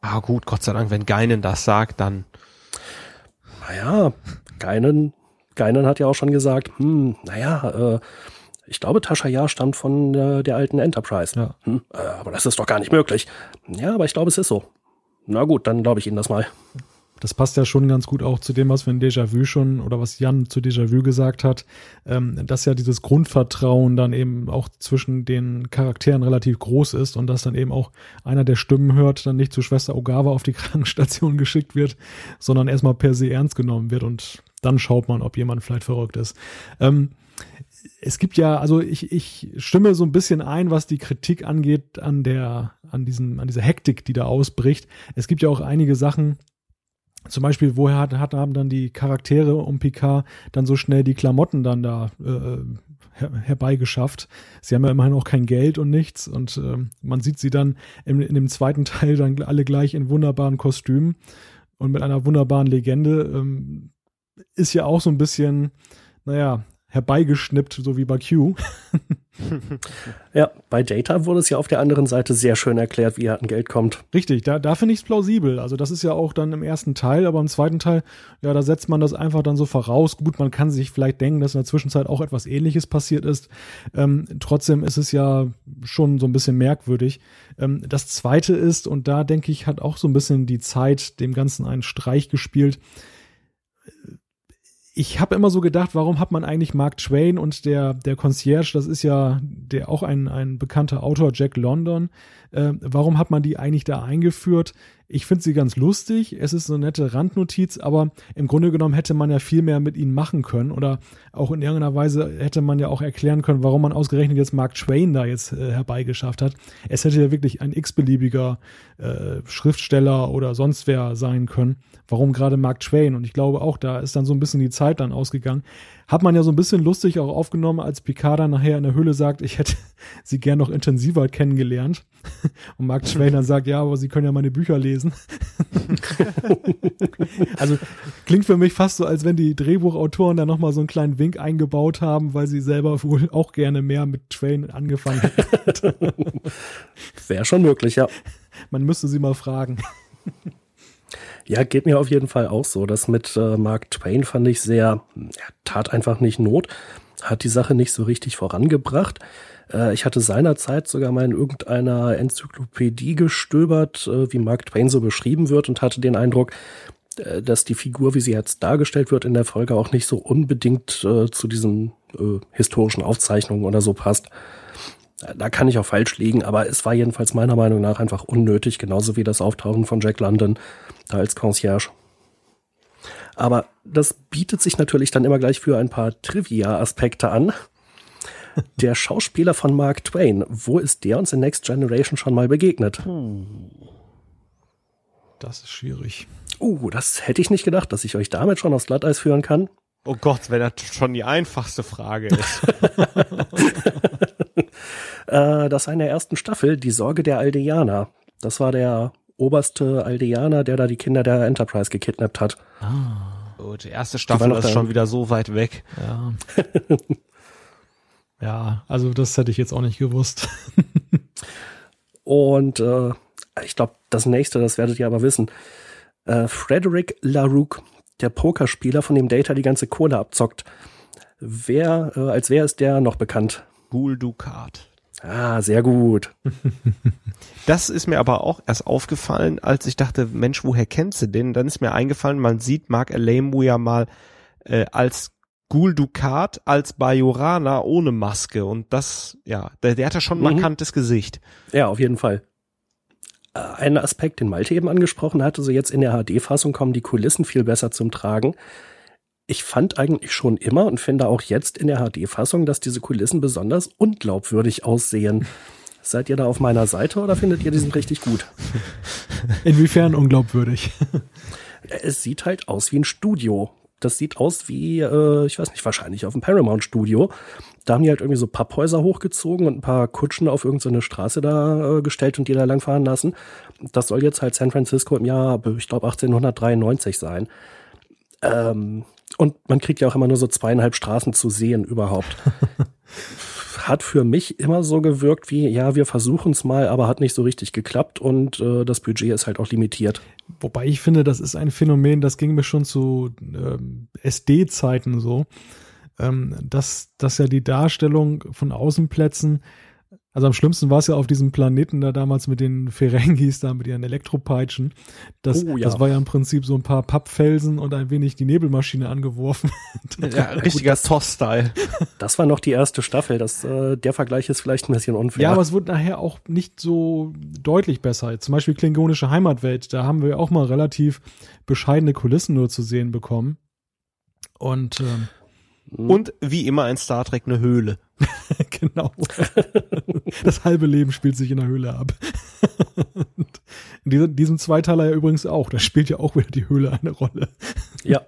Ah gut, Gott sei Dank, wenn Geinen das sagt, dann. Naja, Geinen, Geinen hat ja auch schon gesagt, hm, naja, äh, ich glaube, Tascha Ja stammt von äh, der alten Enterprise. Ja. Hm, äh, aber das ist doch gar nicht möglich. Ja, aber ich glaube, es ist so. Na gut, dann glaube ich Ihnen das mal. Das passt ja schon ganz gut auch zu dem, was wir in Déjà-vu schon oder was Jan zu Déjà-vu gesagt hat, ähm, dass ja dieses Grundvertrauen dann eben auch zwischen den Charakteren relativ groß ist und dass dann eben auch einer der Stimmen hört, dann nicht zu Schwester Ogawa auf die Krankenstation geschickt wird, sondern erstmal per se ernst genommen wird und dann schaut man, ob jemand vielleicht verrückt ist. Ähm, es gibt ja, also ich, ich stimme so ein bisschen ein, was die Kritik angeht an der, an diesem, an dieser Hektik, die da ausbricht. Es gibt ja auch einige Sachen, zum Beispiel, woher hat, hat, haben dann die Charaktere um Picard dann so schnell die Klamotten dann da äh, her, herbeigeschafft? Sie haben ja immerhin auch kein Geld und nichts und äh, man sieht sie dann im, in dem zweiten Teil dann alle gleich in wunderbaren Kostümen und mit einer wunderbaren Legende. Ähm, ist ja auch so ein bisschen, naja, herbeigeschnippt, so wie bei Q. ja, bei Data wurde es ja auf der anderen Seite sehr schön erklärt, wie er an Geld kommt. Richtig, da, da finde ich es plausibel. Also das ist ja auch dann im ersten Teil, aber im zweiten Teil, ja, da setzt man das einfach dann so voraus. Gut, man kann sich vielleicht denken, dass in der Zwischenzeit auch etwas ähnliches passiert ist. Ähm, trotzdem ist es ja schon so ein bisschen merkwürdig. Ähm, das zweite ist, und da denke ich, hat auch so ein bisschen die Zeit dem Ganzen einen Streich gespielt ich habe immer so gedacht, warum hat man eigentlich Mark Twain und der, der Concierge, das ist ja der auch ein, ein bekannter Autor, Jack London, äh, warum hat man die eigentlich da eingeführt? Ich finde sie ganz lustig. Es ist so eine nette Randnotiz, aber im Grunde genommen hätte man ja viel mehr mit ihnen machen können oder auch in irgendeiner Weise hätte man ja auch erklären können, warum man ausgerechnet jetzt Mark Twain da jetzt äh, herbeigeschafft hat. Es hätte ja wirklich ein x-beliebiger äh, Schriftsteller oder sonst wer sein können. Warum gerade Mark Twain? Und ich glaube auch, da ist dann so ein bisschen die Zeit dann ausgegangen. Hat man ja so ein bisschen lustig auch aufgenommen, als Picard dann nachher in der Höhle sagt, ich hätte sie gern noch intensiver kennengelernt. Und Mark Twain dann sagt, ja, aber sie können ja meine Bücher lesen. also klingt für mich fast so, als wenn die Drehbuchautoren da nochmal so einen kleinen Wink eingebaut haben, weil sie selber wohl auch gerne mehr mit Twain angefangen hätten. Wäre schon möglich, ja. Man müsste sie mal fragen. Ja, geht mir auf jeden Fall auch so. Das mit äh, Mark Twain fand ich sehr, ja, tat einfach nicht Not, hat die Sache nicht so richtig vorangebracht. Äh, ich hatte seinerzeit sogar mal in irgendeiner Enzyklopädie gestöbert, äh, wie Mark Twain so beschrieben wird und hatte den Eindruck, äh, dass die Figur, wie sie jetzt dargestellt wird in der Folge, auch nicht so unbedingt äh, zu diesen äh, historischen Aufzeichnungen oder so passt. Da kann ich auch falsch liegen, aber es war jedenfalls meiner Meinung nach einfach unnötig, genauso wie das Auftauchen von Jack London da als Concierge. Aber das bietet sich natürlich dann immer gleich für ein paar Trivia-Aspekte an. Der Schauspieler von Mark Twain, wo ist der uns in Next Generation schon mal begegnet? Das ist schwierig. Uh, das hätte ich nicht gedacht, dass ich euch damit schon aufs Glatteis führen kann. Oh Gott, wenn das schon die einfachste Frage ist. äh, das war in der ersten Staffel Die Sorge der Aldeaner. Das war der oberste Aldeaner, der da die Kinder der Enterprise gekidnappt hat. Ah. Oh, die erste Staffel ist schon wieder so weit weg. Ja. ja, also das hätte ich jetzt auch nicht gewusst. Und äh, ich glaube, das nächste, das werdet ihr aber wissen. Äh, Frederick LaRouque, der Pokerspieler, von dem Data die ganze Kohle abzockt. Wer, äh, als wer ist der noch bekannt? Gul Dukat. Ah, sehr gut. Das ist mir aber auch erst aufgefallen, als ich dachte, Mensch, woher kennst du den? Dann ist mir eingefallen, man sieht Mark Alemu ja mal äh, als Gul Dukat, als Bajorana ohne Maske. Und das, ja, der, der hat ja schon ein mhm. markantes Gesicht. Ja, auf jeden Fall. Äh, ein Aspekt, den Malte eben angesprochen hatte, so jetzt in der HD-Fassung kommen die Kulissen viel besser zum Tragen ich fand eigentlich schon immer und finde auch jetzt in der HD-Fassung, dass diese Kulissen besonders unglaubwürdig aussehen. Seid ihr da auf meiner Seite oder findet ihr diesen richtig gut? Inwiefern unglaubwürdig? Es sieht halt aus wie ein Studio. Das sieht aus wie, äh, ich weiß nicht, wahrscheinlich auf dem Paramount-Studio. Da haben die halt irgendwie so Papphäuser hochgezogen und ein paar Kutschen auf irgendeine so Straße da äh, gestellt und die da langfahren lassen. Das soll jetzt halt San Francisco im Jahr, ich glaube, 1893 sein. Ähm, und man kriegt ja auch immer nur so zweieinhalb Straßen zu sehen überhaupt. hat für mich immer so gewirkt wie, ja, wir versuchen es mal, aber hat nicht so richtig geklappt und äh, das Budget ist halt auch limitiert. Wobei ich finde, das ist ein Phänomen, das ging mir schon zu ähm, SD-Zeiten so, ähm, dass, dass ja die Darstellung von Außenplätzen also am schlimmsten war es ja auf diesem Planeten da damals mit den Ferengis, da mit ihren Elektropeitschen. Das, oh, ja. das war ja im Prinzip so ein paar Pappfelsen und ein wenig die Nebelmaschine angeworfen. ja, richtiger Toss-Style. Das war noch die erste Staffel. Das, äh, der Vergleich ist vielleicht ein bisschen unfair. Ja, aber es wurde nachher auch nicht so deutlich besser. Zum Beispiel Klingonische Heimatwelt, da haben wir auch mal relativ bescheidene Kulissen nur zu sehen bekommen. Und ähm, und wie immer ein Star Trek eine Höhle. genau. Das halbe Leben spielt sich in der Höhle ab. In diesem Zweiteiler ja übrigens auch. Da spielt ja auch wieder die Höhle eine Rolle. Ja.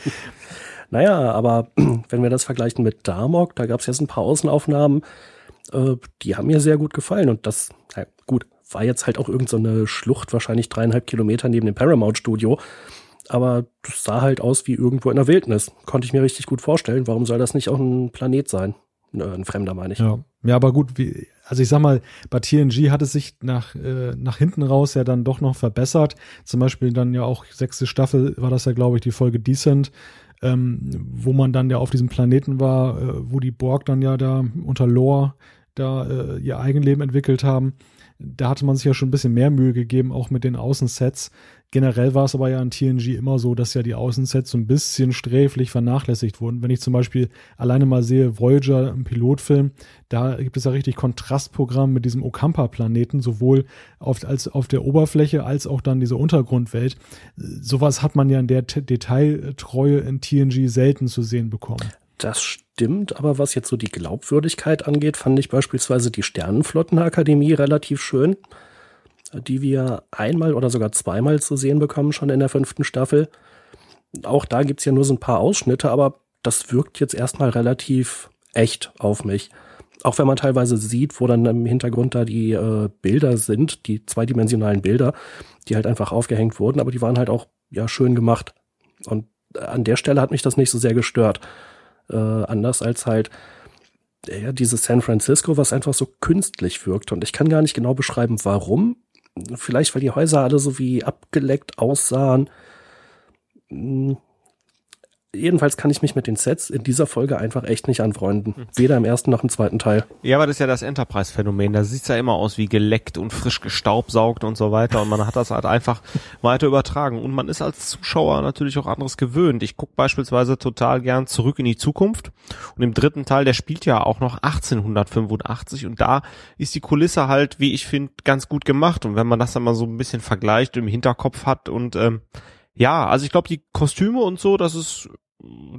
naja, aber wenn wir das vergleichen mit Darmok, da gab es jetzt ein paar Außenaufnahmen, äh, die haben mir sehr gut gefallen. Und das, ja, gut, war jetzt halt auch irgendeine so Schlucht, wahrscheinlich dreieinhalb Kilometer neben dem Paramount-Studio aber das sah halt aus wie irgendwo in der Wildnis. Konnte ich mir richtig gut vorstellen. Warum soll das nicht auch ein Planet sein? Ein Fremder, meine ich. Ja, ja aber gut, wie, also ich sag mal, bei TNG hat es sich nach, äh, nach hinten raus ja dann doch noch verbessert. Zum Beispiel dann ja auch sechste Staffel war das ja, glaube ich, die Folge Decent, ähm, wo man dann ja auf diesem Planeten war, äh, wo die Borg dann ja da unter Lore da äh, ihr Eigenleben entwickelt haben. Da hatte man sich ja schon ein bisschen mehr Mühe gegeben, auch mit den Außensets. Generell war es aber ja in TNG immer so, dass ja die Außensets so ein bisschen sträflich vernachlässigt wurden. Wenn ich zum Beispiel alleine mal sehe, Voyager im Pilotfilm, da gibt es ja richtig Kontrastprogramm mit diesem Okampa-Planeten, sowohl auf, als auf der Oberfläche als auch dann diese Untergrundwelt. Sowas hat man ja in der T Detailtreue in TNG selten zu sehen bekommen. Das stimmt, aber was jetzt so die Glaubwürdigkeit angeht, fand ich beispielsweise die Sternenflottenakademie relativ schön, die wir einmal oder sogar zweimal zu sehen bekommen, schon in der fünften Staffel. Auch da gibt's ja nur so ein paar Ausschnitte, aber das wirkt jetzt erstmal relativ echt auf mich. Auch wenn man teilweise sieht, wo dann im Hintergrund da die äh, Bilder sind, die zweidimensionalen Bilder, die halt einfach aufgehängt wurden, aber die waren halt auch ja schön gemacht. Und an der Stelle hat mich das nicht so sehr gestört äh, anders als halt ja, dieses San Francisco, was einfach so künstlich wirkt. Und ich kann gar nicht genau beschreiben, warum. Vielleicht, weil die Häuser alle so wie abgeleckt aussahen. Jedenfalls kann ich mich mit den Sets in dieser Folge einfach echt nicht anfreunden. Hm. Weder im ersten noch im zweiten Teil. Ja, aber das ist ja das Enterprise-Phänomen. Da sieht's ja immer aus wie geleckt und frisch gestaubsaugt und so weiter. Und man hat das halt einfach weiter übertragen. Und man ist als Zuschauer natürlich auch anderes gewöhnt. Ich gucke beispielsweise total gern zurück in die Zukunft. Und im dritten Teil, der spielt ja auch noch 1885. Und da ist die Kulisse halt, wie ich finde, ganz gut gemacht. Und wenn man das dann mal so ein bisschen vergleicht im Hinterkopf hat und ähm, ja, also ich glaube, die Kostüme und so, das ist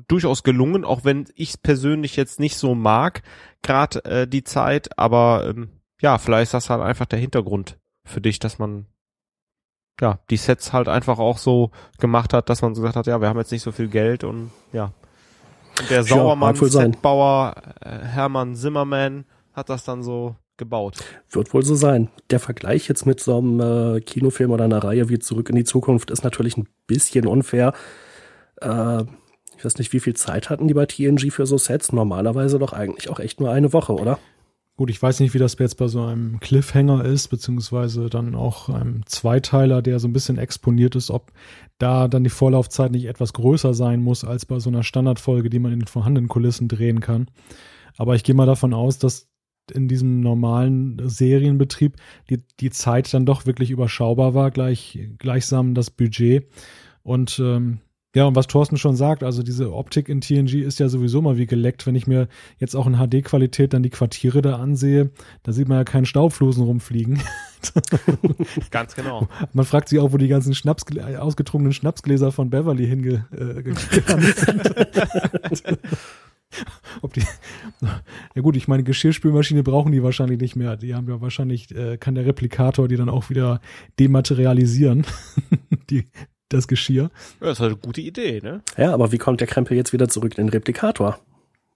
durchaus gelungen, auch wenn ich persönlich jetzt nicht so mag, gerade äh, die Zeit, aber ähm, ja, vielleicht ist das halt einfach der Hintergrund für dich, dass man ja, die Sets halt einfach auch so gemacht hat, dass man so gesagt hat, ja, wir haben jetzt nicht so viel Geld und ja. Und der Sauermann-Setbauer äh, Hermann Zimmerman hat das dann so gebaut. Wird wohl so sein. Der Vergleich jetzt mit so einem äh, Kinofilm oder einer Reihe wie Zurück in die Zukunft ist natürlich ein bisschen unfair. Äh, ich weiß nicht, wie viel Zeit hatten die bei TNG für so Sets? Normalerweise doch eigentlich auch echt nur eine Woche, oder? Gut, ich weiß nicht, wie das jetzt bei so einem Cliffhanger ist, beziehungsweise dann auch einem Zweiteiler, der so ein bisschen exponiert ist, ob da dann die Vorlaufzeit nicht etwas größer sein muss als bei so einer Standardfolge, die man in den vorhandenen Kulissen drehen kann. Aber ich gehe mal davon aus, dass in diesem normalen Serienbetrieb die, die Zeit dann doch wirklich überschaubar war, gleich, gleichsam das Budget. Und ähm, ja, und was Thorsten schon sagt, also diese Optik in TNG ist ja sowieso mal wie geleckt. Wenn ich mir jetzt auch in HD-Qualität dann die Quartiere da ansehe, da sieht man ja keinen Staubflusen rumfliegen. Ganz genau. Man fragt sich auch, wo die ganzen Schnaps, ausgetrunkenen Schnapsgläser von Beverly hingegangen äh, sind. Ob die, ja gut, ich meine, Geschirrspülmaschine brauchen die wahrscheinlich nicht mehr. Die haben ja wahrscheinlich, äh, kann der Replikator die dann auch wieder dematerialisieren, die, das Geschirr. Ja, das ist halt eine gute Idee, ne? Ja, aber wie kommt der Krempel jetzt wieder zurück in den Replikator?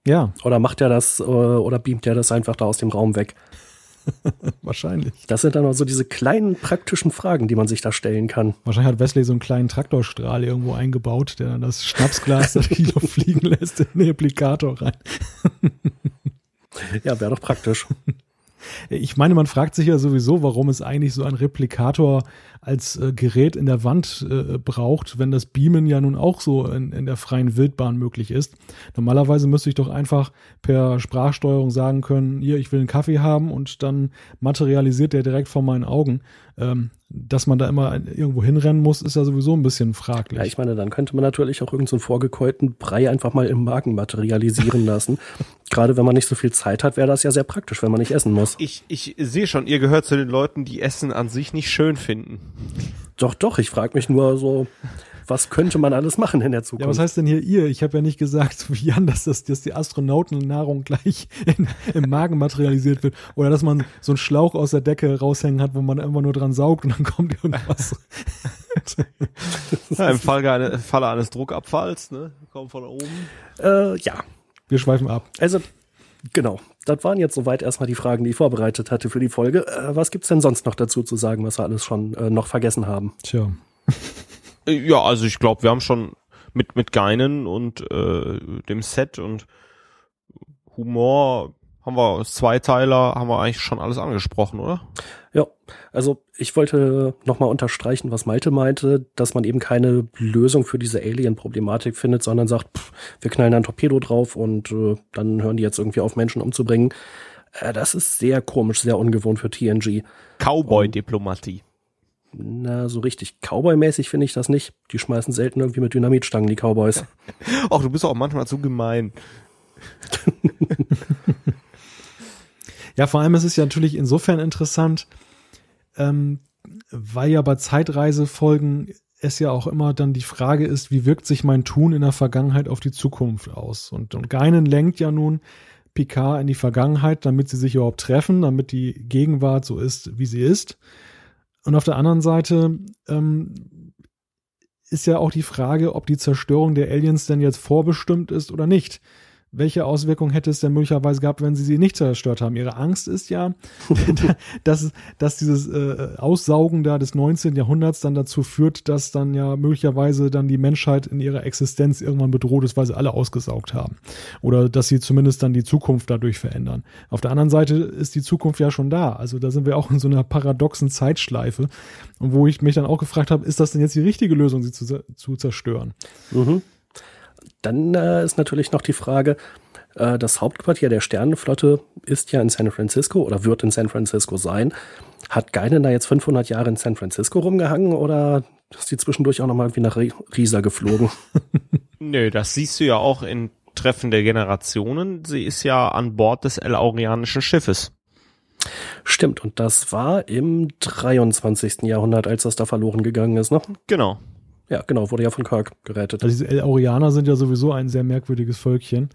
Ja. Oder macht er das, äh, oder beamt er das einfach da aus dem Raum weg? Wahrscheinlich. Das sind dann auch so diese kleinen praktischen Fragen, die man sich da stellen kann. Wahrscheinlich hat Wesley so einen kleinen Traktorstrahl irgendwo eingebaut, der dann das Schnapsglas Luft fliegen lässt in den Replikator rein. ja, wäre doch praktisch. Ich meine, man fragt sich ja sowieso, warum es eigentlich so ein Replikator als äh, Gerät in der Wand äh, braucht, wenn das Beamen ja nun auch so in, in der freien Wildbahn möglich ist. Normalerweise müsste ich doch einfach per Sprachsteuerung sagen können, hier, ich will einen Kaffee haben und dann materialisiert der direkt vor meinen Augen. Ähm, dass man da immer irgendwo hinrennen muss, ist ja sowieso ein bisschen fraglich. Ja, ich meine, dann könnte man natürlich auch irgendeinen so vorgekeulten Brei einfach mal im Magen materialisieren lassen. Gerade wenn man nicht so viel Zeit hat, wäre das ja sehr praktisch, wenn man nicht essen muss. Ich, ich sehe schon, ihr gehört zu den Leuten, die Essen an sich nicht schön finden. Doch, doch, ich frage mich nur so, was könnte man alles machen in der Zukunft? Ja, was heißt denn hier ihr? Ich habe ja nicht gesagt, wie Jan, dass, das, dass die Astronautennahrung gleich in, im Magen materialisiert wird. Oder dass man so einen Schlauch aus der Decke raushängen hat, wo man immer nur dran saugt und dann kommt irgendwas. ja, Im Falle, im Falle eines Druckabfalls, ne? Kommt von oben. Äh, ja. Wir schweifen ab. Also, genau. Das waren jetzt soweit erstmal die Fragen, die ich vorbereitet hatte für die Folge. Äh, was gibt's denn sonst noch dazu zu sagen, was wir alles schon äh, noch vergessen haben? Tja. Ja, also ich glaube, wir haben schon mit mit Geinen und äh, dem Set und Humor haben wir Zweiteiler, haben wir eigentlich schon alles angesprochen, oder? Ja, also ich wollte nochmal unterstreichen, was Malte meinte, dass man eben keine Lösung für diese Alien-Problematik findet, sondern sagt, pff, wir knallen ein Torpedo drauf und äh, dann hören die jetzt irgendwie auf, Menschen umzubringen. Äh, das ist sehr komisch, sehr ungewohnt für TNG. Cowboy-Diplomatie. Na, so richtig Cowboy-mäßig finde ich das nicht. Die schmeißen selten irgendwie mit Dynamitstangen, die Cowboys. Ach, du bist auch manchmal zu gemein. ja, vor allem ist es ja natürlich insofern interessant, ähm, weil ja bei Zeitreisefolgen es ja auch immer dann die Frage ist, wie wirkt sich mein Tun in der Vergangenheit auf die Zukunft aus? Und, und Geinen lenkt ja nun Picard in die Vergangenheit, damit sie sich überhaupt treffen, damit die Gegenwart so ist, wie sie ist. Und auf der anderen Seite ähm, ist ja auch die Frage, ob die Zerstörung der Aliens denn jetzt vorbestimmt ist oder nicht welche Auswirkungen hätte es denn möglicherweise gehabt, wenn sie sie nicht zerstört haben? Ihre Angst ist ja, dass, dass dieses äh, Aussaugen da des 19. Jahrhunderts dann dazu führt, dass dann ja möglicherweise dann die Menschheit in ihrer Existenz irgendwann bedroht ist, weil sie alle ausgesaugt haben. Oder dass sie zumindest dann die Zukunft dadurch verändern. Auf der anderen Seite ist die Zukunft ja schon da. Also da sind wir auch in so einer paradoxen Zeitschleife. Und wo ich mich dann auch gefragt habe, ist das denn jetzt die richtige Lösung, sie zu, zu zerstören? Mhm. Dann äh, ist natürlich noch die Frage, äh, das Hauptquartier der Sternenflotte ist ja in San Francisco oder wird in San Francisco sein. Hat Geinen da jetzt 500 Jahre in San Francisco rumgehangen oder ist die zwischendurch auch nochmal wie nach Riesa geflogen? Nö, das siehst du ja auch in Treffen der Generationen. Sie ist ja an Bord des El-Aurianischen Schiffes. Stimmt, und das war im 23. Jahrhundert, als das da verloren gegangen ist, ne? Genau. Ja, genau, wurde ja von Kirk gerettet. Also diese El-Aurianer sind ja sowieso ein sehr merkwürdiges Völkchen,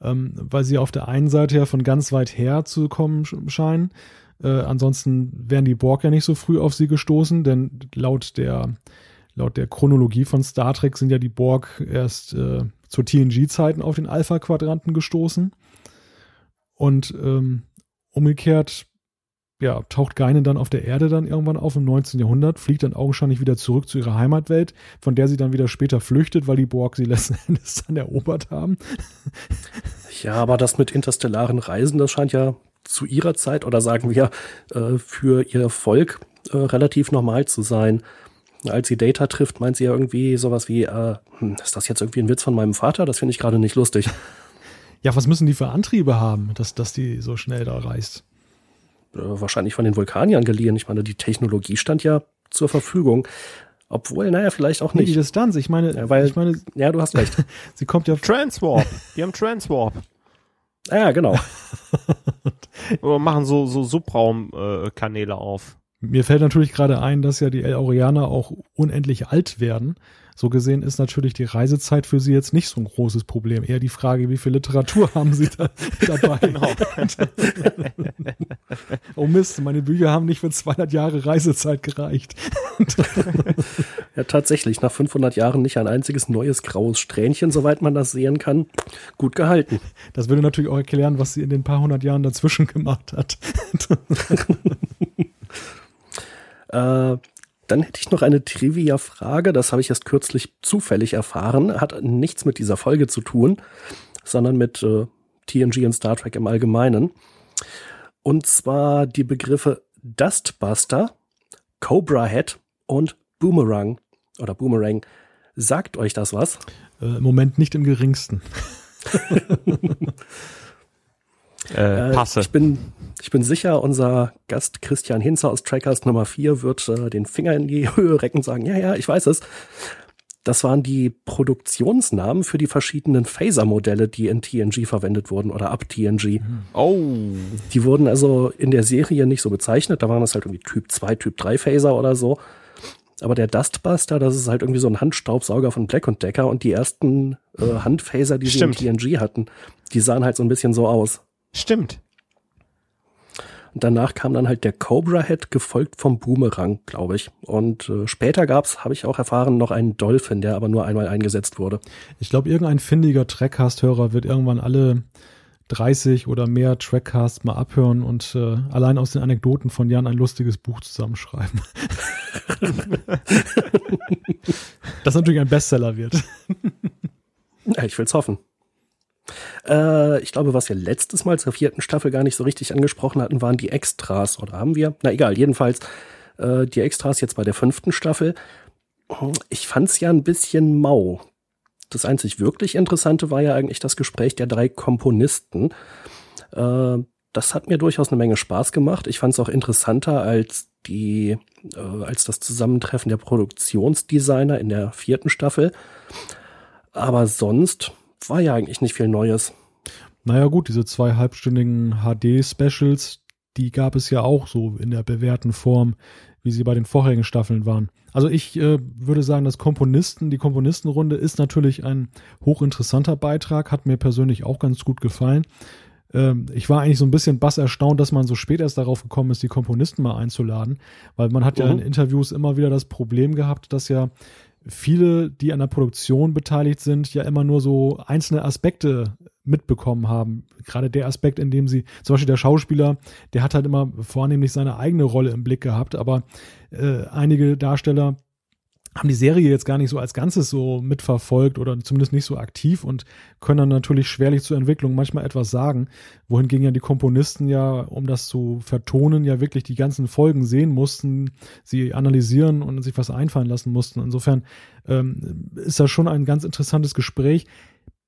ähm, weil sie auf der einen Seite ja von ganz weit her zu kommen scheinen. Äh, ansonsten wären die Borg ja nicht so früh auf sie gestoßen, denn laut der, laut der Chronologie von Star Trek sind ja die Borg erst äh, zu TNG-Zeiten auf den Alpha-Quadranten gestoßen. Und ähm, umgekehrt ja, taucht Geinen dann auf der Erde dann irgendwann auf im 19. Jahrhundert, fliegt dann augenscheinlich wieder zurück zu ihrer Heimatwelt, von der sie dann wieder später flüchtet, weil die Borg sie letzten Endes dann erobert haben. Ja, aber das mit interstellaren Reisen, das scheint ja zu ihrer Zeit oder sagen wir äh, für ihr Volk äh, relativ normal zu sein. Als sie Data trifft, meint sie ja irgendwie sowas wie, äh, hm, ist das jetzt irgendwie ein Witz von meinem Vater? Das finde ich gerade nicht lustig. Ja, was müssen die für Antriebe haben, dass, dass die so schnell da reist? Äh, wahrscheinlich von den Vulkaniern geliehen. Ich meine, die Technologie stand ja zur Verfügung. Obwohl, naja, vielleicht auch nicht. Nee, die Distanz, ich meine, ja, weil, ich meine, ja, du hast recht. sie kommt ja. Transwarp. Die haben Transwarp. Ja, genau. Oder machen so, so Subraumkanäle auf. Mir fällt natürlich gerade ein, dass ja die El Aureaner auch unendlich alt werden. So gesehen ist natürlich die Reisezeit für Sie jetzt nicht so ein großes Problem. Eher die Frage, wie viel Literatur haben Sie da dabei? Genau. oh Mist, meine Bücher haben nicht für 200 Jahre Reisezeit gereicht. ja, tatsächlich, nach 500 Jahren nicht ein einziges neues graues Strähnchen, soweit man das sehen kann. Gut gehalten. Das würde natürlich auch erklären, was sie in den paar hundert Jahren dazwischen gemacht hat. äh, dann hätte ich noch eine Trivia-Frage, das habe ich erst kürzlich zufällig erfahren, hat nichts mit dieser Folge zu tun, sondern mit äh, TNG und Star Trek im Allgemeinen. Und zwar die Begriffe Dustbuster, Cobra Head und Boomerang oder Boomerang. Sagt euch das was? Äh, Im Moment nicht im geringsten. Äh, äh, passe. Ich bin, ich bin sicher, unser Gast Christian Hinzer aus Trackers Nummer 4 wird äh, den Finger in die Höhe recken und sagen, ja, ja, ich weiß es. Das waren die Produktionsnamen für die verschiedenen Phaser-Modelle, die in TNG verwendet wurden oder ab TNG. Oh. Die wurden also in der Serie nicht so bezeichnet. Da waren es halt irgendwie Typ 2, Typ 3 Phaser oder so. Aber der Dustbuster, das ist halt irgendwie so ein Handstaubsauger von Black und Decker und die ersten äh, Handphaser, die Stimmt. sie in TNG hatten, die sahen halt so ein bisschen so aus. Stimmt. Und danach kam dann halt der Cobra Head, gefolgt vom Boomerang, glaube ich. Und äh, später gab's, habe ich auch erfahren, noch einen Dolphin, der aber nur einmal eingesetzt wurde. Ich glaube, irgendein findiger Trackcast-Hörer wird irgendwann alle 30 oder mehr Trackcasts mal abhören und äh, allein aus den Anekdoten von Jan ein lustiges Buch zusammenschreiben. das natürlich ein Bestseller wird. Ja, ich will's hoffen. Äh, ich glaube, was wir letztes Mal zur vierten Staffel gar nicht so richtig angesprochen hatten, waren die Extras. Oder haben wir? Na egal, jedenfalls äh, die Extras jetzt bei der fünften Staffel. Ich fand's ja ein bisschen mau. Das einzig wirklich Interessante war ja eigentlich das Gespräch der drei Komponisten. Äh, das hat mir durchaus eine Menge Spaß gemacht. Ich fand es auch interessanter als die äh, als das Zusammentreffen der Produktionsdesigner in der vierten Staffel. Aber sonst war ja eigentlich nicht viel Neues. Naja gut, diese zwei halbstündigen HD-Specials, die gab es ja auch so in der bewährten Form, wie sie bei den vorherigen Staffeln waren. Also ich äh, würde sagen, das Komponisten, die Komponistenrunde ist natürlich ein hochinteressanter Beitrag, hat mir persönlich auch ganz gut gefallen. Ähm, ich war eigentlich so ein bisschen bass erstaunt, dass man so spät erst darauf gekommen ist, die Komponisten mal einzuladen, weil man hat mhm. ja in Interviews immer wieder das Problem gehabt, dass ja viele, die an der Produktion beteiligt sind, ja immer nur so einzelne Aspekte mitbekommen haben. Gerade der Aspekt, in dem sie, zum Beispiel der Schauspieler, der hat halt immer vornehmlich seine eigene Rolle im Blick gehabt, aber äh, einige Darsteller haben die Serie jetzt gar nicht so als Ganzes so mitverfolgt oder zumindest nicht so aktiv und können dann natürlich schwerlich zur Entwicklung manchmal etwas sagen, wohingegen ja die Komponisten ja, um das zu vertonen, ja wirklich die ganzen Folgen sehen mussten, sie analysieren und sich was einfallen lassen mussten. Insofern ähm, ist das schon ein ganz interessantes Gespräch.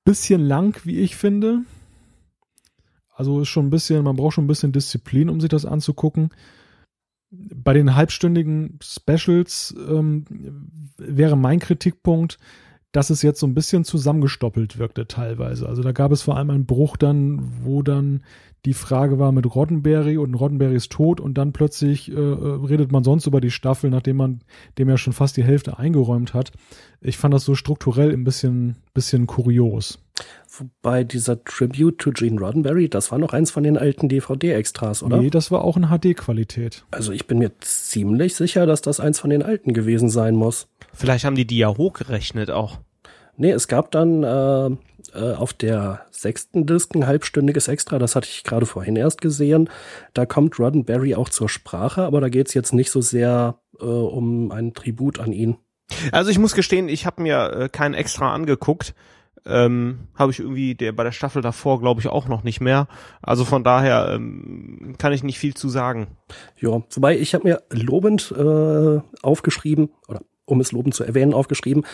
Bisschen lang, wie ich finde. Also ist schon ein bisschen, man braucht schon ein bisschen Disziplin, um sich das anzugucken bei den halbstündigen Specials ähm, wäre mein Kritikpunkt, dass es jetzt so ein bisschen zusammengestoppelt wirkte teilweise. Also da gab es vor allem einen Bruch dann, wo dann die Frage war mit Roddenberry und Roddenberry ist tot und dann plötzlich äh, äh, redet man sonst über die Staffel, nachdem man dem ja schon fast die Hälfte eingeräumt hat. Ich fand das so strukturell ein bisschen, bisschen kurios. Wobei dieser Tribute to Gene Roddenberry, das war noch eins von den alten DVD-Extras, oder? Nee, das war auch in HD-Qualität. Also ich bin mir ziemlich sicher, dass das eins von den alten gewesen sein muss. Vielleicht haben die die ja hochgerechnet auch. Nee, es gab dann äh, äh, auf der sechsten Disc ein halbstündiges Extra, das hatte ich gerade vorhin erst gesehen. Da kommt Roddenberry auch zur Sprache, aber da geht's jetzt nicht so sehr äh, um ein Tribut an ihn. Also ich muss gestehen, ich habe mir äh, kein Extra angeguckt ähm, habe ich irgendwie der bei der Staffel davor glaube ich auch noch nicht mehr. Also von daher ähm, kann ich nicht viel zu sagen. Ja, wobei ich habe mir lobend äh, aufgeschrieben oder um es lobend zu erwähnen, aufgeschrieben.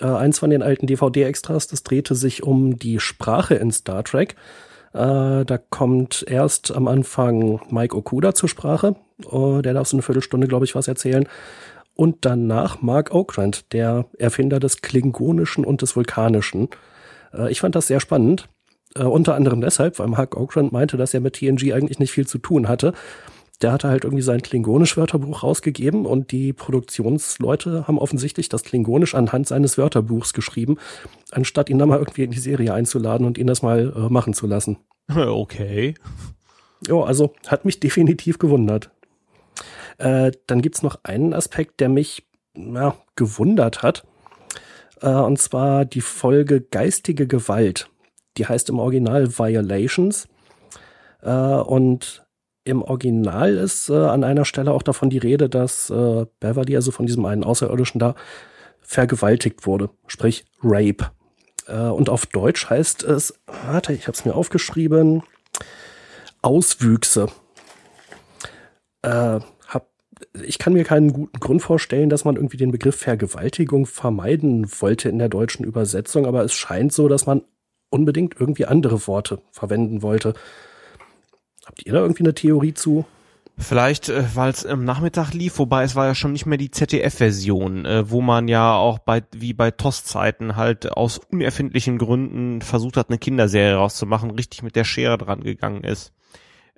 Äh, eins von den alten DVD-Extras, das drehte sich um die Sprache in Star Trek. Äh, da kommt erst am Anfang Mike Okuda zur Sprache. Uh, der darf so eine Viertelstunde, glaube ich, was erzählen und danach Mark Okrand, der Erfinder des Klingonischen und des Vulkanischen. Äh, ich fand das sehr spannend. Äh, unter anderem deshalb, weil Mark Okrand meinte, dass er mit TNG eigentlich nicht viel zu tun hatte. Der hatte halt irgendwie sein Klingonisch-Wörterbuch rausgegeben und die Produktionsleute haben offensichtlich das Klingonisch anhand seines Wörterbuchs geschrieben, anstatt ihn dann mal irgendwie in die Serie einzuladen und ihn das mal äh, machen zu lassen. Okay. Ja, also hat mich definitiv gewundert. Äh, dann gibt's noch einen Aspekt, der mich ja, gewundert hat. Äh, und zwar die Folge Geistige Gewalt. Die heißt im Original Violations. Äh, und im Original ist äh, an einer Stelle auch davon die Rede, dass äh, Beverly, also von diesem einen Außerirdischen da, vergewaltigt wurde. Sprich Rape. Äh, und auf Deutsch heißt es, warte, ich habe es mir aufgeschrieben, Auswüchse. Äh, ich kann mir keinen guten Grund vorstellen, dass man irgendwie den Begriff Vergewaltigung vermeiden wollte in der deutschen Übersetzung, aber es scheint so, dass man unbedingt irgendwie andere Worte verwenden wollte. Habt ihr da irgendwie eine Theorie zu? Vielleicht, äh, weil es im Nachmittag lief, wobei es war ja schon nicht mehr die ZDF-Version, äh, wo man ja auch bei wie bei TOS-Zeiten halt aus unerfindlichen Gründen versucht hat, eine Kinderserie rauszumachen, richtig mit der Schere dran gegangen ist.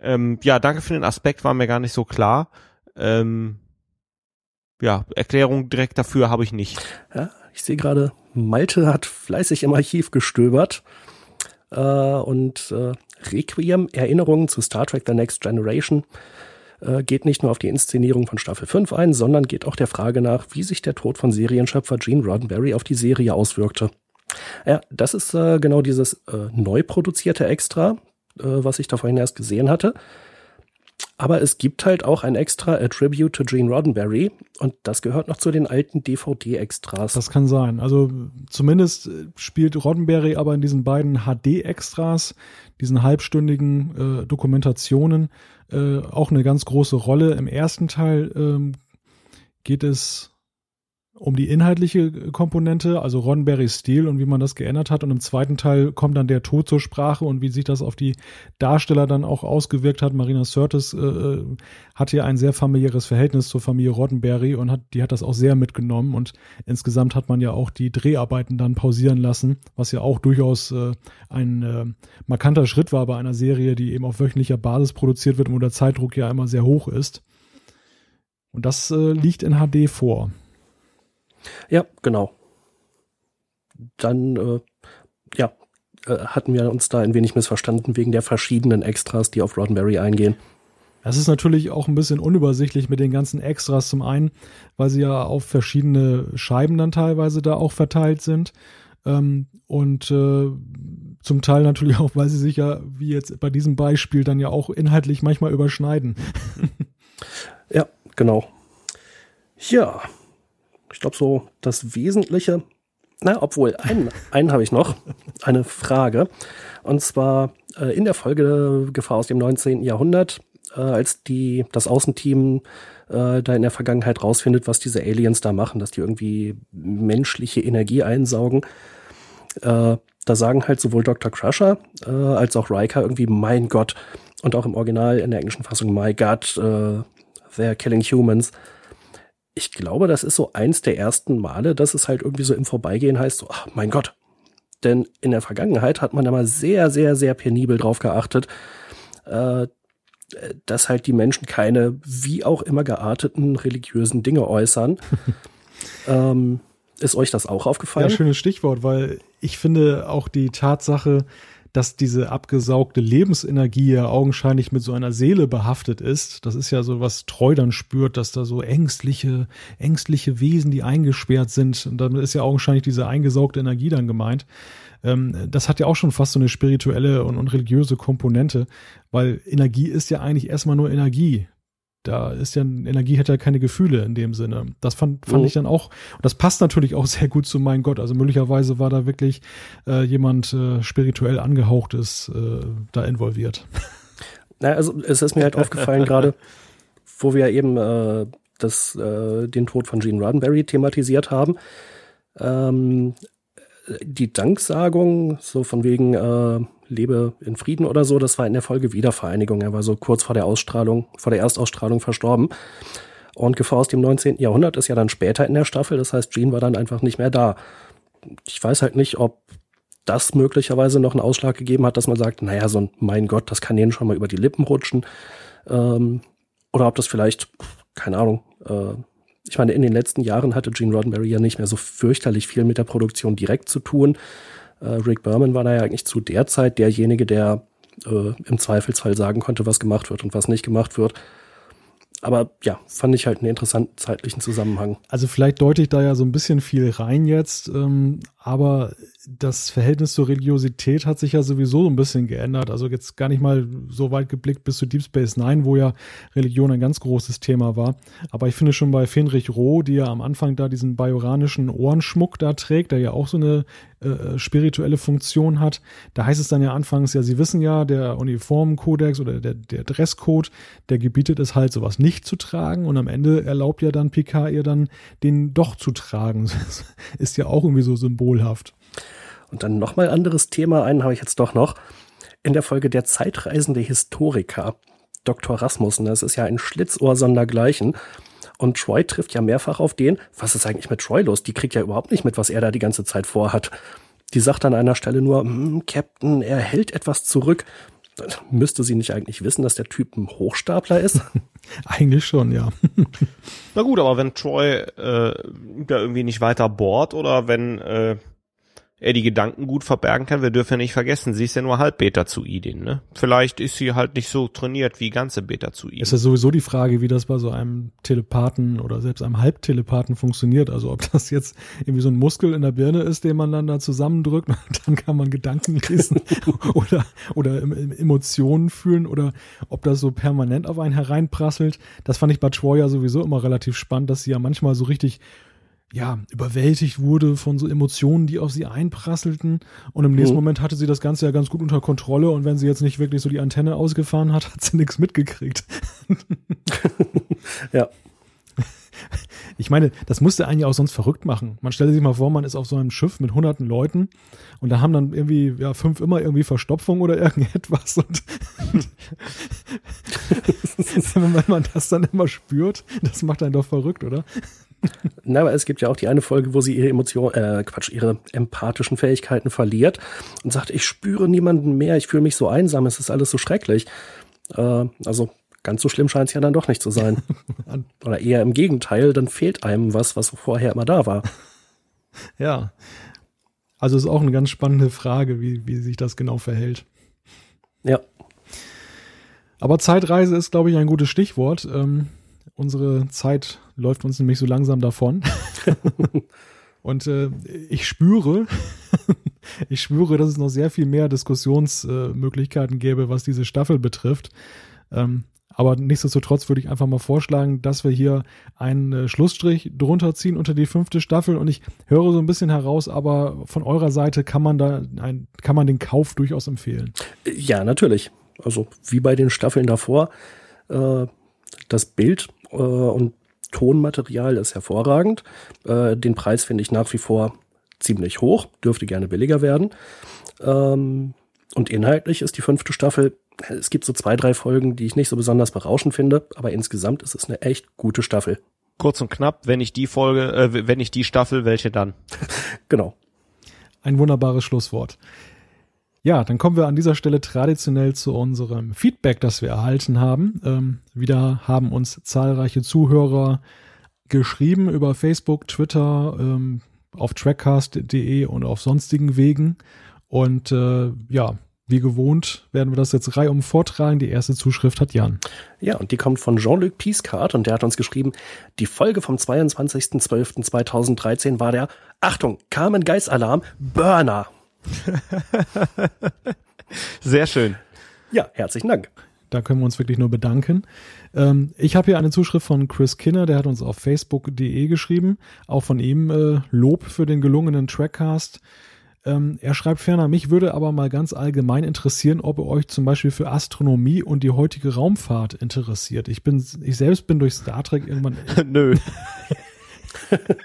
Ähm, ja, danke für den Aspekt, war mir gar nicht so klar. Ähm, ja, Erklärung direkt dafür habe ich nicht. Ja, ich sehe gerade, Malte hat fleißig im Archiv gestöbert äh, und äh, Requiem, Erinnerungen zu Star Trek The Next Generation, äh, geht nicht nur auf die Inszenierung von Staffel 5 ein, sondern geht auch der Frage nach, wie sich der Tod von Serienschöpfer Gene Roddenberry auf die Serie auswirkte. Ja, das ist äh, genau dieses äh, neu produzierte Extra, äh, was ich da vorhin erst gesehen hatte. Aber es gibt halt auch ein extra A Tribute to Gene Roddenberry und das gehört noch zu den alten DVD-Extras. Das kann sein. Also zumindest spielt Roddenberry aber in diesen beiden HD-Extras, diesen halbstündigen äh, Dokumentationen, äh, auch eine ganz große Rolle. Im ersten Teil ähm, geht es um die inhaltliche Komponente, also Roddenberrys Stil und wie man das geändert hat. Und im zweiten Teil kommt dann der Tod zur Sprache und wie sich das auf die Darsteller dann auch ausgewirkt hat. Marina Sirtis äh, äh, hat hier ein sehr familiäres Verhältnis zur Familie Roddenberry und hat, die hat das auch sehr mitgenommen. Und insgesamt hat man ja auch die Dreharbeiten dann pausieren lassen, was ja auch durchaus äh, ein äh, markanter Schritt war bei einer Serie, die eben auf wöchentlicher Basis produziert wird und wo der Zeitdruck ja immer sehr hoch ist. Und das äh, liegt in HD vor. Ja, genau. Dann, äh, ja, äh, hatten wir uns da ein wenig missverstanden wegen der verschiedenen Extras, die auf Roddenberry eingehen. Es ist natürlich auch ein bisschen unübersichtlich mit den ganzen Extras zum einen, weil sie ja auf verschiedene Scheiben dann teilweise da auch verteilt sind. Ähm, und äh, zum Teil natürlich auch, weil sie sich ja, wie jetzt bei diesem Beispiel, dann ja auch inhaltlich manchmal überschneiden. ja, genau. Ja, ich glaube so das Wesentliche. Na, obwohl, einen, einen habe ich noch, eine Frage. Und zwar äh, in der Folge Gefahr aus dem 19. Jahrhundert, äh, als die, das Außenteam äh, da in der Vergangenheit rausfindet, was diese Aliens da machen, dass die irgendwie menschliche Energie einsaugen. Äh, da sagen halt sowohl Dr. Crusher äh, als auch Riker irgendwie, mein Gott, und auch im Original in der englischen Fassung, my God, äh, they're killing humans ich glaube, das ist so eins der ersten Male, dass es halt irgendwie so im Vorbeigehen heißt, so, ach mein Gott. Denn in der Vergangenheit hat man da mal sehr, sehr, sehr penibel drauf geachtet, äh, dass halt die Menschen keine wie auch immer gearteten religiösen Dinge äußern. ähm, ist euch das auch aufgefallen? Ja, schönes Stichwort, weil ich finde auch die Tatsache, dass diese abgesaugte Lebensenergie ja augenscheinlich mit so einer Seele behaftet ist. Das ist ja so, was Treu dann spürt, dass da so ängstliche, ängstliche Wesen, die eingesperrt sind. Und damit ist ja augenscheinlich diese eingesaugte Energie dann gemeint. Ähm, das hat ja auch schon fast so eine spirituelle und, und religiöse Komponente, weil Energie ist ja eigentlich erstmal nur Energie da ist ja Energie hat ja keine Gefühle in dem Sinne. Das fand, fand oh. ich dann auch. Und das passt natürlich auch sehr gut zu mein Gott. Also möglicherweise war da wirklich äh, jemand äh, spirituell angehauchtes äh, da involviert. Na, also es ist mir halt aufgefallen gerade, wo wir eben äh, das, äh, den Tod von Gene Roddenberry thematisiert haben. Ähm, die Danksagung, so von wegen, äh, lebe in Frieden oder so. Das war in der Folge Wiedervereinigung. Er war so kurz vor der Ausstrahlung, vor der Erstausstrahlung verstorben. Und Gefahr aus dem 19. Jahrhundert ist ja dann später in der Staffel. Das heißt, Gene war dann einfach nicht mehr da. Ich weiß halt nicht, ob das möglicherweise noch einen Ausschlag gegeben hat, dass man sagt, naja, so ein Mein Gott, das kann denen schon mal über die Lippen rutschen. Ähm, oder ob das vielleicht, keine Ahnung, äh, ich meine, in den letzten Jahren hatte Gene Roddenberry ja nicht mehr so fürchterlich viel mit der Produktion direkt zu tun. Äh, Rick Berman war da ja eigentlich zu der Zeit derjenige, der äh, im Zweifelsfall sagen konnte, was gemacht wird und was nicht gemacht wird. Aber ja, fand ich halt einen interessanten zeitlichen Zusammenhang. Also vielleicht deute ich da ja so ein bisschen viel rein jetzt, ähm, aber das Verhältnis zur Religiosität hat sich ja sowieso ein bisschen geändert. Also jetzt gar nicht mal so weit geblickt bis zu Deep Space Nine, wo ja Religion ein ganz großes Thema war. Aber ich finde schon bei Fenrich Roh, die ja am Anfang da diesen bajoranischen Ohrenschmuck da trägt, der ja auch so eine äh, spirituelle Funktion hat, da heißt es dann ja anfangs, ja, Sie wissen ja, der Uniformkodex oder der, der Dresscode, der gebietet es halt, sowas nicht zu tragen. Und am Ende erlaubt ja dann Picard ihr dann, den doch zu tragen. Ist ja auch irgendwie so symbolhaft. Und dann nochmal anderes Thema, einen habe ich jetzt doch noch. In der Folge Der zeitreisende Historiker, Dr. Rasmussen, das ist ja ein Schlitzohr sondergleichen. Und Troy trifft ja mehrfach auf den, was ist eigentlich mit Troy los? Die kriegt ja überhaupt nicht mit, was er da die ganze Zeit vorhat. Die sagt an einer Stelle nur, hm, Captain, er hält etwas zurück. Müsste sie nicht eigentlich wissen, dass der Typ ein Hochstapler ist? eigentlich schon, ja. Na gut, aber wenn Troy äh, da irgendwie nicht weiter bohrt oder wenn äh, er die Gedanken gut verbergen kann. Wir dürfen ja nicht vergessen, sie ist ja nur halb Beta-Zuidin, ne? Vielleicht ist sie halt nicht so trainiert wie ganze Beta-Zuidin. Ist ja sowieso die Frage, wie das bei so einem Telepathen oder selbst einem Halbtelepathen funktioniert. Also ob das jetzt irgendwie so ein Muskel in der Birne ist, den man dann da zusammendrückt dann kann man Gedanken lesen oder, oder Emotionen fühlen oder ob das so permanent auf einen hereinprasselt. Das fand ich bei Troy ja sowieso immer relativ spannend, dass sie ja manchmal so richtig ja, überwältigt wurde von so Emotionen, die auf sie einprasselten. Und im nächsten mhm. Moment hatte sie das Ganze ja ganz gut unter Kontrolle. Und wenn sie jetzt nicht wirklich so die Antenne ausgefahren hat, hat sie nichts mitgekriegt. ja. Ich meine, das musste einen ja auch sonst verrückt machen. Man stelle sich mal vor, man ist auf so einem Schiff mit hunderten Leuten und da haben dann irgendwie, ja, fünf immer irgendwie Verstopfung oder irgendetwas und wenn man das dann immer spürt, das macht einen doch verrückt, oder? Na, aber es gibt ja auch die eine Folge, wo sie ihre Emotionen, äh, Quatsch, ihre empathischen Fähigkeiten verliert und sagt, ich spüre niemanden mehr, ich fühle mich so einsam, es ist alles so schrecklich. Äh, also ganz so schlimm scheint es ja dann doch nicht zu sein. Oder eher im Gegenteil, dann fehlt einem was, was vorher immer da war. Ja. Also ist auch eine ganz spannende Frage, wie, wie sich das genau verhält. Ja. Aber Zeitreise ist, glaube ich, ein gutes Stichwort. Ähm, unsere Zeit läuft uns nämlich so langsam davon. Und äh, ich spüre, ich spüre, dass es noch sehr viel mehr Diskussionsmöglichkeiten äh, gäbe, was diese Staffel betrifft. Ähm, aber nichtsdestotrotz würde ich einfach mal vorschlagen, dass wir hier einen äh, Schlussstrich drunter ziehen unter die fünfte Staffel. Und ich höre so ein bisschen heraus, aber von eurer Seite kann man da ein, kann man den Kauf durchaus empfehlen. Ja, natürlich. Also wie bei den Staffeln davor. Äh, das Bild äh, und Tonmaterial ist hervorragend. Äh, den Preis finde ich nach wie vor ziemlich hoch, dürfte gerne billiger werden. Ähm, und inhaltlich ist die fünfte Staffel, es gibt so zwei, drei Folgen, die ich nicht so besonders berauschend finde, aber insgesamt ist es eine echt gute Staffel. Kurz und knapp, wenn ich die Folge, äh, wenn ich die Staffel, welche dann? genau. Ein wunderbares Schlusswort. Ja, dann kommen wir an dieser Stelle traditionell zu unserem Feedback, das wir erhalten haben. Ähm, wieder haben uns zahlreiche Zuhörer geschrieben über Facebook, Twitter, ähm, auf trackcast.de und auf sonstigen Wegen. Und äh, ja, wie gewohnt werden wir das jetzt reihum vortragen. Die erste Zuschrift hat Jan. Ja, und die kommt von Jean-Luc Piescart und der hat uns geschrieben, die Folge vom 22.12.2013 war der, Achtung, Carmen Geist Alarm, Burner. Sehr schön. Ja, herzlichen Dank. Da können wir uns wirklich nur bedanken. Ähm, ich habe hier eine Zuschrift von Chris Kinner, der hat uns auf facebook.de geschrieben. Auch von ihm äh, Lob für den gelungenen Trackcast. Ähm, er schreibt ferner, mich würde aber mal ganz allgemein interessieren, ob ihr euch zum Beispiel für Astronomie und die heutige Raumfahrt interessiert. Ich bin, ich selbst bin durch Star Trek irgendwann. Nö.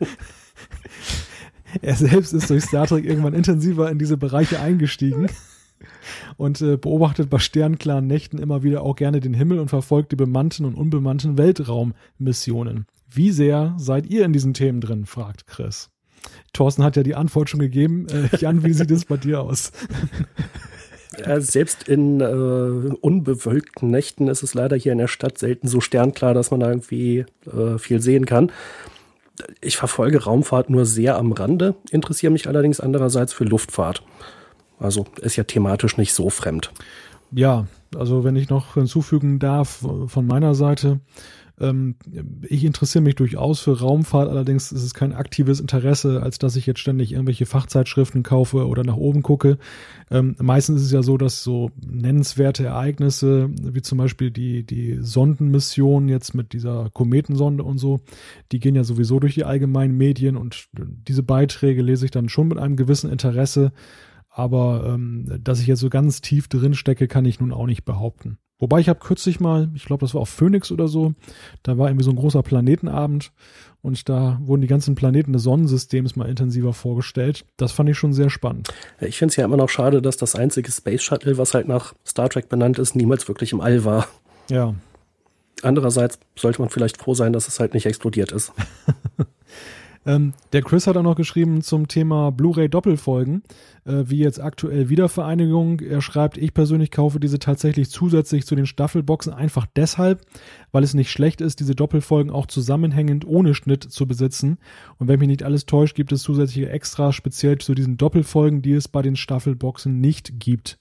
er selbst ist durch Star Trek irgendwann intensiver in diese Bereiche eingestiegen und äh, beobachtet bei sternklaren Nächten immer wieder auch gerne den Himmel und verfolgt die bemannten und unbemannten Weltraummissionen. Wie sehr seid ihr in diesen Themen drin? fragt Chris. Thorsten hat ja die Antwort schon gegeben. Äh, Jan, wie sieht es bei dir aus? Ja, selbst in äh, unbewölkten Nächten ist es leider hier in der Stadt selten so sternklar, dass man da irgendwie äh, viel sehen kann ich verfolge Raumfahrt nur sehr am Rande, interessiere mich allerdings andererseits für Luftfahrt. Also ist ja thematisch nicht so fremd. Ja, also wenn ich noch hinzufügen darf von meiner Seite, ich interessiere mich durchaus für Raumfahrt, allerdings ist es kein aktives Interesse, als dass ich jetzt ständig irgendwelche Fachzeitschriften kaufe oder nach oben gucke. Ähm, meistens ist es ja so, dass so nennenswerte Ereignisse, wie zum Beispiel die, die Sondenmission jetzt mit dieser Kometensonde und so, die gehen ja sowieso durch die allgemeinen Medien und diese Beiträge lese ich dann schon mit einem gewissen Interesse. Aber ähm, dass ich jetzt so ganz tief drin stecke, kann ich nun auch nicht behaupten. Wobei ich habe kürzlich mal, ich glaube, das war auf Phoenix oder so, da war irgendwie so ein großer Planetenabend und da wurden die ganzen Planeten des Sonnensystems mal intensiver vorgestellt. Das fand ich schon sehr spannend. Ich finde es ja immer noch schade, dass das einzige Space Shuttle, was halt nach Star Trek benannt ist, niemals wirklich im All war. Ja. Andererseits sollte man vielleicht froh sein, dass es halt nicht explodiert ist. Ähm, der Chris hat auch noch geschrieben zum Thema Blu-ray-Doppelfolgen, äh, wie jetzt aktuell Wiedervereinigung. Er schreibt, ich persönlich kaufe diese tatsächlich zusätzlich zu den Staffelboxen einfach deshalb, weil es nicht schlecht ist, diese Doppelfolgen auch zusammenhängend ohne Schnitt zu besitzen. Und wenn mich nicht alles täuscht, gibt es zusätzliche Extras speziell zu diesen Doppelfolgen, die es bei den Staffelboxen nicht gibt.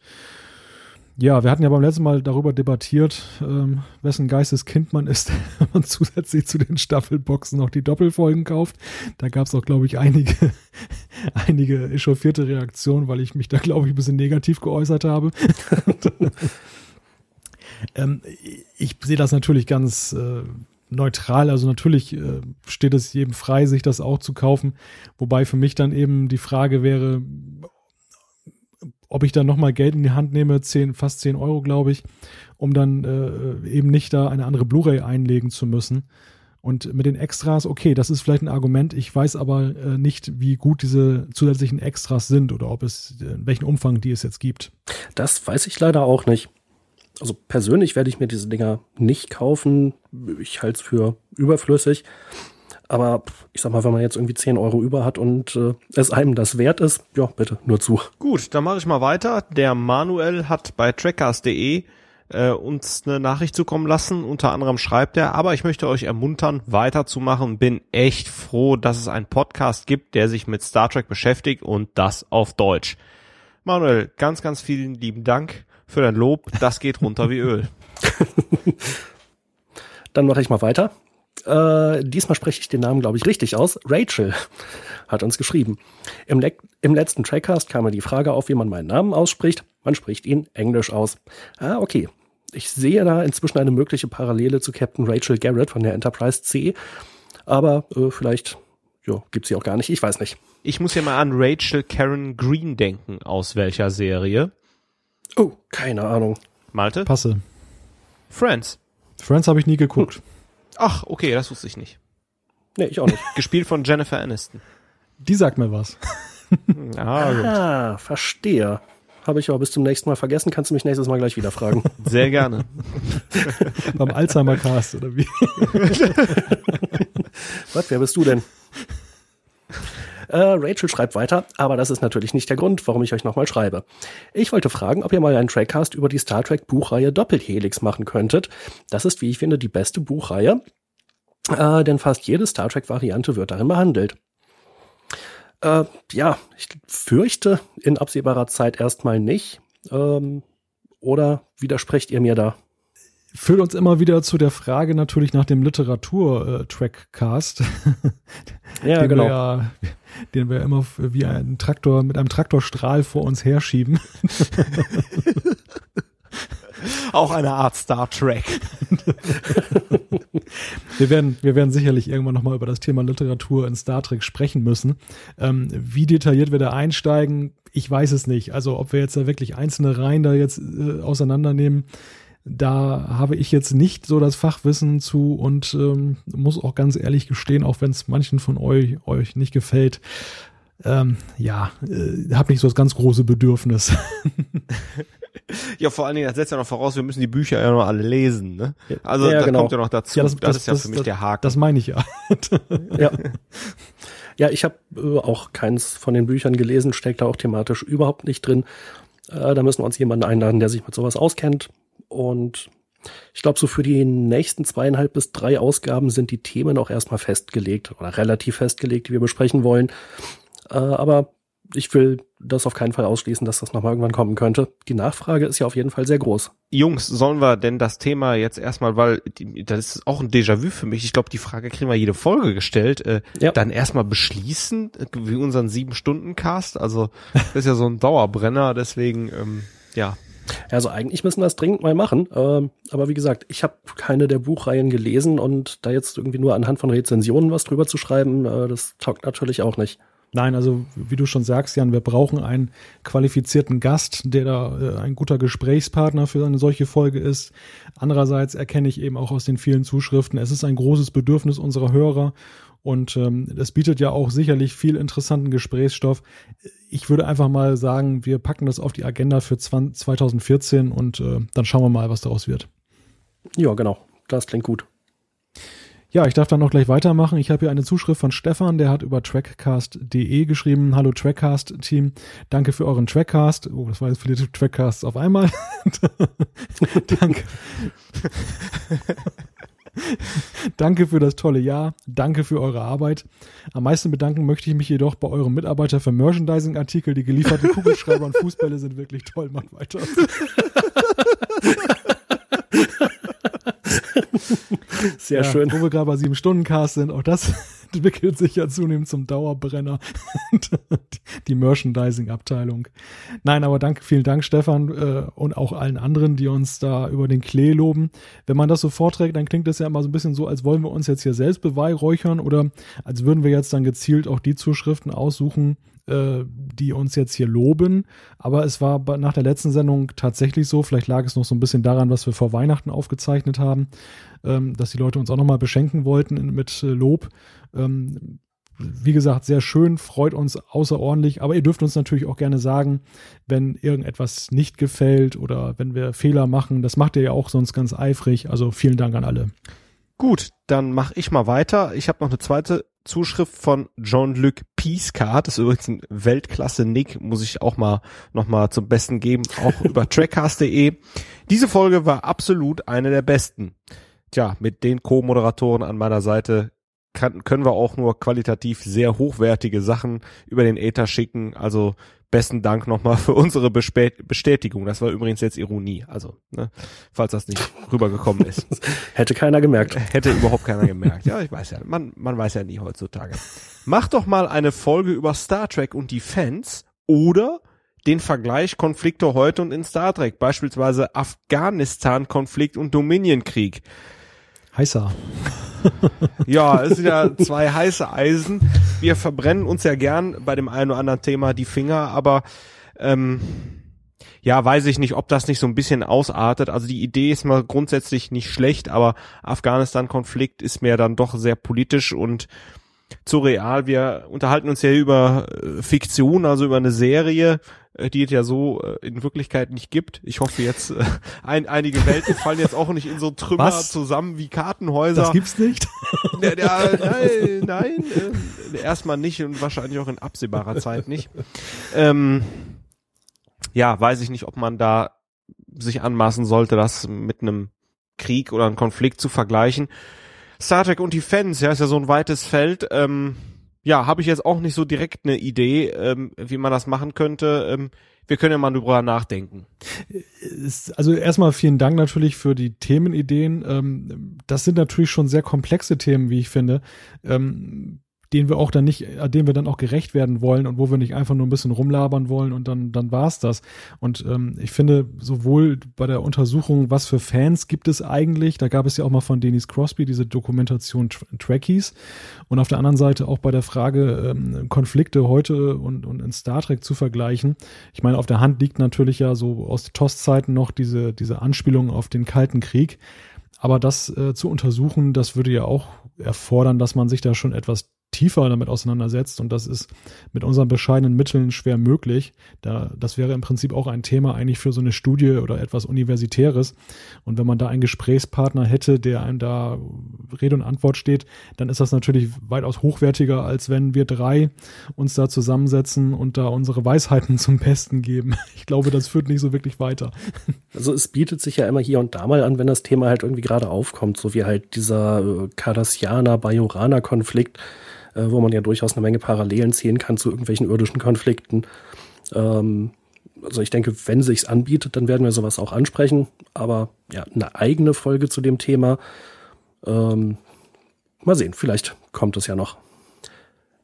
Ja, wir hatten ja beim letzten Mal darüber debattiert, ähm, wessen Geisteskind man ist, wenn man zusätzlich zu den Staffelboxen noch die Doppelfolgen kauft. Da gab es auch, glaube ich, einige, einige echauffierte Reaktionen, weil ich mich da, glaube ich, ein bisschen negativ geäußert habe. ähm, ich sehe das natürlich ganz äh, neutral. Also natürlich äh, steht es jedem frei, sich das auch zu kaufen. Wobei für mich dann eben die Frage wäre, ob ich dann nochmal Geld in die Hand nehme, 10, fast 10 Euro, glaube ich, um dann äh, eben nicht da eine andere Blu-ray einlegen zu müssen. Und mit den Extras, okay, das ist vielleicht ein Argument. Ich weiß aber äh, nicht, wie gut diese zusätzlichen Extras sind oder ob es, in welchem Umfang die es jetzt gibt. Das weiß ich leider auch nicht. Also persönlich werde ich mir diese Dinger nicht kaufen. Ich halte es für überflüssig. Aber ich sag mal, wenn man jetzt irgendwie 10 Euro über hat und äh, es einem das wert ist, ja, bitte, nur zu. Gut, dann mache ich mal weiter. Der Manuel hat bei trackcast.de äh, uns eine Nachricht zukommen lassen. Unter anderem schreibt er, aber ich möchte euch ermuntern, weiterzumachen. Bin echt froh, dass es einen Podcast gibt, der sich mit Star Trek beschäftigt und das auf Deutsch. Manuel, ganz, ganz vielen lieben Dank für dein Lob. Das geht runter wie Öl. Dann mache ich mal weiter. Äh, diesmal spreche ich den Namen, glaube ich, richtig aus. Rachel hat uns geschrieben. Im, Le Im letzten Trackcast kam mir die Frage auf, wie man meinen Namen ausspricht. Man spricht ihn Englisch aus. Ah, okay. Ich sehe da inzwischen eine mögliche Parallele zu Captain Rachel Garrett von der Enterprise C. Aber äh, vielleicht jo, gibt sie auch gar nicht. Ich weiß nicht. Ich muss ja mal an Rachel Karen Green denken. Aus welcher Serie? Oh, keine Ahnung. Malte? Passe. Friends. Friends habe ich nie geguckt. Hm. Ach, okay, das wusste ich nicht. Nee, ich auch nicht. Gespielt von Jennifer Aniston. Die sagt mir was. ah, ah verstehe. Habe ich aber bis zum nächsten Mal vergessen. Kannst du mich nächstes Mal gleich wieder fragen. Sehr gerne. Beim Alzheimer-Cast, oder wie? Was, wer bist du denn? Äh, Rachel schreibt weiter, aber das ist natürlich nicht der Grund, warum ich euch nochmal schreibe. Ich wollte fragen, ob ihr mal einen Trackcast über die Star Trek Buchreihe Doppelhelix machen könntet. Das ist, wie ich finde, die beste Buchreihe, äh, denn fast jede Star Trek Variante wird darin behandelt. Äh, ja, ich fürchte in absehbarer Zeit erstmal nicht. Ähm, oder widersprecht ihr mir da? Führt uns immer wieder zu der Frage natürlich nach dem Literatur-Trackcast. ja, den genau. Wir ja, den wir immer wie ein Traktor mit einem Traktorstrahl vor uns herschieben. Auch eine Art Star Trek. wir werden, wir werden sicherlich irgendwann nochmal über das Thema Literatur in Star Trek sprechen müssen. Ähm, wie detailliert wir da einsteigen, ich weiß es nicht. Also ob wir jetzt da wirklich einzelne Reihen da jetzt äh, auseinandernehmen, da habe ich jetzt nicht so das Fachwissen zu und ähm, muss auch ganz ehrlich gestehen, auch wenn es manchen von euch, euch nicht gefällt, ähm, ja, äh, habe nicht so das ganz große Bedürfnis. ja, vor allen Dingen, das setzt ja noch voraus, wir müssen die Bücher ja noch alle lesen, ne? Also ja, das genau. kommt ja noch dazu. Ja, das, das, das, ist ja das, für mich der Haken. Das meine ich ja. ja. Ja, ich habe äh, auch keins von den Büchern gelesen, steckt da auch thematisch überhaupt nicht drin. Äh, da müssen wir uns jemanden einladen, der sich mit sowas auskennt. Und ich glaube, so für die nächsten zweieinhalb bis drei Ausgaben sind die Themen auch erstmal festgelegt oder relativ festgelegt, die wir besprechen wollen. Äh, aber ich will das auf keinen Fall ausschließen, dass das nochmal irgendwann kommen könnte. Die Nachfrage ist ja auf jeden Fall sehr groß. Jungs, sollen wir denn das Thema jetzt erstmal, weil die, das ist auch ein Déjà-vu für mich. Ich glaube, die Frage kriegen wir jede Folge gestellt. Äh, ja. Dann erstmal beschließen, äh, wie unseren Sieben-Stunden-Cast. Also das ist ja so ein Dauerbrenner, deswegen, ähm, ja, also eigentlich müssen wir das dringend mal machen. Ähm, aber wie gesagt, ich habe keine der Buchreihen gelesen und da jetzt irgendwie nur anhand von Rezensionen was drüber zu schreiben, äh, das taugt natürlich auch nicht. Nein, also wie du schon sagst, Jan, wir brauchen einen qualifizierten Gast, der da äh, ein guter Gesprächspartner für eine solche Folge ist. Andererseits erkenne ich eben auch aus den vielen Zuschriften, es ist ein großes Bedürfnis unserer Hörer und ähm, das bietet ja auch sicherlich viel interessanten Gesprächsstoff. Ich würde einfach mal sagen, wir packen das auf die Agenda für 20, 2014 und äh, dann schauen wir mal, was daraus wird. Ja, genau. Das klingt gut. Ja, ich darf dann noch gleich weitermachen. Ich habe hier eine Zuschrift von Stefan, der hat über trackcast.de geschrieben. Hallo Trackcast-Team, danke für euren Trackcast. Oh, das war jetzt viele Trackcasts auf einmal. danke. Danke für das tolle Jahr. Danke für eure Arbeit. Am meisten bedanken möchte ich mich jedoch bei eurem Mitarbeiter für Merchandising-Artikel. Die gelieferten Kugelschreiber und Fußbälle sind wirklich toll. Macht weiter. Sehr ja, schön. Wo wir gerade bei sieben Stunden Cast sind, auch das entwickelt sich ja zunehmend zum Dauerbrenner. die Merchandising-Abteilung. Nein, aber danke, vielen Dank, Stefan, äh, und auch allen anderen, die uns da über den Klee loben. Wenn man das so vorträgt, dann klingt das ja immer so ein bisschen so, als wollen wir uns jetzt hier selbst beweihräuchern oder als würden wir jetzt dann gezielt auch die Zuschriften aussuchen, äh, die uns jetzt hier loben. Aber es war nach der letzten Sendung tatsächlich so, vielleicht lag es noch so ein bisschen daran, was wir vor Weihnachten aufgezeichnet haben, ähm, dass die Leute uns auch nochmal beschenken wollten mit äh, Lob. Ähm, wie gesagt, sehr schön, freut uns außerordentlich, aber ihr dürft uns natürlich auch gerne sagen, wenn irgendetwas nicht gefällt oder wenn wir Fehler machen. Das macht ihr ja auch sonst ganz eifrig. Also vielen Dank an alle. Gut, dann mache ich mal weiter. Ich habe noch eine zweite Zuschrift von Jean-Luc. Das ist übrigens ein Weltklasse-Nick, muss ich auch mal noch mal zum Besten geben, auch über trackcast.de. Diese Folge war absolut eine der besten. Tja, mit den Co-Moderatoren an meiner Seite kann, können wir auch nur qualitativ sehr hochwertige Sachen über den Ether schicken. Also besten Dank nochmal für unsere Bestätigung. Das war übrigens jetzt Ironie. Also, ne, falls das nicht rübergekommen ist. Hätte keiner gemerkt. Hätte überhaupt keiner gemerkt. Ja, ich weiß ja, man, man weiß ja nie heutzutage. Mach doch mal eine Folge über Star Trek und die Fans oder den Vergleich Konflikte heute und in Star Trek, beispielsweise Afghanistan-Konflikt und Dominion-Krieg. Heißer. ja, es sind ja zwei heiße Eisen. Wir verbrennen uns ja gern bei dem einen oder anderen Thema die Finger, aber ähm, ja, weiß ich nicht, ob das nicht so ein bisschen ausartet. Also die Idee ist mal grundsätzlich nicht schlecht, aber Afghanistan-Konflikt ist mir dann doch sehr politisch und zu real. Wir unterhalten uns ja über äh, Fiktion, also über eine Serie, die es ja so äh, in Wirklichkeit nicht gibt. Ich hoffe jetzt, äh, ein, einige Welten fallen jetzt auch nicht in so Trümmer Was? zusammen wie Kartenhäuser. Das gibt's nicht? Ja, ja, nein, nein äh, erstmal nicht und wahrscheinlich auch in absehbarer Zeit nicht. Ähm, ja, weiß ich nicht, ob man da sich anmaßen sollte, das mit einem Krieg oder einem Konflikt zu vergleichen. Star Trek und die Fans, ja, ist ja so ein weites Feld. Ähm, ja, habe ich jetzt auch nicht so direkt eine Idee, ähm, wie man das machen könnte. Ähm, wir können ja mal drüber nachdenken. Also erstmal vielen Dank natürlich für die Themenideen. Ähm, das sind natürlich schon sehr komplexe Themen, wie ich finde. Den wir auch dann nicht, äh, dem wir dann auch gerecht werden wollen und wo wir nicht einfach nur ein bisschen rumlabern wollen und dann, dann war's das. Und ähm, ich finde, sowohl bei der Untersuchung, was für Fans gibt es eigentlich, da gab es ja auch mal von Denise Crosby diese Dokumentation Trekkies und auf der anderen Seite auch bei der Frage, ähm, Konflikte heute und, und in Star Trek zu vergleichen. Ich meine, auf der Hand liegt natürlich ja so aus TOS-Zeiten noch diese, diese Anspielung auf den Kalten Krieg. Aber das äh, zu untersuchen, das würde ja auch erfordern, dass man sich da schon etwas tiefer damit auseinandersetzt und das ist mit unseren bescheidenen Mitteln schwer möglich. Da, das wäre im Prinzip auch ein Thema eigentlich für so eine Studie oder etwas Universitäres. Und wenn man da einen Gesprächspartner hätte, der einem da Rede und Antwort steht, dann ist das natürlich weitaus hochwertiger, als wenn wir drei uns da zusammensetzen und da unsere Weisheiten zum Besten geben. Ich glaube, das führt nicht so wirklich weiter. Also es bietet sich ja immer hier und da mal an, wenn das Thema halt irgendwie gerade aufkommt, so wie halt dieser äh, Cardassianer-Bajoraner-Konflikt, äh, wo man ja durchaus eine Menge Parallelen ziehen kann zu irgendwelchen irdischen Konflikten. Ähm, also ich denke, wenn sich's anbietet, dann werden wir sowas auch ansprechen. Aber ja, eine eigene Folge zu dem Thema. Ähm, mal sehen, vielleicht kommt es ja noch.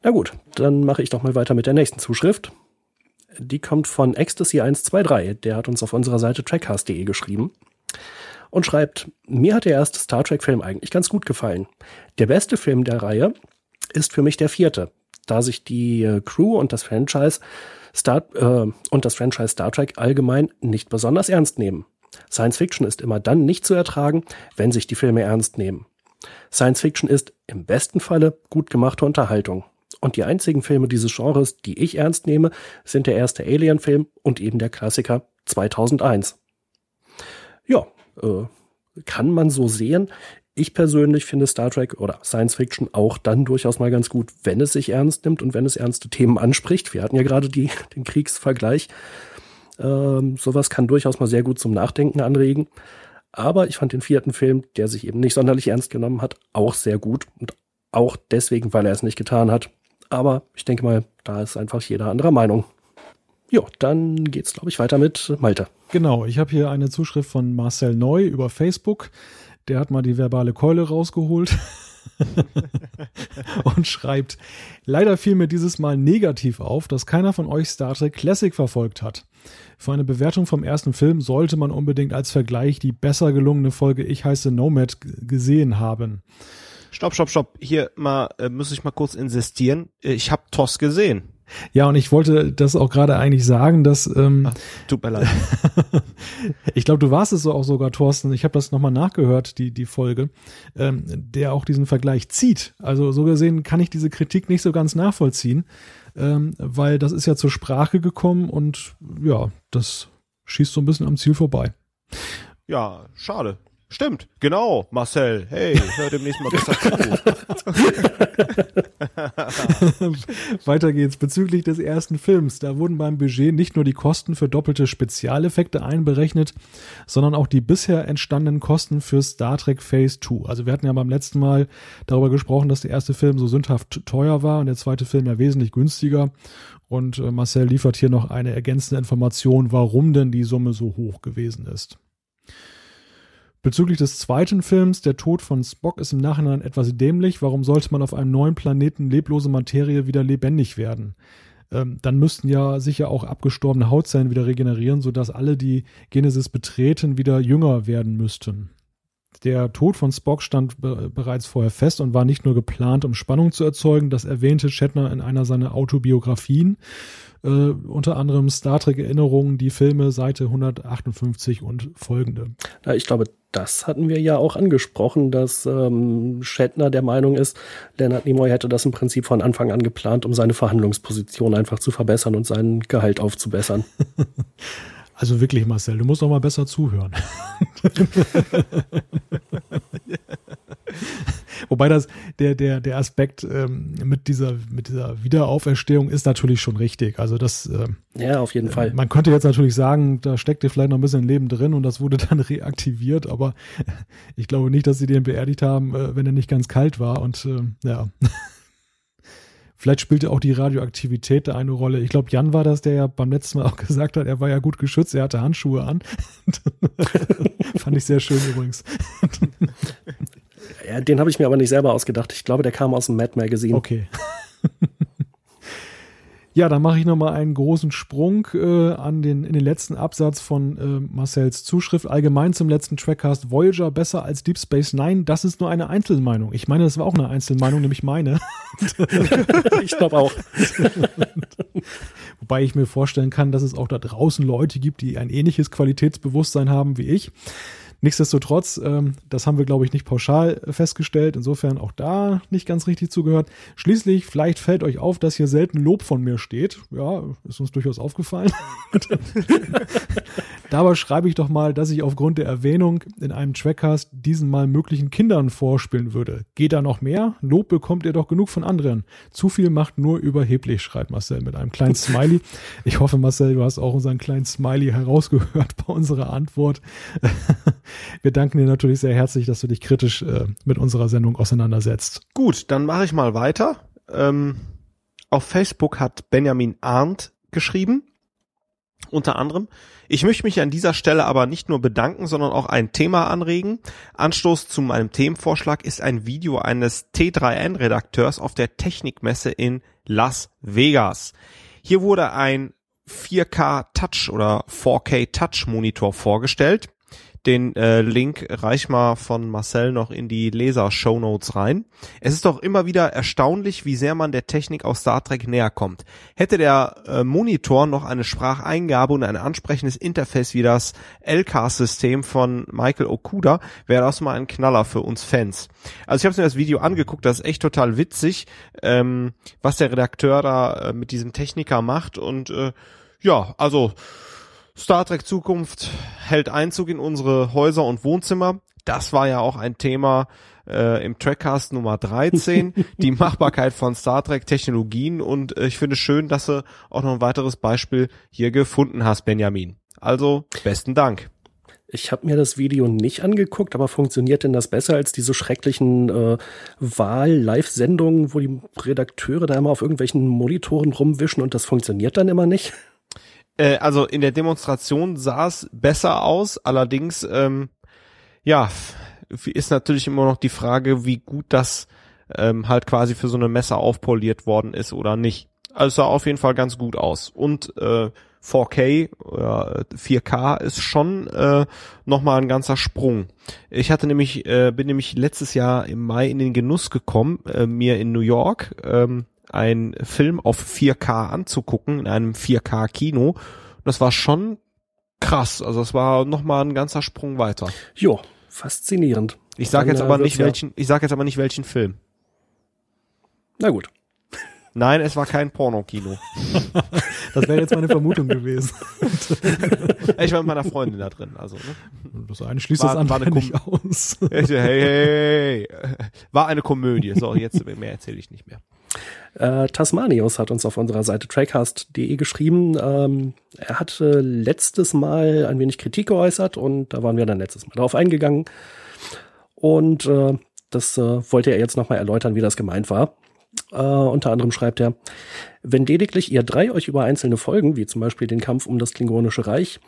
Na gut, dann mache ich doch mal weiter mit der nächsten Zuschrift. Die kommt von Ecstasy123. Der hat uns auf unserer Seite trackcast.de geschrieben und schreibt, mir hat der erste Star Trek-Film eigentlich ganz gut gefallen. Der beste Film der Reihe ist für mich der vierte, da sich die äh, Crew und das Franchise Star äh, und das Franchise Star Trek allgemein nicht besonders ernst nehmen. Science Fiction ist immer dann nicht zu ertragen, wenn sich die Filme ernst nehmen. Science Fiction ist im besten Falle gut gemachte Unterhaltung. Und die einzigen Filme dieses Genres, die ich ernst nehme, sind der erste Alien-Film und eben der Klassiker 2001. Ja, äh, kann man so sehen. Ich persönlich finde Star Trek oder Science Fiction auch dann durchaus mal ganz gut, wenn es sich ernst nimmt und wenn es ernste Themen anspricht. Wir hatten ja gerade die, den Kriegsvergleich. Ähm, sowas kann durchaus mal sehr gut zum Nachdenken anregen. Aber ich fand den vierten Film, der sich eben nicht sonderlich ernst genommen hat, auch sehr gut. Und auch deswegen, weil er es nicht getan hat. Aber ich denke mal, da ist einfach jeder anderer Meinung. Jo, dann geht's, glaube ich, weiter mit Malte. Genau, ich habe hier eine Zuschrift von Marcel Neu über Facebook. Der hat mal die verbale Keule rausgeholt und schreibt, leider fiel mir dieses Mal negativ auf, dass keiner von euch Star Trek Classic verfolgt hat. Für eine Bewertung vom ersten Film sollte man unbedingt als Vergleich die besser gelungene Folge Ich heiße Nomad gesehen haben. Stopp, stopp, stopp. Hier mal äh, muss ich mal kurz insistieren. Ich habe TOS gesehen. Ja, und ich wollte das auch gerade eigentlich sagen, dass ähm, Ach, tut mir leid. ich glaube, du warst es so auch sogar, Thorsten. Ich habe das nochmal nachgehört, die die Folge, ähm, der auch diesen Vergleich zieht. Also so gesehen kann ich diese Kritik nicht so ganz nachvollziehen, ähm, weil das ist ja zur Sprache gekommen und ja, das schießt so ein bisschen am Ziel vorbei. Ja, schade. Stimmt, genau, Marcel. Hey, hör demnächst mal besser zu. Weiter geht's. Bezüglich des ersten Films, da wurden beim Budget nicht nur die Kosten für doppelte Spezialeffekte einberechnet, sondern auch die bisher entstandenen Kosten für Star Trek Phase 2. Also wir hatten ja beim letzten Mal darüber gesprochen, dass der erste Film so sündhaft teuer war und der zweite Film ja wesentlich günstiger. Und äh, Marcel liefert hier noch eine ergänzende Information, warum denn die Summe so hoch gewesen ist. Bezüglich des zweiten Films, der Tod von Spock ist im Nachhinein etwas dämlich. Warum sollte man auf einem neuen Planeten leblose Materie wieder lebendig werden? Ähm, dann müssten ja sicher auch abgestorbene Hautzellen wieder regenerieren, sodass alle, die Genesis betreten, wieder jünger werden müssten. Der Tod von Spock stand be bereits vorher fest und war nicht nur geplant, um Spannung zu erzeugen, das erwähnte Shatner in einer seiner Autobiografien, äh, unter anderem Star Trek Erinnerungen, die Filme Seite 158 und folgende. Ja, ich glaube, das hatten wir ja auch angesprochen, dass ähm, Shatner der Meinung ist, Leonard Nimoy hätte das im Prinzip von Anfang an geplant, um seine Verhandlungsposition einfach zu verbessern und sein Gehalt aufzubessern. Also wirklich, Marcel, du musst doch mal besser zuhören. Wobei das, der, der, der Aspekt ähm, mit dieser, mit dieser Wiederauferstehung ist natürlich schon richtig. Also das, äh, ja, auf jeden Fall. Man könnte jetzt natürlich sagen, da steckte vielleicht noch ein bisschen Leben drin und das wurde dann reaktiviert, aber ich glaube nicht, dass sie den beerdigt haben, äh, wenn er nicht ganz kalt war und äh, ja. Vielleicht spielte auch die Radioaktivität da eine Rolle. Ich glaube, Jan war das, der ja beim letzten Mal auch gesagt hat, er war ja gut geschützt, er hatte Handschuhe an. Fand ich sehr schön übrigens. Ja, den habe ich mir aber nicht selber ausgedacht. Ich glaube, der kam aus dem Mad Magazine. Okay. ja, dann mache ich nochmal einen großen Sprung äh, an den, in den letzten Absatz von äh, Marcells Zuschrift. Allgemein zum letzten Trackcast Voyager besser als Deep Space Nine. Das ist nur eine Einzelmeinung. Ich meine, das war auch eine Einzelmeinung, nämlich meine. ich glaube auch. Wobei ich mir vorstellen kann, dass es auch da draußen Leute gibt, die ein ähnliches Qualitätsbewusstsein haben wie ich. Nichtsdestotrotz, ähm, das haben wir, glaube ich, nicht pauschal festgestellt. Insofern auch da nicht ganz richtig zugehört. Schließlich, vielleicht fällt euch auf, dass hier selten Lob von mir steht. Ja, ist uns durchaus aufgefallen. Dabei schreibe ich doch mal, dass ich aufgrund der Erwähnung in einem Trackcast diesen mal möglichen Kindern vorspielen würde. Geht da noch mehr? Lob bekommt ihr doch genug von anderen. Zu viel macht nur überheblich, schreibt Marcel mit einem kleinen Smiley. Ich hoffe, Marcel, du hast auch unseren kleinen Smiley herausgehört bei unserer Antwort. Wir danken dir natürlich sehr herzlich, dass du dich kritisch äh, mit unserer Sendung auseinandersetzt. Gut, dann mache ich mal weiter. Ähm, auf Facebook hat Benjamin Arndt geschrieben, unter anderem. Ich möchte mich an dieser Stelle aber nicht nur bedanken, sondern auch ein Thema anregen. Anstoß zu meinem Themenvorschlag ist ein Video eines T3N-Redakteurs auf der Technikmesse in Las Vegas. Hier wurde ein 4K Touch oder 4K Touch Monitor vorgestellt. Den äh, Link reich mal von Marcel noch in die Leser-Show Notes rein. Es ist doch immer wieder erstaunlich, wie sehr man der Technik aus Star Trek näher kommt. Hätte der äh, Monitor noch eine Spracheingabe und ein ansprechendes Interface wie das LCAS-System von Michael Okuda, wäre das mal ein Knaller für uns Fans. Also ich habe mir das Video angeguckt, das ist echt total witzig, ähm, was der Redakteur da äh, mit diesem Techniker macht und äh, ja, also Star Trek Zukunft hält Einzug in unsere Häuser und Wohnzimmer. Das war ja auch ein Thema äh, im Trackcast Nummer 13, die Machbarkeit von Star Trek Technologien und äh, ich finde es schön, dass du auch noch ein weiteres Beispiel hier gefunden hast, Benjamin. Also besten Dank. Ich habe mir das Video nicht angeguckt, aber funktioniert denn das besser als diese schrecklichen äh, Wahl-Live-Sendungen, wo die Redakteure da immer auf irgendwelchen Monitoren rumwischen und das funktioniert dann immer nicht? Äh, also in der Demonstration sah es besser aus, allerdings ähm, ja ist natürlich immer noch die Frage, wie gut das ähm, halt quasi für so eine Messe aufpoliert worden ist oder nicht. Also sah auf jeden Fall ganz gut aus und äh, 4K oder 4K ist schon äh, nochmal ein ganzer Sprung. Ich hatte nämlich, äh, bin nämlich letztes Jahr im Mai in den Genuss gekommen, äh, mir in New York ähm, einen Film auf 4K anzugucken, in einem 4K-Kino. Das war schon krass. Also es war nochmal ein ganzer Sprung weiter. Jo, faszinierend. Ich sage jetzt Dann, aber äh, nicht wird's ja- welchen, ich sage jetzt aber nicht welchen Film. Na gut. Nein, es war kein Pornokino. Das wäre jetzt meine Vermutung gewesen. ich war mit meiner Freundin da drin, also. Ne? Das eine schließt War- das andere nicht aus. Hey, hey, hey. War eine Komödie. So, jetzt mehr erzähle ich nicht mehr. Äh, Tasmanius hat uns auf unserer Seite trackcast.de geschrieben. Ähm, er hatte letztes Mal ein wenig Kritik geäußert und da waren wir dann letztes Mal darauf eingegangen. Und äh, das äh, wollte er jetzt nochmal erläutern, wie das gemeint war. Äh, unter anderem schreibt er, wenn lediglich ihr drei euch über einzelne Folgen, wie zum Beispiel den Kampf um das Klingonische Reich,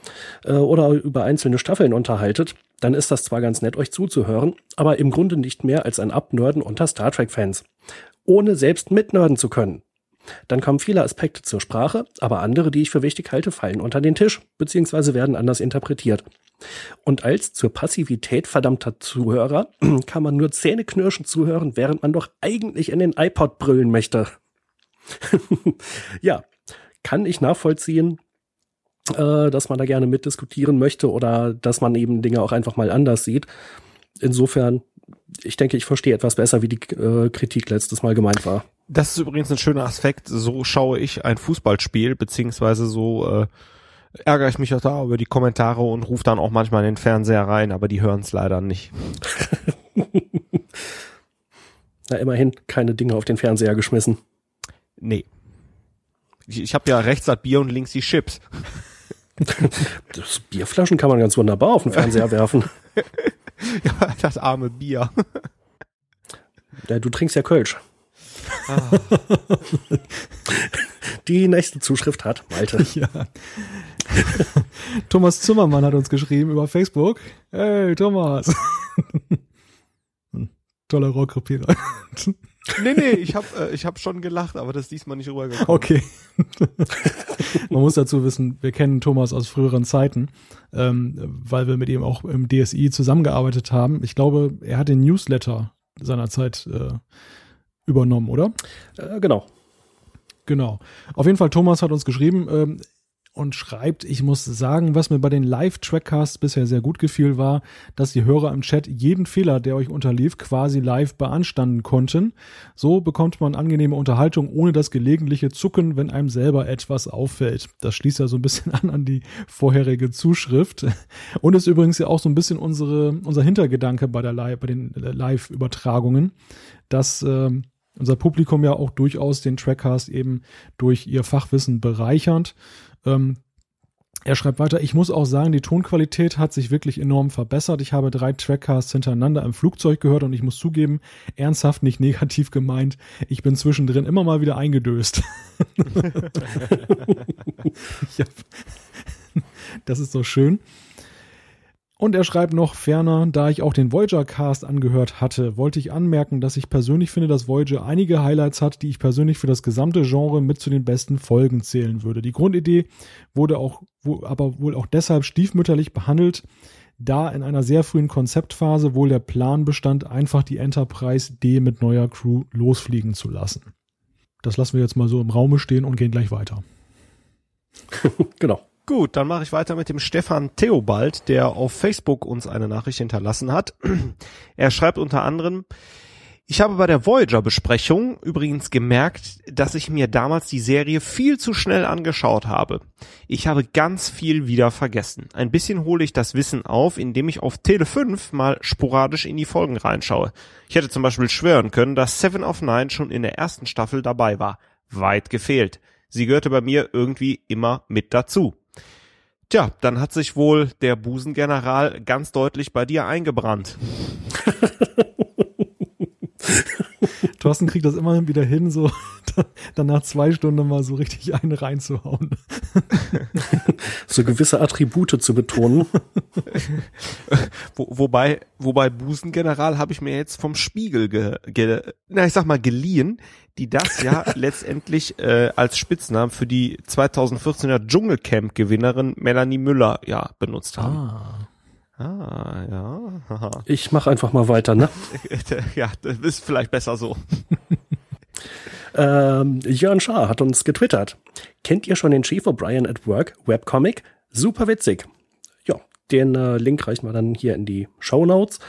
äh, oder über einzelne Staffeln unterhaltet, dann ist das zwar ganz nett, euch zuzuhören, aber im Grunde nicht mehr als ein Abnörden unter Star Trek-Fans ohne selbst mitnörden zu können. Dann kommen viele Aspekte zur Sprache, aber andere, die ich für wichtig halte, fallen unter den Tisch bzw. werden anders interpretiert. Und als zur Passivität verdammter Zuhörer kann man nur zähneknirschend zuhören, während man doch eigentlich in den iPod brüllen möchte. ja, kann ich nachvollziehen, äh, dass man da gerne mitdiskutieren möchte oder dass man eben Dinge auch einfach mal anders sieht. Insofern, ich denke, ich verstehe etwas besser, wie die äh, Kritik letztes Mal gemeint war. Das ist übrigens ein schöner Aspekt. So schaue ich ein Fußballspiel, beziehungsweise so äh, ärgere ich mich auch da über die Kommentare und rufe dann auch manchmal in den Fernseher rein, aber die hören es leider nicht. Na, immerhin keine Dinge auf den Fernseher geschmissen. Nee. Ich, ich habe ja rechts das Bier und links die Chips. Das Bierflaschen kann man ganz wunderbar auf den Fernseher werfen. Ja, das arme Bier. Ja, du trinkst ja Kölsch. Ah. Die nächste Zuschrift hat Malte. Ja. Thomas Zimmermann hat uns geschrieben über Facebook. Hey, Thomas. Hm, Toller Rohrkrepierer. Nee, nee, ich habe äh, ich hab schon gelacht, aber das ist diesmal nicht rübergekommen. Okay. Man muss dazu wissen, wir kennen Thomas aus früheren Zeiten, ähm, weil wir mit ihm auch im DSI zusammengearbeitet haben. Ich glaube, er hat den Newsletter seinerzeit äh, übernommen, oder? Äh, genau. Genau. Auf jeden Fall, Thomas hat uns geschrieben ähm, und schreibt, ich muss sagen, was mir bei den Live-Trackcasts bisher sehr gut gefiel, war, dass die Hörer im Chat jeden Fehler, der euch unterlief, quasi live beanstanden konnten. So bekommt man angenehme Unterhaltung ohne das gelegentliche Zucken, wenn einem selber etwas auffällt. Das schließt ja so ein bisschen an an die vorherige Zuschrift. Und ist übrigens ja auch so ein bisschen unsere, unser Hintergedanke bei, der Live, bei den Live-Übertragungen, dass ähm, unser Publikum ja auch durchaus den Trackcast eben durch ihr Fachwissen bereichernd. Ähm, er schreibt weiter, ich muss auch sagen, die Tonqualität hat sich wirklich enorm verbessert. Ich habe drei Trackcasts hintereinander im Flugzeug gehört und ich muss zugeben, ernsthaft nicht negativ gemeint, ich bin zwischendrin immer mal wieder eingedöst. das ist so schön. Und er schreibt noch ferner, da ich auch den Voyager Cast angehört hatte, wollte ich anmerken, dass ich persönlich finde, dass Voyager einige Highlights hat, die ich persönlich für das gesamte Genre mit zu den besten Folgen zählen würde. Die Grundidee wurde auch, aber wohl auch deshalb stiefmütterlich behandelt, da in einer sehr frühen Konzeptphase wohl der Plan bestand, einfach die Enterprise D mit neuer Crew losfliegen zu lassen. Das lassen wir jetzt mal so im Raume stehen und gehen gleich weiter. genau. Gut, dann mache ich weiter mit dem Stefan Theobald, der auf Facebook uns eine Nachricht hinterlassen hat. Er schreibt unter anderem, ich habe bei der Voyager-Besprechung übrigens gemerkt, dass ich mir damals die Serie viel zu schnell angeschaut habe. Ich habe ganz viel wieder vergessen. Ein bisschen hole ich das Wissen auf, indem ich auf Tele 5 mal sporadisch in die Folgen reinschaue. Ich hätte zum Beispiel schwören können, dass Seven of Nine schon in der ersten Staffel dabei war. Weit gefehlt. Sie gehörte bei mir irgendwie immer mit dazu. Tja, dann hat sich wohl der Busengeneral ganz deutlich bei dir eingebrannt. Thorsten kriegt das immer wieder hin, so dann nach zwei Stunden mal so richtig einen reinzuhauen. So gewisse Attribute zu betonen. Wo, wobei, wobei Busengeneral habe ich mir jetzt vom Spiegel, ge, ge, na ich sag mal geliehen, die das ja letztendlich äh, als Spitznamen für die 2014er Dschungelcamp-Gewinnerin Melanie Müller ja benutzt haben. Ah. Ah, ja. haha. Ich mache einfach mal weiter, ne? ja, das ist vielleicht besser so. Ähm, Jörn Schaar hat uns getwittert. Kennt ihr schon den Chief O'Brien at Work Webcomic? Super witzig. Ja, den äh, Link reichen wir dann hier in die Show Notes.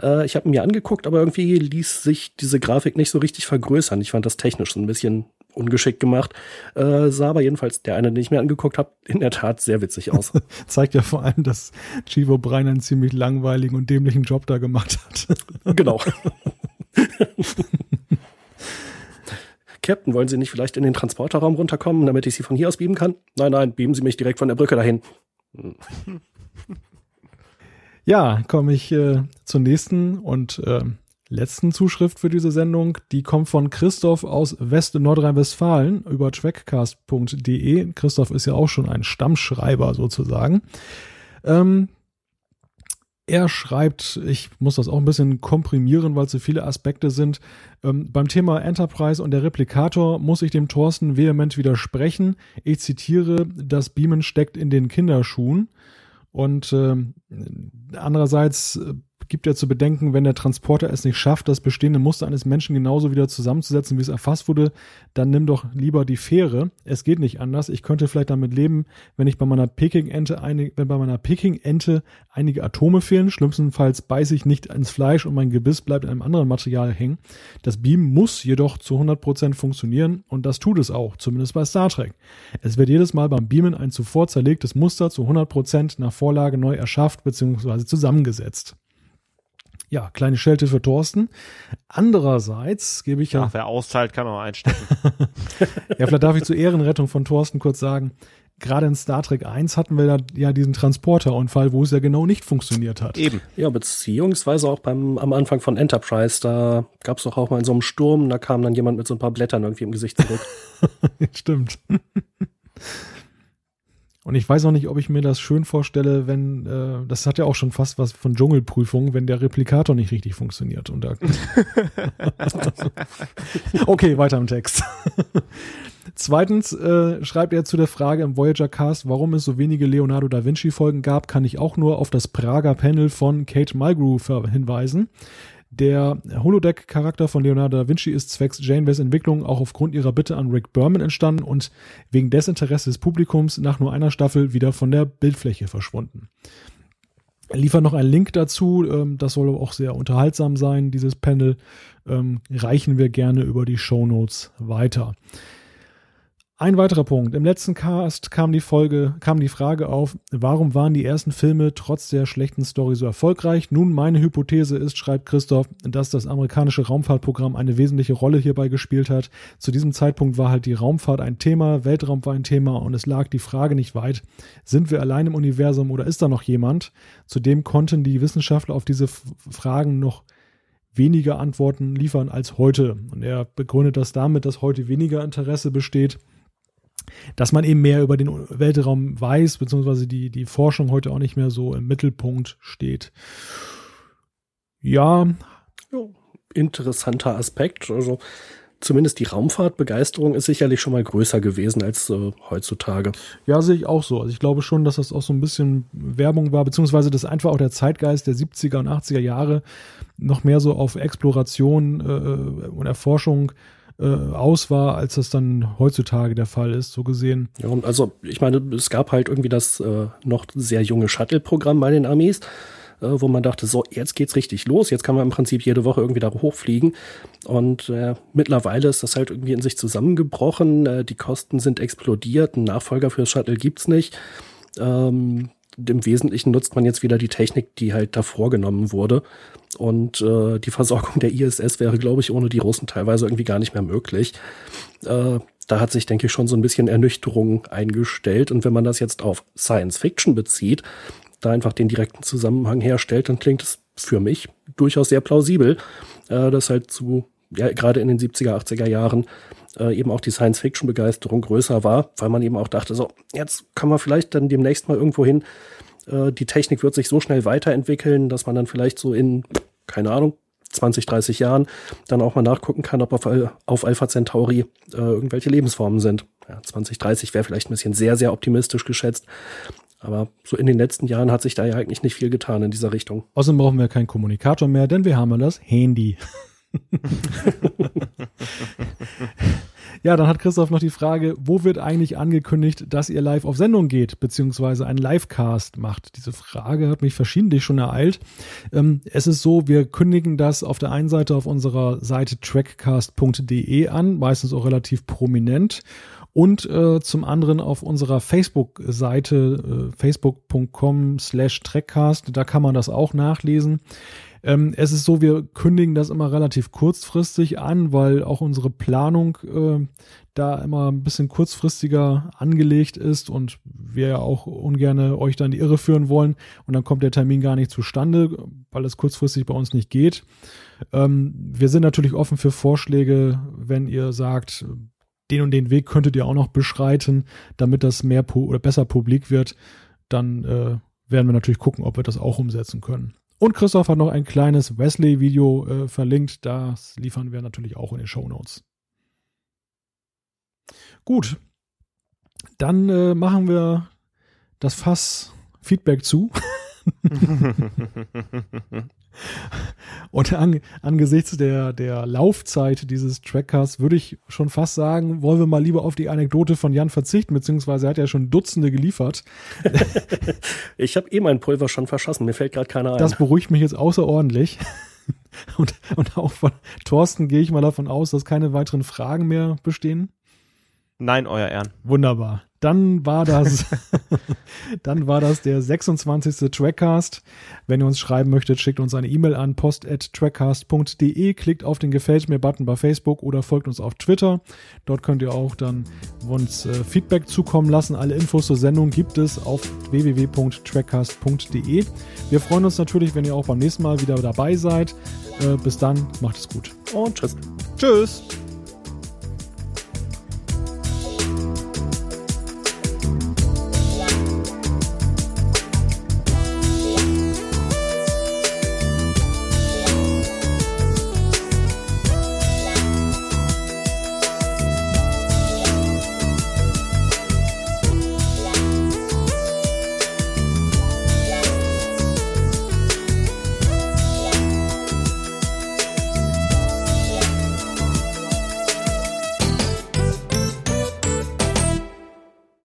Äh, ich habe mir angeguckt, aber irgendwie ließ sich diese Grafik nicht so richtig vergrößern. Ich fand das technisch so ein bisschen ungeschickt gemacht. Äh, sah aber jedenfalls der eine, den ich mir angeguckt habe, in der Tat sehr witzig aus. Zeigt ja vor allem, dass Chivo Brein einen ziemlich langweiligen und dämlichen Job da gemacht hat. genau. Captain, wollen Sie nicht vielleicht in den Transporterraum runterkommen, damit ich Sie von hier aus beamen kann? Nein, nein, beamen Sie mich direkt von der Brücke dahin. Ja, komme ich äh, zur nächsten und äh, letzten Zuschrift für diese Sendung. Die kommt von Christoph aus West-Nordrhein-Westfalen über trackcast.de. Christoph ist ja auch schon ein Stammschreiber sozusagen. Ähm, er schreibt, ich muss das auch ein bisschen komprimieren, weil es so viele Aspekte sind. Ähm, beim Thema Enterprise und der Replikator muss ich dem Thorsten vehement widersprechen. Ich zitiere, das Beamen steckt in den Kinderschuhen. Und äh, andererseits gibt ja zu bedenken, wenn der Transporter es nicht schafft, das bestehende Muster eines Menschen genauso wieder zusammenzusetzen, wie es erfasst wurde, dann nimm doch lieber die Fähre. Es geht nicht anders. Ich könnte vielleicht damit leben, wenn ich bei meiner Peking-Ente einige, wenn bei meiner Peking-Ente einige Atome fehlen. Schlimmstenfalls beiße ich nicht ins Fleisch und mein Gebiss bleibt in einem anderen Material hängen. Das Beam muss jedoch zu 100% funktionieren und das tut es auch, zumindest bei Star Trek. Es wird jedes Mal beim Beamen ein zuvor zerlegtes Muster zu 100% nach Vorlage neu erschafft bzw. zusammengesetzt ja, kleine Schelte für Thorsten. Andererseits gebe ich ja. Ach, wer austeilt, kann auch einstecken. ja, vielleicht darf ich zur Ehrenrettung von Thorsten kurz sagen, gerade in Star Trek 1 hatten wir da ja diesen Transporterunfall, wo es ja genau nicht funktioniert hat. Eben. Ja, beziehungsweise auch beim, am Anfang von Enterprise, da gab es doch auch mal in so einem Sturm, da kam dann jemand mit so ein paar Blättern irgendwie im Gesicht zurück. Stimmt. Und ich weiß auch nicht, ob ich mir das schön vorstelle, wenn, äh, das hat ja auch schon fast was von Dschungelprüfung, wenn der Replikator nicht richtig funktioniert. Und da okay, weiter im Text. Zweitens äh, schreibt er zu der Frage im Voyager Cast, warum es so wenige Leonardo da Vinci Folgen gab, kann ich auch nur auf das Prager Panel von Kate Mulgrew hinweisen. Der Holodeck-Charakter von Leonardo da Vinci ist zwecks Janeways Entwicklung auch aufgrund ihrer Bitte an Rick Berman entstanden und wegen Desinteresse des Publikums nach nur einer Staffel wieder von der Bildfläche verschwunden. Er liefert noch einen Link dazu, ähm, das soll auch sehr unterhaltsam sein, dieses Panel. Ähm, reichen wir gerne über die Show Notes weiter. Ein weiterer Punkt. Im letzten Cast kam die Folge, kam die Frage auf, warum waren die ersten Filme trotz der schlechten Story so erfolgreich? Nun, meine Hypothese ist, schreibt Christoph, dass das amerikanische Raumfahrtprogramm eine wesentliche Rolle hierbei gespielt hat. Zu diesem Zeitpunkt war halt die Raumfahrt ein Thema, Weltraum war ein Thema und es lag die Frage nicht weit, sind wir allein im Universum oder ist da noch jemand? Zudem konnten die Wissenschaftler auf diese Fragen noch weniger Antworten liefern als heute. Und er begründet das damit, dass heute weniger Interesse besteht dass man eben mehr über den Weltraum weiß, beziehungsweise die, die Forschung heute auch nicht mehr so im Mittelpunkt steht. Ja. interessanter Aspekt. Also zumindest die Raumfahrtbegeisterung ist sicherlich schon mal größer gewesen als äh, heutzutage. Ja, sehe ich auch so. Also ich glaube schon, dass das auch so ein bisschen Werbung war, beziehungsweise dass einfach auch der Zeitgeist der 70er und 80er Jahre noch mehr so auf Exploration äh, und Erforschung äh, aus war, als das dann heutzutage der Fall ist, so gesehen. Ja, und also ich meine, es gab halt irgendwie das äh, noch sehr junge Shuttle-Programm bei den Armees, äh, wo man dachte, so, jetzt geht's richtig los, jetzt kann man im Prinzip jede Woche irgendwie da hochfliegen. Und äh, mittlerweile ist das halt irgendwie in sich zusammengebrochen, äh, die Kosten sind explodiert, einen Nachfolger fürs Shuttle gibt's nicht. Ähm, im Wesentlichen nutzt man jetzt wieder die Technik, die halt davor genommen wurde. Und äh, die Versorgung der ISS wäre, glaube ich, ohne die Russen teilweise irgendwie gar nicht mehr möglich. Äh, da hat sich, denke ich, schon so ein bisschen Ernüchterung eingestellt. Und wenn man das jetzt auf Science Fiction bezieht, da einfach den direkten Zusammenhang herstellt, dann klingt es für mich durchaus sehr plausibel, äh, dass halt zu, ja, gerade in den 70er, 80er Jahren äh, eben auch die Science-Fiction-Begeisterung größer war, weil man eben auch dachte, so, jetzt kann man vielleicht dann demnächst mal irgendwo hin, äh, die Technik wird sich so schnell weiterentwickeln, dass man dann vielleicht so in, keine Ahnung, 20, 30 Jahren dann auch mal nachgucken kann, ob auf, auf Alpha Centauri äh, irgendwelche Lebensformen sind. Ja, 20, 30 wäre vielleicht ein bisschen sehr, sehr optimistisch geschätzt. Aber so in den letzten Jahren hat sich da ja eigentlich nicht viel getan in dieser Richtung. Außerdem brauchen wir keinen Kommunikator mehr, denn wir haben ja das Handy. Ja, dann hat Christoph noch die Frage, wo wird eigentlich angekündigt, dass ihr live auf Sendung geht, beziehungsweise einen Livecast macht? Diese Frage hat mich verschiedentlich schon ereilt. Ähm, es ist so, wir kündigen das auf der einen Seite auf unserer Seite trackcast.de an, meistens auch relativ prominent und äh, zum anderen auf unserer Facebook-Seite äh, facebook.com slash trackcast, da kann man das auch nachlesen. Ähm, es ist so, wir kündigen das immer relativ kurzfristig an, weil auch unsere Planung äh, da immer ein bisschen kurzfristiger angelegt ist und wir ja auch ungern euch dann die Irre führen wollen und dann kommt der Termin gar nicht zustande, weil es kurzfristig bei uns nicht geht. Ähm, wir sind natürlich offen für Vorschläge, wenn ihr sagt, den und den Weg könntet ihr auch noch beschreiten, damit das mehr oder besser publik wird, dann äh, werden wir natürlich gucken, ob wir das auch umsetzen können. Und Christoph hat noch ein kleines Wesley-Video äh, verlinkt. Das liefern wir natürlich auch in den Show Notes. Gut, dann äh, machen wir das Fass Feedback zu. Und an, angesichts der, der Laufzeit dieses Trackcasts würde ich schon fast sagen, wollen wir mal lieber auf die Anekdote von Jan verzichten, beziehungsweise er hat ja schon Dutzende geliefert. ich habe eh mein Pulver schon verschossen, mir fällt gerade keiner ein. Das beruhigt mich jetzt außerordentlich. Und, und auch von Thorsten gehe ich mal davon aus, dass keine weiteren Fragen mehr bestehen. Nein, euer Ehren. Wunderbar. Dann war das, dann war das der 26. Trackcast. Wenn ihr uns schreiben möchtet, schickt uns eine E-Mail an post@trackcast.de, klickt auf den Gefällt mir Button bei Facebook oder folgt uns auf Twitter. Dort könnt ihr auch dann uns äh, Feedback zukommen lassen. Alle Infos zur Sendung gibt es auf www.trackcast.de. Wir freuen uns natürlich, wenn ihr auch beim nächsten Mal wieder dabei seid. Äh, bis dann, macht es gut. Und tschüss. Tschüss.